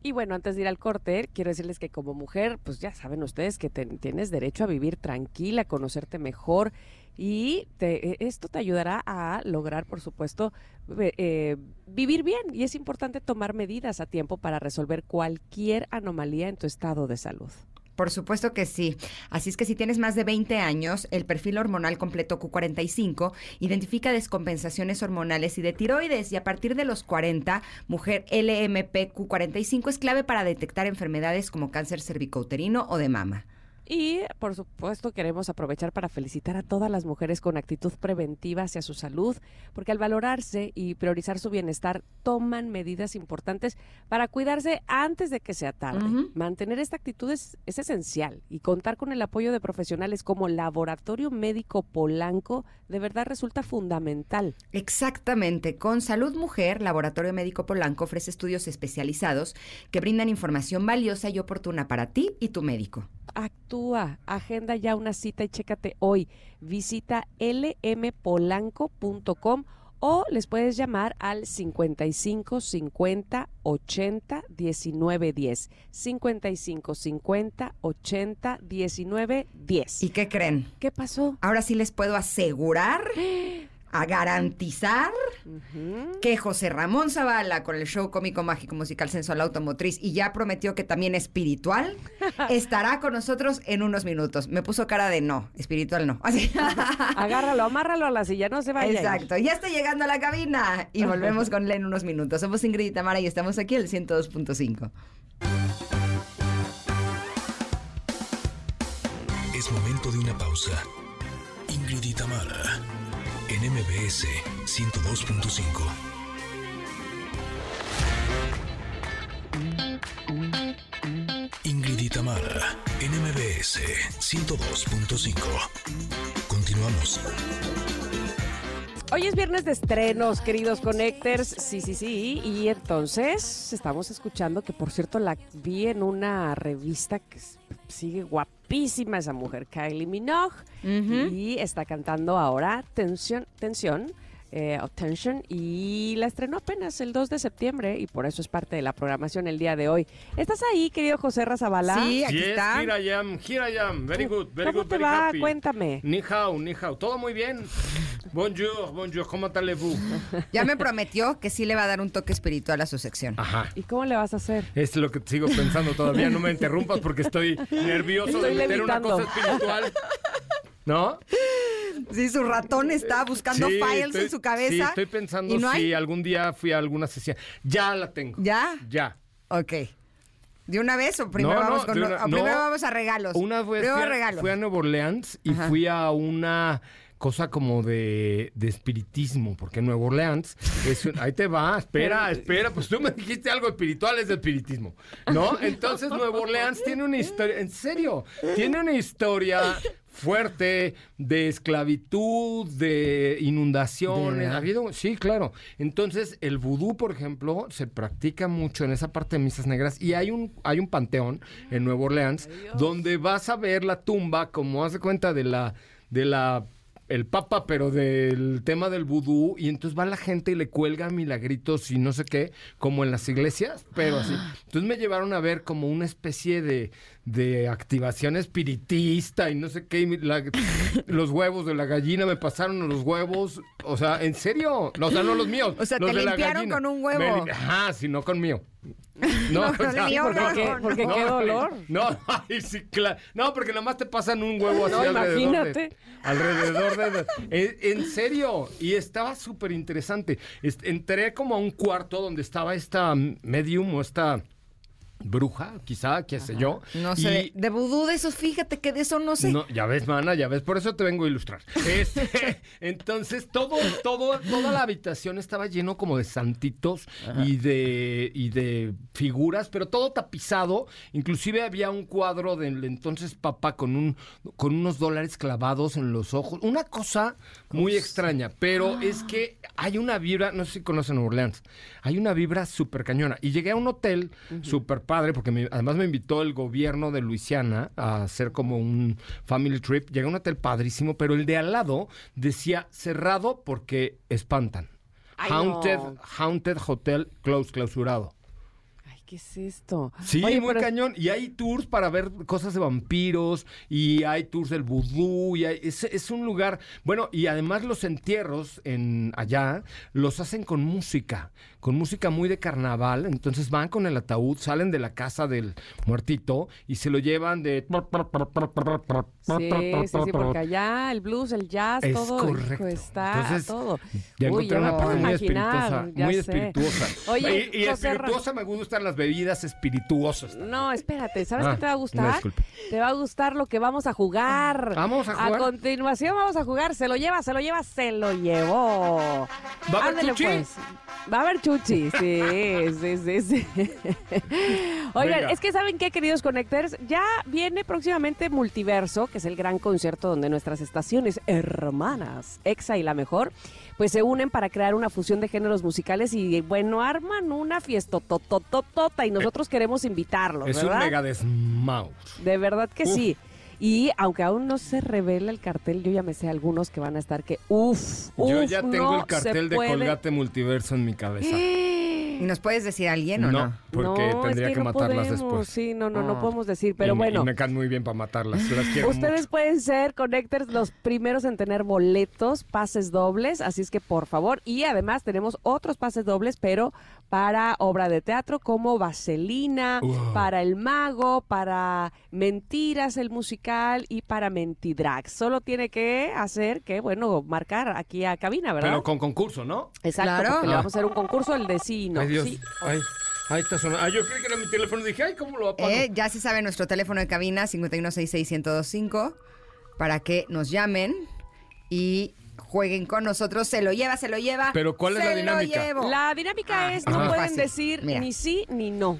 Y bueno, antes de ir al corte, quiero decirles que como mujer, pues ya saben ustedes que te- tienes derecho a vivir tranquila, a conocerte mejor y te- eh, esto te ayudará a lograr, por supuesto, eh, vivir bien. Y es importante tomar medidas a tiempo para resolver cualquier anomalía en tu estado de salud. Por supuesto que sí. Así es que si tienes más de 20 años, el perfil hormonal completo Q45 identifica descompensaciones hormonales y de tiroides y a partir de los 40, mujer LMP Q45 es clave para detectar enfermedades como cáncer cervicouterino o de mama. Y por supuesto queremos aprovechar para felicitar a todas las mujeres con actitud preventiva hacia su salud, porque al valorarse y priorizar su bienestar toman medidas importantes para cuidarse antes de que sea tarde. Mantener esta actitud es, es esencial y contar con el apoyo de profesionales como Laboratorio Médico Polanco de verdad resulta fundamental. Exactamente. Con Salud Mujer, Laboratorio Médico Polanco ofrece estudios especializados que brindan información valiosa y oportuna para ti y tu médico. Actúa, agenda ya una cita y chécate hoy. Visita lmpolanco.com o les puedes llamar al 55 50 80 19 10. 55 50 80 19 10. ¿Y qué creen? qué pasó? Ahora sí les puedo asegurar, a garantizar que José Ramón Zavala con el show cómico mágico musical sensual automotriz y ya prometió que también espiritual estará con nosotros en unos minutos. Me puso cara de no, espiritual no. Así. Agárralo, amárralo a la silla, no se vaya. Exacto, ya está llegando a la cabina y volvemos con él en unos minutos. Somos Ingrid y Tamara y estamos aquí en el 102.5. Es momento de una pausa. Ingrid y Tamara, en MBS 102.5. Ingrid y Tamara, en MBS 102.5. Continuamos. Hoy es viernes de estrenos, queridos connectors. Sí, sí, sí. Y entonces estamos escuchando que, por cierto, la vi en una revista que s- sigue guapísima esa mujer, Kylie Minogue. Y está cantando ahora Tensión, Tensión, eh, Tension, y la estrenó apenas el 2 de septiembre y por eso es parte de la programación el día de hoy. ¿Estás ahí, querido José Razabala? Sí, aquí Yes, está. here I am, here I am. Very good, very ¿Cómo good, te very va? happy. Cuéntame. Ni hao, ni hao. Todo muy bien. Bonjour, bonjour. ¿Cómo allez-vous? Ya me prometió que sí le va a dar un toque espiritual a su sección. Ajá. ¿Y cómo le vas a hacer? Es lo que sigo pensando todavía. No me interrumpas porque estoy nervioso Estoy de meter levitando. una cosa espiritual. ¿No? Sí, su ratón está buscando Sí, files estoy- en su cabeza. Sí, estoy pensando ¿Y no si hay? algún día fui a alguna sesión. Ya la tengo. ¿Ya? Ya. Ok. ¿De una vez o primero, No, no, vamos, con, de una- o primero vamos a regalos? Una vez Primero fui a a, regalos. fui a Nueva Orleans y Ajá. fui a una cosa como de, de espiritismo, porque Nueva Orleans es un- ahí te va, espera, espera, pues tú me dijiste algo espiritual, es de espiritismo, ¿no? Entonces Nueva Orleans tiene una historia, en serio, tiene una historia fuerte de esclavitud, de inundaciones, ha habido, sí, claro. Entonces, el vudú, por ejemplo, se practica mucho en esa parte de misas negras y hay un hay un panteón en Nueva Orleans donde vas a ver la tumba como haz de cuenta de la de la el papa, pero del tema del vudú, y entonces va la gente y le cuelga milagritos y no sé qué, como en las iglesias, pero así. Entonces me llevaron a ver como una especie de, de activación espiritista y no sé qué, y mi- la- los huevos de la gallina me pasaron los huevos, o sea, ¿en serio? No, o sea, no los míos. O sea, los te de limpiaron con un huevo. Me Ajá, sí, no con mío. No, o con el mío porque no, no, porque no. qué dolor. No, ay, sí, claro. No, porque nada más te pasan un huevo así No, alrededor imagínate. de... Alrededor de... En, en serio. Y estaba súper interesante. Entré como a un cuarto donde estaba esta medium o esta bruja, quizá, qué sé yo. No sé, de, de vudú de esos, fíjate que de eso no sé. no, ya ves, mana, ya ves, por eso te vengo a ilustrar. Este, entonces, todo, todo, toda la habitación estaba lleno como de santitos y de, y de figuras, pero todo tapizado. Inclusive había un cuadro del entonces papá con un, con unos dólares clavados en los ojos. Una cosa muy extraña, pero es que hay una vibra, no sé si conocen Nueva Orleans, hay una vibra súper cañona. Y llegué a un hotel súper padre, porque me- además me invitó el gobierno de Luisiana a hacer como un family trip. Llegué a un hotel padrísimo, pero el de al lado decía cerrado porque espantan. Ay, haunted, no. haunted Hotel Close, clausurado. ¿Qué es esto? Sí, Oye, muy pero- cañón. Y hay tours para ver cosas de vampiros, y hay tours del vudú, y hay- es, es un lugar. Bueno, y además los entierros en allá los hacen con música, con música muy de carnaval. Entonces van con el ataúd, salen de la casa del muertito y se lo llevan de. Sí, sí, sí, porque allá el blues, el jazz, Es todo correcto. está Entonces, todo. Ya Uy, encontré una parte muy espirituosa. Muy sé. espirituosa. Oye, y, espirituosa me gustan las bebidas espirituosas. No, espérate, ¿sabes Ah, qué te va a gustar? te va a gustar lo que vamos a jugar. Vamos a jugar. continuación vamos a jugar. Se lo lleva, se lo lleva, se lo llevó. ¿Va a haber chuchi? pues. Va a haber chuchi, sí, sí, sí, sí. Oigan, Venga. es que ¿saben qué, queridos Connectors? Ya viene próximamente Multiverso, que es el gran concierto donde nuestras estaciones hermanas, EXA y La Mejor, pues se unen para crear una fusión de géneros musicales y, bueno, arman una fiesta totototota y nosotros queremos invitarlos, Es ¿verdad? un mega desmouse. De verdad que Uf. sí. Y aunque aún no se revela el cartel, yo ya me sé algunos que van a estar que uff, Yo ya tengo no el cartel de puede. Colgate Multiverso en mi cabeza. ¿Y nos puedes decir alguien o no? No, porque No, es tendría que, no matarlas podemos, después. Sí, no, no, no Ah. podemos decir, pero Y bueno. Y me caen muy bien para matarlas. Las quiero Ustedes mucho. pueden ser Connectors los primeros en tener boletos, pases dobles, así es que por favor. Y además tenemos otros pases dobles, pero para obra de teatro como Vaselina, para El Mago, para Mentiras, el musical y para Mentidrag. Solo tiene que hacer que, bueno, marcar aquí a cabina, ¿verdad? Pero con concurso, ¿no? Exacto, Claro. porque le Ah. vamos a hacer un concurso, el de sí y no. Ay, Dios. Sí. Ay, ahí está sonando. Ay, yo creí que era mi teléfono. Dije, ay, ¿cómo lo apago? Eh, ya se sabe nuestro teléfono de cabina 5166125 para que nos llamen y jueguen con nosotros. Se lo lleva, se lo lleva. Pero, ¿cuál es la dinámica? Lo llevo. La dinámica Ah, es, no pueden fácil. decir Mira. ni sí ni no.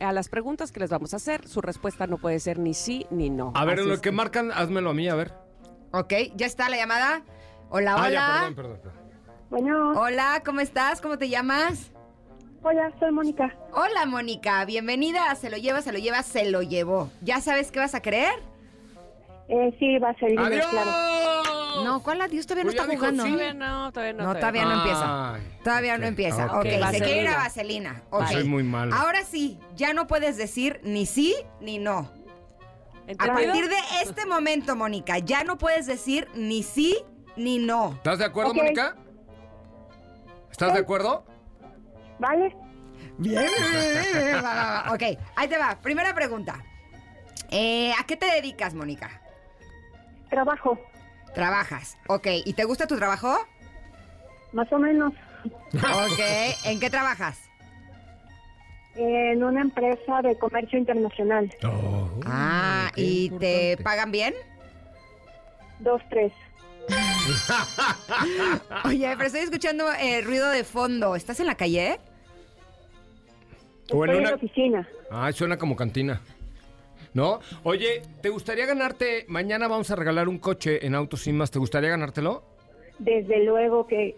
A las preguntas que les vamos a hacer, su respuesta no puede ser ni sí ni no. A ver, Así en lo es que marcan, házmelo a mí, a ver. Ok, ya está la llamada. Hola, Ah, hola. ya, perdón, perdón. perdón. Bueno, Hola, ¿cómo estás? ¿Cómo te llamas? hola, soy Mónica. Hola, Mónica. Bienvenida Se lo lleva, se lo lleva, se lo llevó. ¿Ya sabes qué vas a creer? Eh, sí, va a ser ¡Adiós! claro. No, ¿cuál adiós? Todavía no Pues ya está dijo jugando. sí. Todavía no, todavía no. No, todavía no empieza. Ay, Todavía no ok, empieza. ok. Ok, se Vaselina. quiere ir a Vaselina. Ok. Soy muy malo. Ahora sí, ya no puedes decir ni sí ni no. A ¿Entendido? partir de este momento, Mónica, ya no puedes decir ni sí ni no. ¿Estás de acuerdo, Ok. Mónica? ¿Estás de acuerdo? ¿Vale? Bien. Va, va, va. Ok, ahí te va. Primera pregunta. Eh, ¿A qué te dedicas, Mónica? Trabajo. Trabajas. Ok, ¿y te gusta tu trabajo? Más o menos. Ok, ¿en qué trabajas? En una empresa de comercio internacional. Ah, ok, ¿y te pagan bien? Dos, tres. Oye, pero estoy escuchando eh, ruido de fondo. ¿Estás en la calle? O en Estoy en una- la oficina. Ay, suena como cantina. ¿No? Oye, ¿te gustaría ganarte? Mañana vamos a regalar un coche en Autos Sin Más. ¿Te gustaría ganártelo? Desde luego que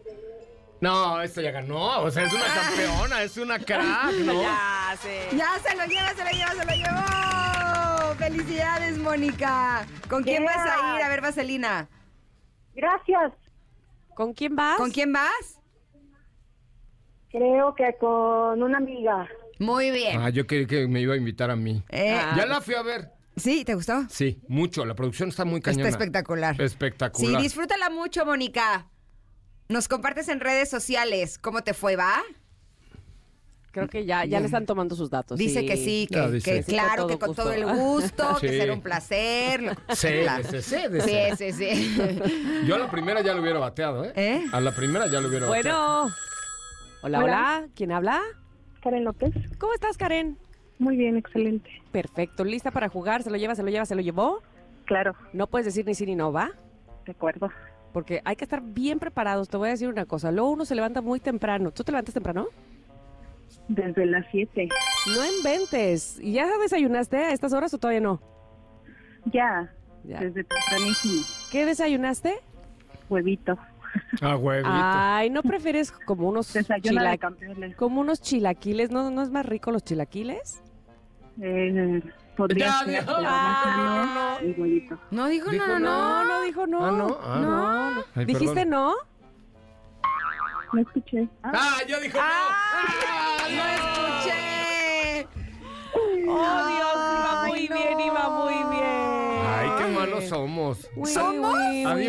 No, esto ya ganó. O sea, es una campeona, es una crack, ¿no? Ya, sí. Ya se lo lleva, se lo lleva, se lo llevó. Felicidades, Mónica. ¿Con quién Yeah. vas a ir a ver Vaselina? Gracias. ¿Con quién vas? ¿Con quién vas? Creo que con una amiga. Muy bien. Ah, yo creí que me iba a invitar a mí. Eh, Ah. Ya la fui a ver. ¿Sí? ¿Te gustó? Sí, mucho. La producción está muy cañona. Está espectacular. Espectacular. Sí, disfrútala mucho, Mónica. Nos compartes en redes sociales. ¿Cómo te fue, va? Creo que ya, ya le están tomando sus datos. Dice que sí, que, Ya, dice. que Sí, claro, con que con todo el gusto. que será un placer. Sí, sí, sí, sí. Sí, sí, sí. Yo a la primera ya lo hubiera bateado, ¿eh? ¿Eh? A la primera ya lo hubiera bateado. Bueno. Hola, hola. Hola. ¿Quién habla? Karen López. ¿Cómo estás, Karen? Muy bien, excelente. Perfecto. ¿Lista para jugar? ¿Se lo lleva, se lo lleva, se lo llevó? Claro, No puedes decir ni sí ni no, ¿va? de acuerdo. Porque hay que estar bien preparados. Te voy a decir una cosa. Luego uno se levanta muy temprano. ¿Tú te levantas temprano? Desde las 7. No inventes. ¿Y ya desayunaste a estas horas o todavía no? Ya, Ya. desde tempranísimo. ¿Qué desayunaste? Huevito. Ah, huevito. Ay, ¿no prefieres como unos Desayuno de chila- campeones. como unos chilaquiles? ¿No, ¿No es más rico los chilaquiles? Eh, podría Ya, ser, Dios. pero Ah, el huevito. No dijo, Dijo no, no, No, no dijo no. Ah, no. Ah, No, no. Ay, ¿Dijiste perdón. no? No escuché. Ah, ¡Ah, ya dijo no! ¡Ah, ¡No escuché! Oh, Dios, iba Ay, muy no. bien, iba muy bien. Malos somos. Uy, ¿Somos? uy, uy,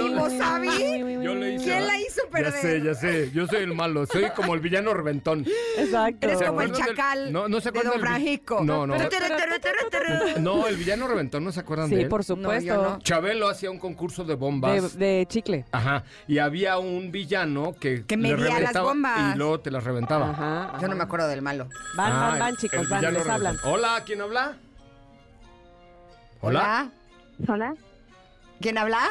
Yo le hice- ¿Quién la hizo perder? Ya sé, ya sé. Yo soy el malo. Soy como el villano reventón. Exacto. Eres ¿Se como el chacal No, no se de acuerdan Don vi- Francisco. No, no. No, el villano reventón, ¿no se acuerdan de Sí, él? por No, supuesto. Chabelo hacía un concurso de de, bombas. de chicle. Ajá. Y había un villano que, Que le medía las reventaba bombas. Y luego te las reventaba. Ajá. Yo no me acuerdo del malo. Van, Ah, van, van, el- chicos, van, les hablan. Hola, ¿quién habla? Hola. Hola, ¿Quién habla?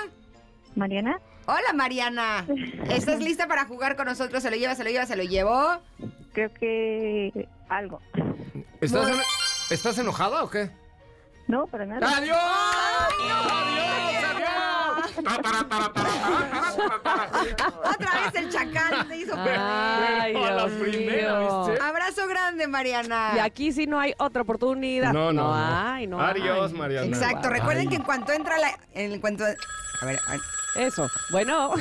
Mariana. Hola, Mariana. ¿Estás lista para jugar con nosotros? ¿Se lo lleva, se lo lleva, se lo llevó? Creo que algo. ¿Estás, en- ¿Estás enojada o qué? No, para nada. ¡Adiós! ¡Adiós! ¡Adiós! Ta, tara, tara, Otra vez el chacal te hizo Ay, Pero a la Dios primera, mío. ¿viste? Abrazo grande, Mariana. Y aquí sí no hay otra oportunidad. No, no, no. hay, no Adiós, hay. Mariana. Exacto. Recuerden Ay. que en cuanto entra la... En cuanto... A ver, a ver. Eso. Bueno.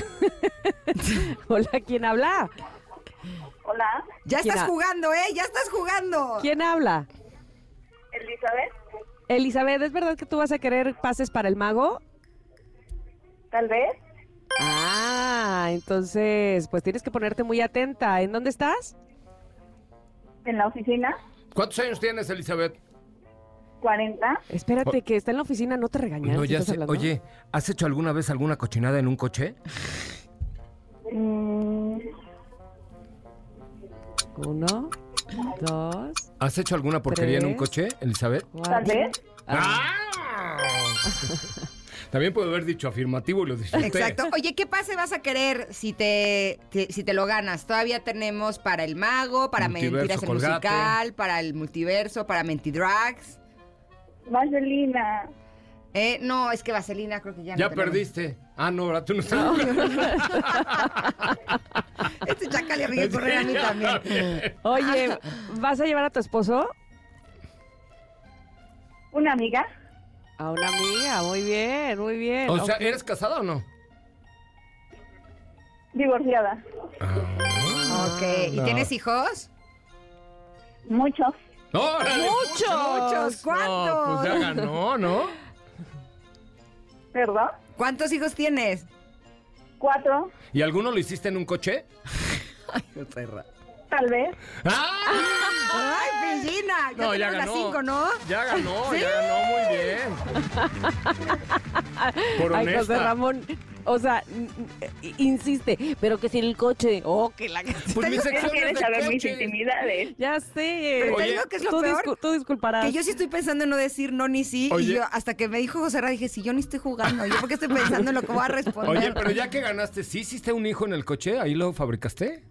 Hola, ¿quién habla? Hola, Ya ¿Quién estás ha- jugando, ¿eh? Ya estás jugando. ¿Quién habla? Elizabeth. Elizabeth, ¿es verdad que tú vas a querer pases para el mago? Tal vez. Ah, entonces, pues tienes que ponerte muy atenta. ¿En dónde estás? En la oficina. ¿Cuántos años tienes, Elizabeth? 40. Espérate, que está en la oficina, no te regañas. No, ¿sí ya estás sé. hablando? Oye, ¿has hecho alguna vez alguna cochinada en un coche? Mm, Uno, dos, ¿Has hecho alguna porquería en un coche, Elizabeth? Tal vez. ¡Ah! También puedo haber dicho afirmativo y lo disfruté. Exacto. Oye, ¿qué pase vas a querer si te, te- si te lo ganas? Todavía tenemos para el mago, para Multiverso, Mentiras el musical, para el multiverso, para Mentidrags. Vaselina. Eh, no, es que Vaselina creo que ya no Ya tenemos. perdiste. Ah, no, ¿verdad? Tú no estás. Este chacal le ríe correr a mí también. Oye, ¿vas a llevar a tu esposo? Una amiga. A una amiga, muy bien, muy bien. O sea. ¿eres casada o no? Divorciada. Ok, ¿y No. tienes hijos? Muchos. ¡Órale! Muchos, ¿cuántos? No, pues ya ganó, ¿no? ¿Perdón? ¿Cuántos hijos tienes? Cuatro. ¿Y alguno lo hiciste en un coche? Tal vez. ¡Ah! ¡Ay, Pillina! ya No, ya tenemos las ganó. cinco, ¿no? Ya ganó, ¿Sí? ya ganó muy bien. Por Ay, José. Ramón, o sea, insiste, pero que si en el coche. Oh, que la Pues mi sección quieres es de saber mis intimidades. Ya sé. Pero te Oye, digo que es lo tú, peor. discu- tú disculparás. Que yo sí estoy pensando en no decir no ni sí. Oye. Y yo, hasta que me dijo José Ra, dije, si yo ni estoy jugando. Yo porque estoy pensando en lo que voy a responder. Oye, pero ya que ganaste, ¿sí hiciste un hijo en el coche? ¿Ahí lo fabricaste?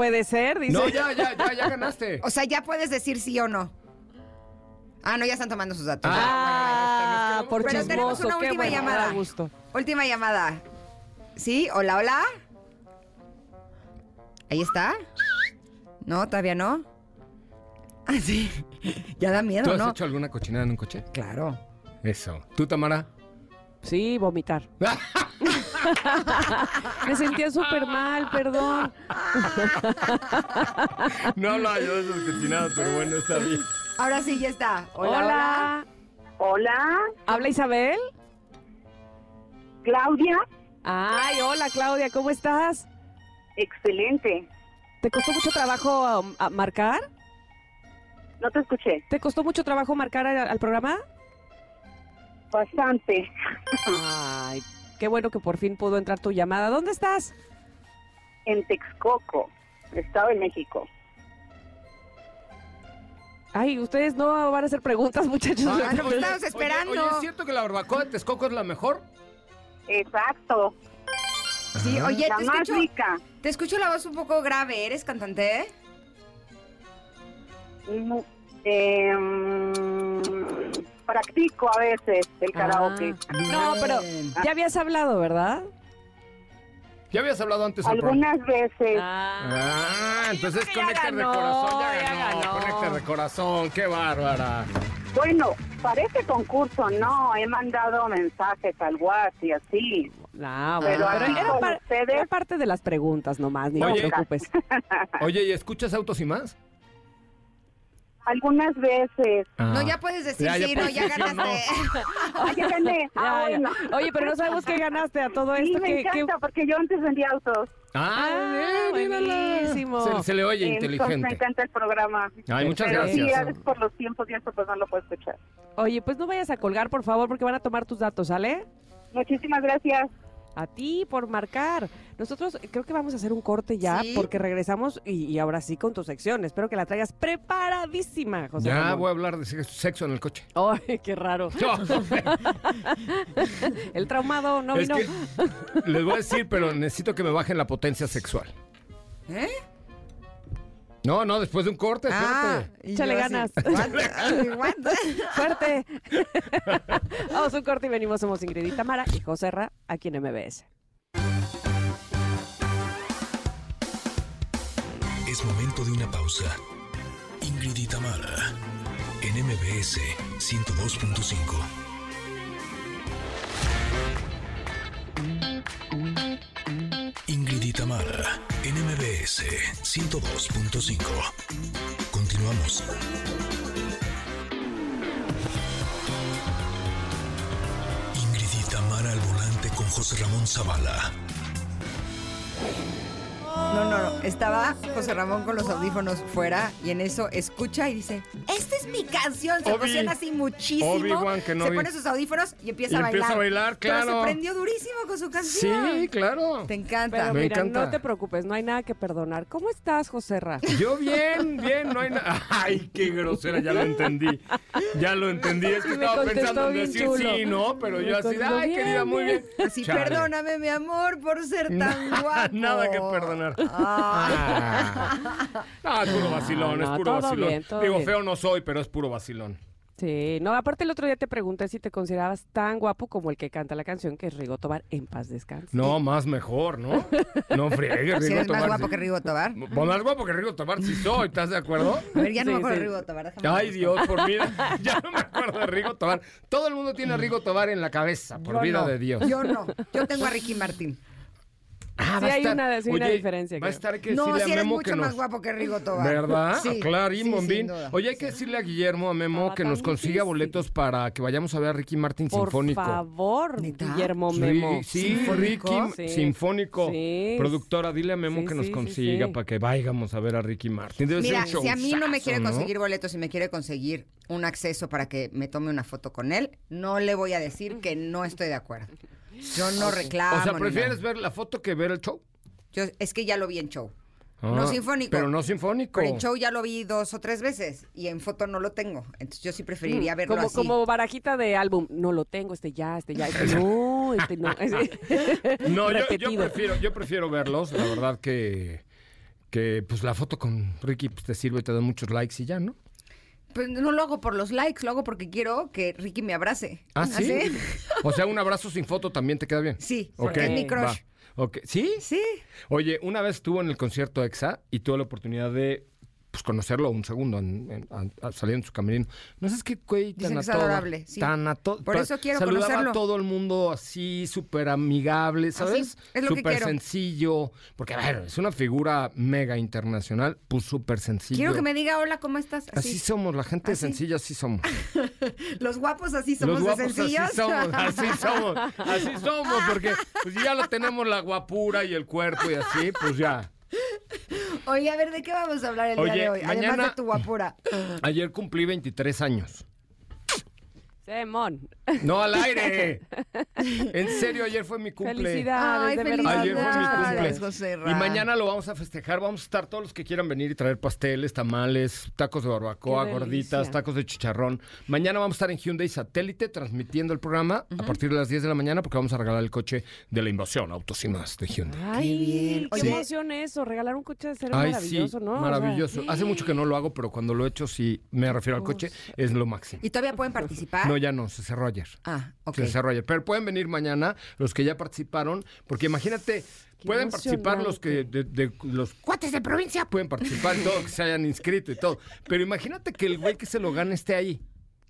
Puede ser, dice. No, ya, ya, ya, ya ganaste. O sea, ya puedes decir sí o no. Ah, no, ya están tomando sus datos. Ah, por Pero tenemos chismoso, una qué última bueno, llamada. da gusto. Última llamada. ¿Sí? Hola, hola. ¿Ahí está? No, todavía no. Ah, sí. Ya da miedo, ¿Tú has ¿no? hecho alguna cochinada en un coche? Claro. Eso. ¿Tú, Tamara? Sí, vomitar. Me sentía súper mal, perdón. No hablaba yo de esas cochinadas, pero bueno, está bien. Ahora sí, ya está. Hola, Hola. hola. Hola, ¿Habla Isabel? Claudia. Ay, hola Claudia, ¿cómo estás? Excelente. ¿Te costó mucho trabajo um, a marcar? No te escuché. ¿Te costó mucho trabajo marcar al, al programa? Bastante. Ay, qué bueno que por fin pudo entrar tu llamada. ¿Dónde estás? En Texcoco, Estado de México. Ay, ustedes no van a hacer preguntas, muchachos. Ah, no, Oye, esperando. Oye, ¿es cierto que la barbacoa de Texcoco es la mejor? Exacto. Sí, oye, La te más escucho, rica. te escucho la voz un poco grave. ¿Eres cantante? Mm, eh, mm, practico a veces el karaoke. Ah, No, pero ya habías hablado, ¿verdad? ¿Ya habías hablado antes? Algunas veces. Ah, entonces que ya Connector de Corazón ya ya ganó. ganó. Connector de Corazón, qué bárbara. Bueno, para este concurso no, he mandado mensajes al WhatsApp y así. No, Pero bueno, aquí pero era, con par- ustedes- era parte de las preguntas nomás, ni Oye. te preocupes. Oye, ¿y escuchas Autos y más? Algunas veces. No, ya puedes decir Ya, ya sí, no, puedes ya decir sí o no. ganaste. Ay, ya gané. Ah, Ya, ya. bueno. Oye, pero no sabemos qué ganaste a todo Sí, esto. me ¿qué- qué- encanta porque yo antes vendía autos. Ah, Ah, buenísimo. Se, se le oye Entonces me inteligente. encanta el programa. Ay, muchas Pero sí, gracias. a veces por los tiempos y eso pues no lo puedo escuchar. Oye, pues no vayas a colgar, por favor, porque van a tomar tus datos, ¿sale? Muchísimas gracias. A ti por marcar. Nosotros creo que vamos a hacer un corte ya, Sí. porque regresamos y, y ahora sí con tu sección. Espero que la traigas preparadísima, José Ya Ramón. voy a hablar de sexo en el coche. Ay, qué raro. El traumado no es vino. que les voy a decir, pero necesito que me bajen la potencia sexual. ¿Eh? No, no, después de un corte, Ah, y Échale así, ganas. "What? What?" Suerte. Vamos a un corte y venimos. Somos Ingrid y Tamara y José Ra, aquí en MBS. Es momento de una pausa. Ingrid y Tamara, en MBS 102.5. Ingrid y Tamara, en MBS 102.5. Continuamos. Ingrid y Tamara al volante con José Ramón Zavala. No, no, no. Estaba José Ramón con los audífonos fuera y en eso escucha y dice, esta es mi canción. Se Obi- emociona así muchísimo. Obi-Wan Kenobi. se pone sus audífonos y empieza Y a bailar. empieza a bailar, Pero claro. se prendió durísimo con su canción. Sí, claro. Te encanta. Pero Me mira, encanta. no te preocupes, no hay nada que perdonar. ¿Cómo estás, José Ra? Yo bien, bien, no hay nada. Ay, qué grosera, ya lo entendí. Ya lo entendí. Es que estaba pensando en decir chulo. sí, no, pero Me yo así, ay, bien, querida, muy bien. Así, Chale. perdóname, mi amor, por ser tan guapo. Nada que perdonar. Ah. No, es puro vacilón, No, es puro todo vacilón. bien, todo Digo, bien. feo no soy, pero es puro vacilón. Sí, no, aparte el otro día te pregunté si te considerabas tan guapo como el que canta la canción, que es Rigo Tobar, en paz descanse. No, más mejor, ¿no? No friegues, Si Rigo eres más Tobar. guapo sí. que Rigo Tobar. Pues más guapo que Rigo Tobar sí soy, ¿estás de acuerdo? A ver, ya no Sí, me acuerdo sí. de Rigo Tobar. déjame Ay. Dios, por vida. Ya no me acuerdo de Rigo Tobar. Todo el mundo tiene a Rigo Tobar en la cabeza, por Yo vida no, de Dios. Yo no. Yo tengo a Ricky Martín. Ah, Sí va a hay estar- una- sí hay una Oye, diferencia, Va a estar que No, decirle si a eres Memo mucho que más nos... guapo que Rigo Tobar. ¿Verdad? Sí, Clarín, sí. Oye, hay que decirle a Guillermo, a Memo, Estaba que nos consiga difícil. boletos para que vayamos a ver a Ricky Martin Por Sinfónico. favor, ¿Neta? Guillermo Memo. Sí, ¿Sinfónico? Ricky Sí. Sinfónico. Sí. Productora, dile a Memo Sí, que nos consiga sí. para que vayamos a ver a Ricky Martin. Debe Mira, ser un si a mí no me quiere ¿no? conseguir boletos y me quiere conseguir un acceso para que me tome una foto con él, no le voy a decir que no estoy de acuerdo. Yo no reclamo. O sea, ¿prefieres ver la foto que ver el show? Yo- es que ya lo vi en show. Ah, no sinfónico. Pero no sinfónico. Pero en show ya lo vi dos o tres veces y en foto no lo tengo. Entonces yo sí preferiría verlo Mm, como, así. como barajita de álbum. No lo tengo, este ya, este ya, este no, este no. No, yo, prefiero, yo prefiero verlos. La verdad que, que pues la foto con Ricky pues, te sirve, te da muchos likes y ya, ¿no? Pues no lo hago por los likes, lo hago porque quiero que Ricky me abrace. ¿Ah, sí? ¿Así? O sea, un abrazo sin foto también te queda bien. Sí, porque es mi crush. va. Ok, ¿Sí? Sí. Oye, una vez estuvo en el concierto EXA y tuve la oportunidad de pues, conocerlo un segundo, en, en- a- salir en su camerino. No sé, es que güey tan a adorable, sí. Tan a todo. Por eso quiero Saludaba conocerlo. a todo el mundo así, súper amigable, ¿sabes? es lo que Súper sencillo. Porque, a ver, es una figura mega internacional, pues súper sencillo. Quiero que me diga hola, ¿cómo estás? Así somos, la gente Así. sencilla así somos. Los guapos así somos Los de guapos sencillos. así somos, así somos, así somos, porque pues ya lo tenemos la guapura y el cuerpo y así, pues ya. Oye, a ver, ¿de qué vamos a hablar el Oye, día de hoy? Además mañana- de tu guapura. Ayer cumplí 23 años. Semón. No al aire. En serio, ayer fue mi cumple. Felicidades, Ay, de verdad. Ayer fue mi felicidades, cumple. José Y mañana lo vamos a festejar. Vamos a estar todos los que quieran venir y traer pasteles, tamales, tacos de barbacoa, gorditas, tacos de chicharrón. Mañana vamos a estar en Hyundai Satélite transmitiendo el programa a partir de las 10 de la mañana porque vamos a regalar el coche de la invasión Autos y más de Hyundai. Ay, bien. qué Sí. emoción eso. Regalar un coche de ser Ay, maravilloso, sí, ¿no? O sea, maravilloso. Hace mucho que no lo hago, pero cuando lo he hecho, sí me refiero al coche, es lo máximo. ¿Y todavía pueden participar? No, ya no, se cerró ayer. Ah, ok. Se cerró ayer. Pero pueden venir mañana los que ya participaron, porque imagínate, pueden participar los que de, de- los cuates de provincia pueden participar y todo, que se hayan inscrito y todo. Pero imagínate que el güey que se lo gane esté ahí.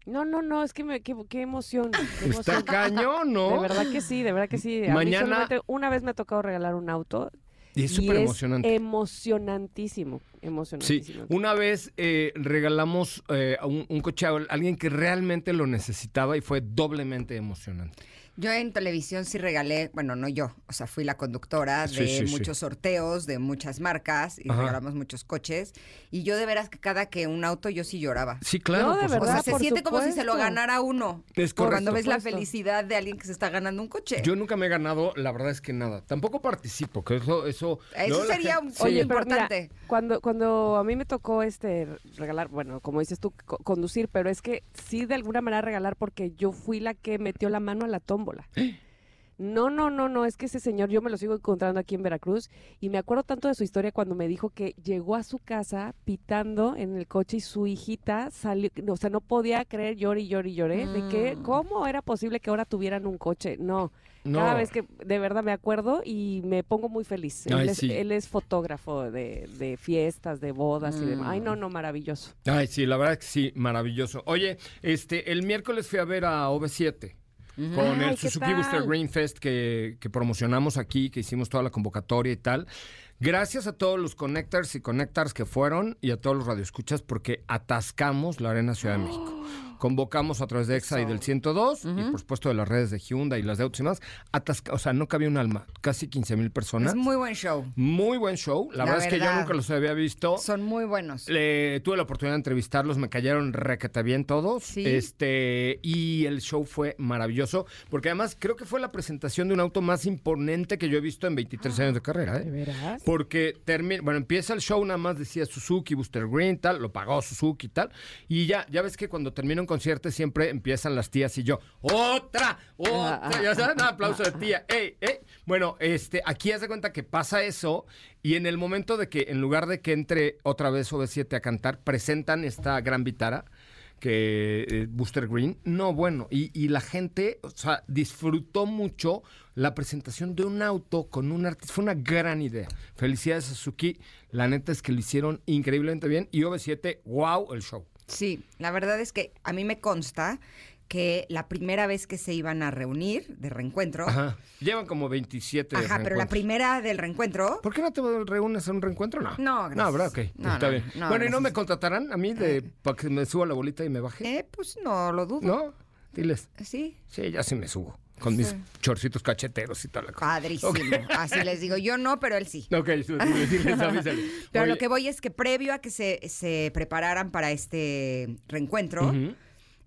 No, no, no, es que me, qué, qué emoción. qué Está emoción. cañón, ¿no? De verdad que sí, de verdad que sí. A mí Mañana- solamente una vez me ha tocado regalar un auto. Y es súper emocionante. Emocionantísimo, Sí, emocionantísimo. una vez eh, regalamos eh, a un, un coche a alguien que realmente lo necesitaba y fue doblemente emocionante. Yo en televisión sí regalé, bueno, no yo, o sea, fui la conductora de sí, sí. muchos sorteos, de muchas marcas y Ajá. regalamos muchos coches. Y yo de veras que cada que un auto yo sí lloraba. Sí, claro. No, de por O sea, verdad, se siente como si se lo ganara uno. Es correcto. Cuando ves la felicidad de alguien que se está ganando un coche. Yo nunca me he ganado, la verdad es que nada. Tampoco participo, que eso... Eso, Eso sería un- Sí. Oye, mira, importante. cuando, cuando a mí me tocó este regalar, bueno, como dices tú, co- conducir, pero es que sí de alguna manera regalar porque yo fui la que metió la mano a la tómbola. No, no, no, no, es que ese señor yo me lo sigo encontrando aquí en Veracruz y me acuerdo tanto de su historia cuando me dijo que llegó a su casa pitando en el coche y su hijita salió, o sea, no podía creer, lloré lloré y lloré, de que Mm. cómo era posible que ahora tuvieran un coche. No, No. cada vez que de verdad me acuerdo y me pongo muy feliz. Ay, él, es, sí. él es fotógrafo de, de fiestas, de bodas y demás. Ay, no, Mm. no, maravilloso. Ay, sí, la verdad que sí, maravilloso. Oye, este, el miércoles fui a ver a OV7 con Ay, el ¿qué Suzuki Booster? Green Fest que, que promocionamos aquí, que hicimos toda la convocatoria y tal. Gracias a todos los connectors y connectors que fueron y a todos los radioescuchas porque atascamos la Arena Ciudad de México. Convocamos a través de EXA y del 102 y por supuesto de las redes de Hyundai y las de autos y más. Atasca, o sea, no cabía un alma. Casi 15 mil personas. Es muy buen show. Muy buen show. La, La verdad, es que yo nunca los había visto. Son muy buenos. Le- tuve la oportunidad de entrevistarlos, me cayeron requete bien todos. Sí. Este, y el show fue maravilloso, porque además creo que fue la presentación de un auto más imponente que yo he visto en 23 años de carrera. ¿eh? ¿De veras? Porque termina, bueno, empieza el show, nada más decía Suzuki, Booster Green, tal, lo pagó Suzuki y tal. Y ya, ya ves que cuando termina un concierto siempre empiezan las tías y yo, otra, otra, ya sabes, un aplauso de tía, ey, ey. Bueno, este, aquí haz de cuenta que pasa eso y en el momento de que en lugar de que entre otra vez OV7 a cantar, presentan esta gran vitara que eh, Booster Green, no, bueno, y, y la gente, o sea, disfrutó mucho la presentación de un auto con un artista, fue una gran idea. Felicidades a Suzuki, la neta es que lo hicieron increíblemente bien y OV7, wow, el show. Sí, la verdad es que a mí me consta que la primera vez que se iban a reunir de reencuentro. Ajá. Llevan como 27 Ajá, pero la primera del reencuentro. ¿Por qué no te reúnes en un reencuentro? No. No, gracias. No, ¿verdad? Ok. No, Está no, bien. no, bueno, ¿y no me contratarán a mí de para que me suba la bolita y me baje? Eh, pues no lo dudo. ¿No? Diles. Sí. Sí, ya sí me subo. Con mis chorcitos cacheteros y tal. la cosa. Padrísimo. Así les digo, yo no, pero él sí. Ok, sí. Pero Oye, lo que voy es que previo a que se, se prepararan para este reencuentro.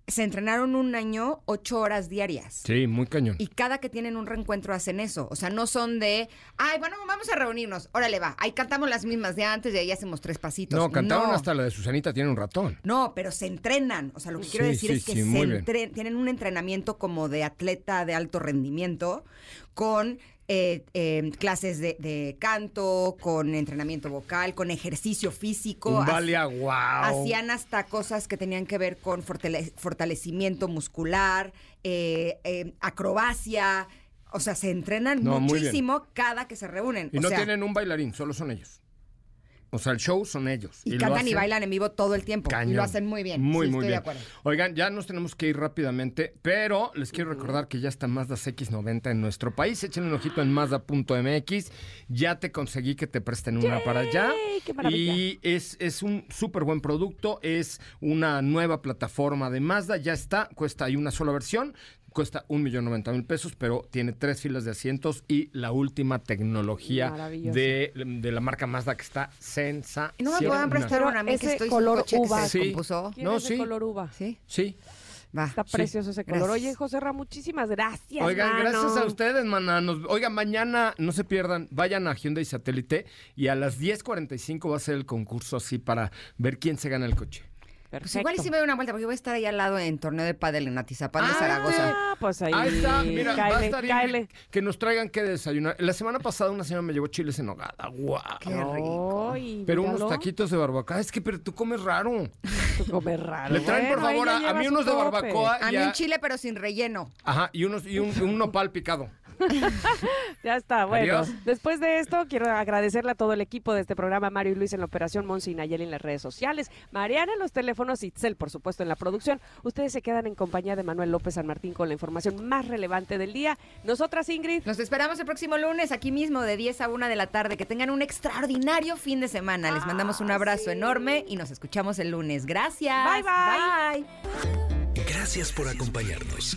Se entrenaron un año ocho horas diarias. Sí, muy cañón. Y cada que tienen un reencuentro hacen eso. O sea, no son de, ay, bueno, vamos a reunirnos. Órale, va. Ahí cantamos las mismas de antes y ahí hacemos tres pasitos. No, cantaron No. hasta la de Susanita, tiene un ratón. No, pero se entrenan. O sea, lo que quiero decir sí, es que sí, se tienen un entrenamiento como de atleta de alto rendimiento con eh, eh, clases de, de canto, con entrenamiento vocal, con ejercicio físico. Wow. Hacían hasta cosas que tenían que ver con fortale- fortalecimiento muscular, eh, eh, acrobacia. O sea, se entrenan No, muchísimo cada que se reúnen. Y O no sea, tienen un bailarín, solo son ellos. O sea, el show son ellos. y lo cantan y bailan en vivo todo el tiempo. Y lo hacen muy bien. Muy, Sí, muy estoy de bien. acuerdo. Oigan, ya nos tenemos que ir rápidamente, pero les quiero recordar que ya está Mazda CX90 en nuestro país. Échenle un ojito en Mazda.mx. Ya te conseguí que te presten una para allá. ¡Qué maravilla! Y es, es un súper buen producto. Es una nueva plataforma de Mazda. Ya está, cuesta ahí una sola versión. Cuesta un millón noventa mil pesos, pero tiene tres filas de asientos y la última tecnología de, de la marca Mazda que está sensacional. ¿No me pueden prestar una a mí que Ese estoy color coche que uva. se Sí. es de sí. color uva? Sí. Sí. Va. Está Sí. precioso ese color. Gracias. Oye, José Ra, muchísimas gracias. Oigan, mano. gracias a ustedes, maná. Nos- Oigan, mañana no se pierdan, vayan a Hyundai Satélite y a las 10.45 va a ser el concurso así para ver quién se gana el coche. Pues igual y si me doy una vuelta, porque voy a estar ahí al lado en torneo de pádel en Atizapán de Ah, Zaragoza. Ah, pues ahí. Ahí está, mira, va a estar cáele. Ingrid, que nos traigan que desayunar. La semana pasada una señora me llevó chiles en nogada. ¡Guau! Qué rico. Ay, Pero míralo. unos taquitos de barbacoa. Es que, pero tú comes raro. Tú comes raro. Le traen, por favor, a, mí unos de barbacoa A mí un chile, pero sin relleno. Ajá, y, unos, y un, un nopal picado. Ya está, bueno. Adiós. Después de esto, quiero agradecerle a todo el equipo de este programa, Mario y Luis en la operación, Monsi y Nayeli en las redes sociales, Mariana en los teléfonos y Itzel, por supuesto, en la producción. Ustedes se quedan en compañía de Manuel López San Martín con la información más relevante del día. Nosotras, Ingrid. Nos esperamos el próximo lunes aquí mismo de 10 a 1 de la tarde. Que tengan un extraordinario fin de semana. Les mandamos un abrazo enorme y nos escuchamos el lunes. Gracias. Bye, bye. Gracias por acompañarnos.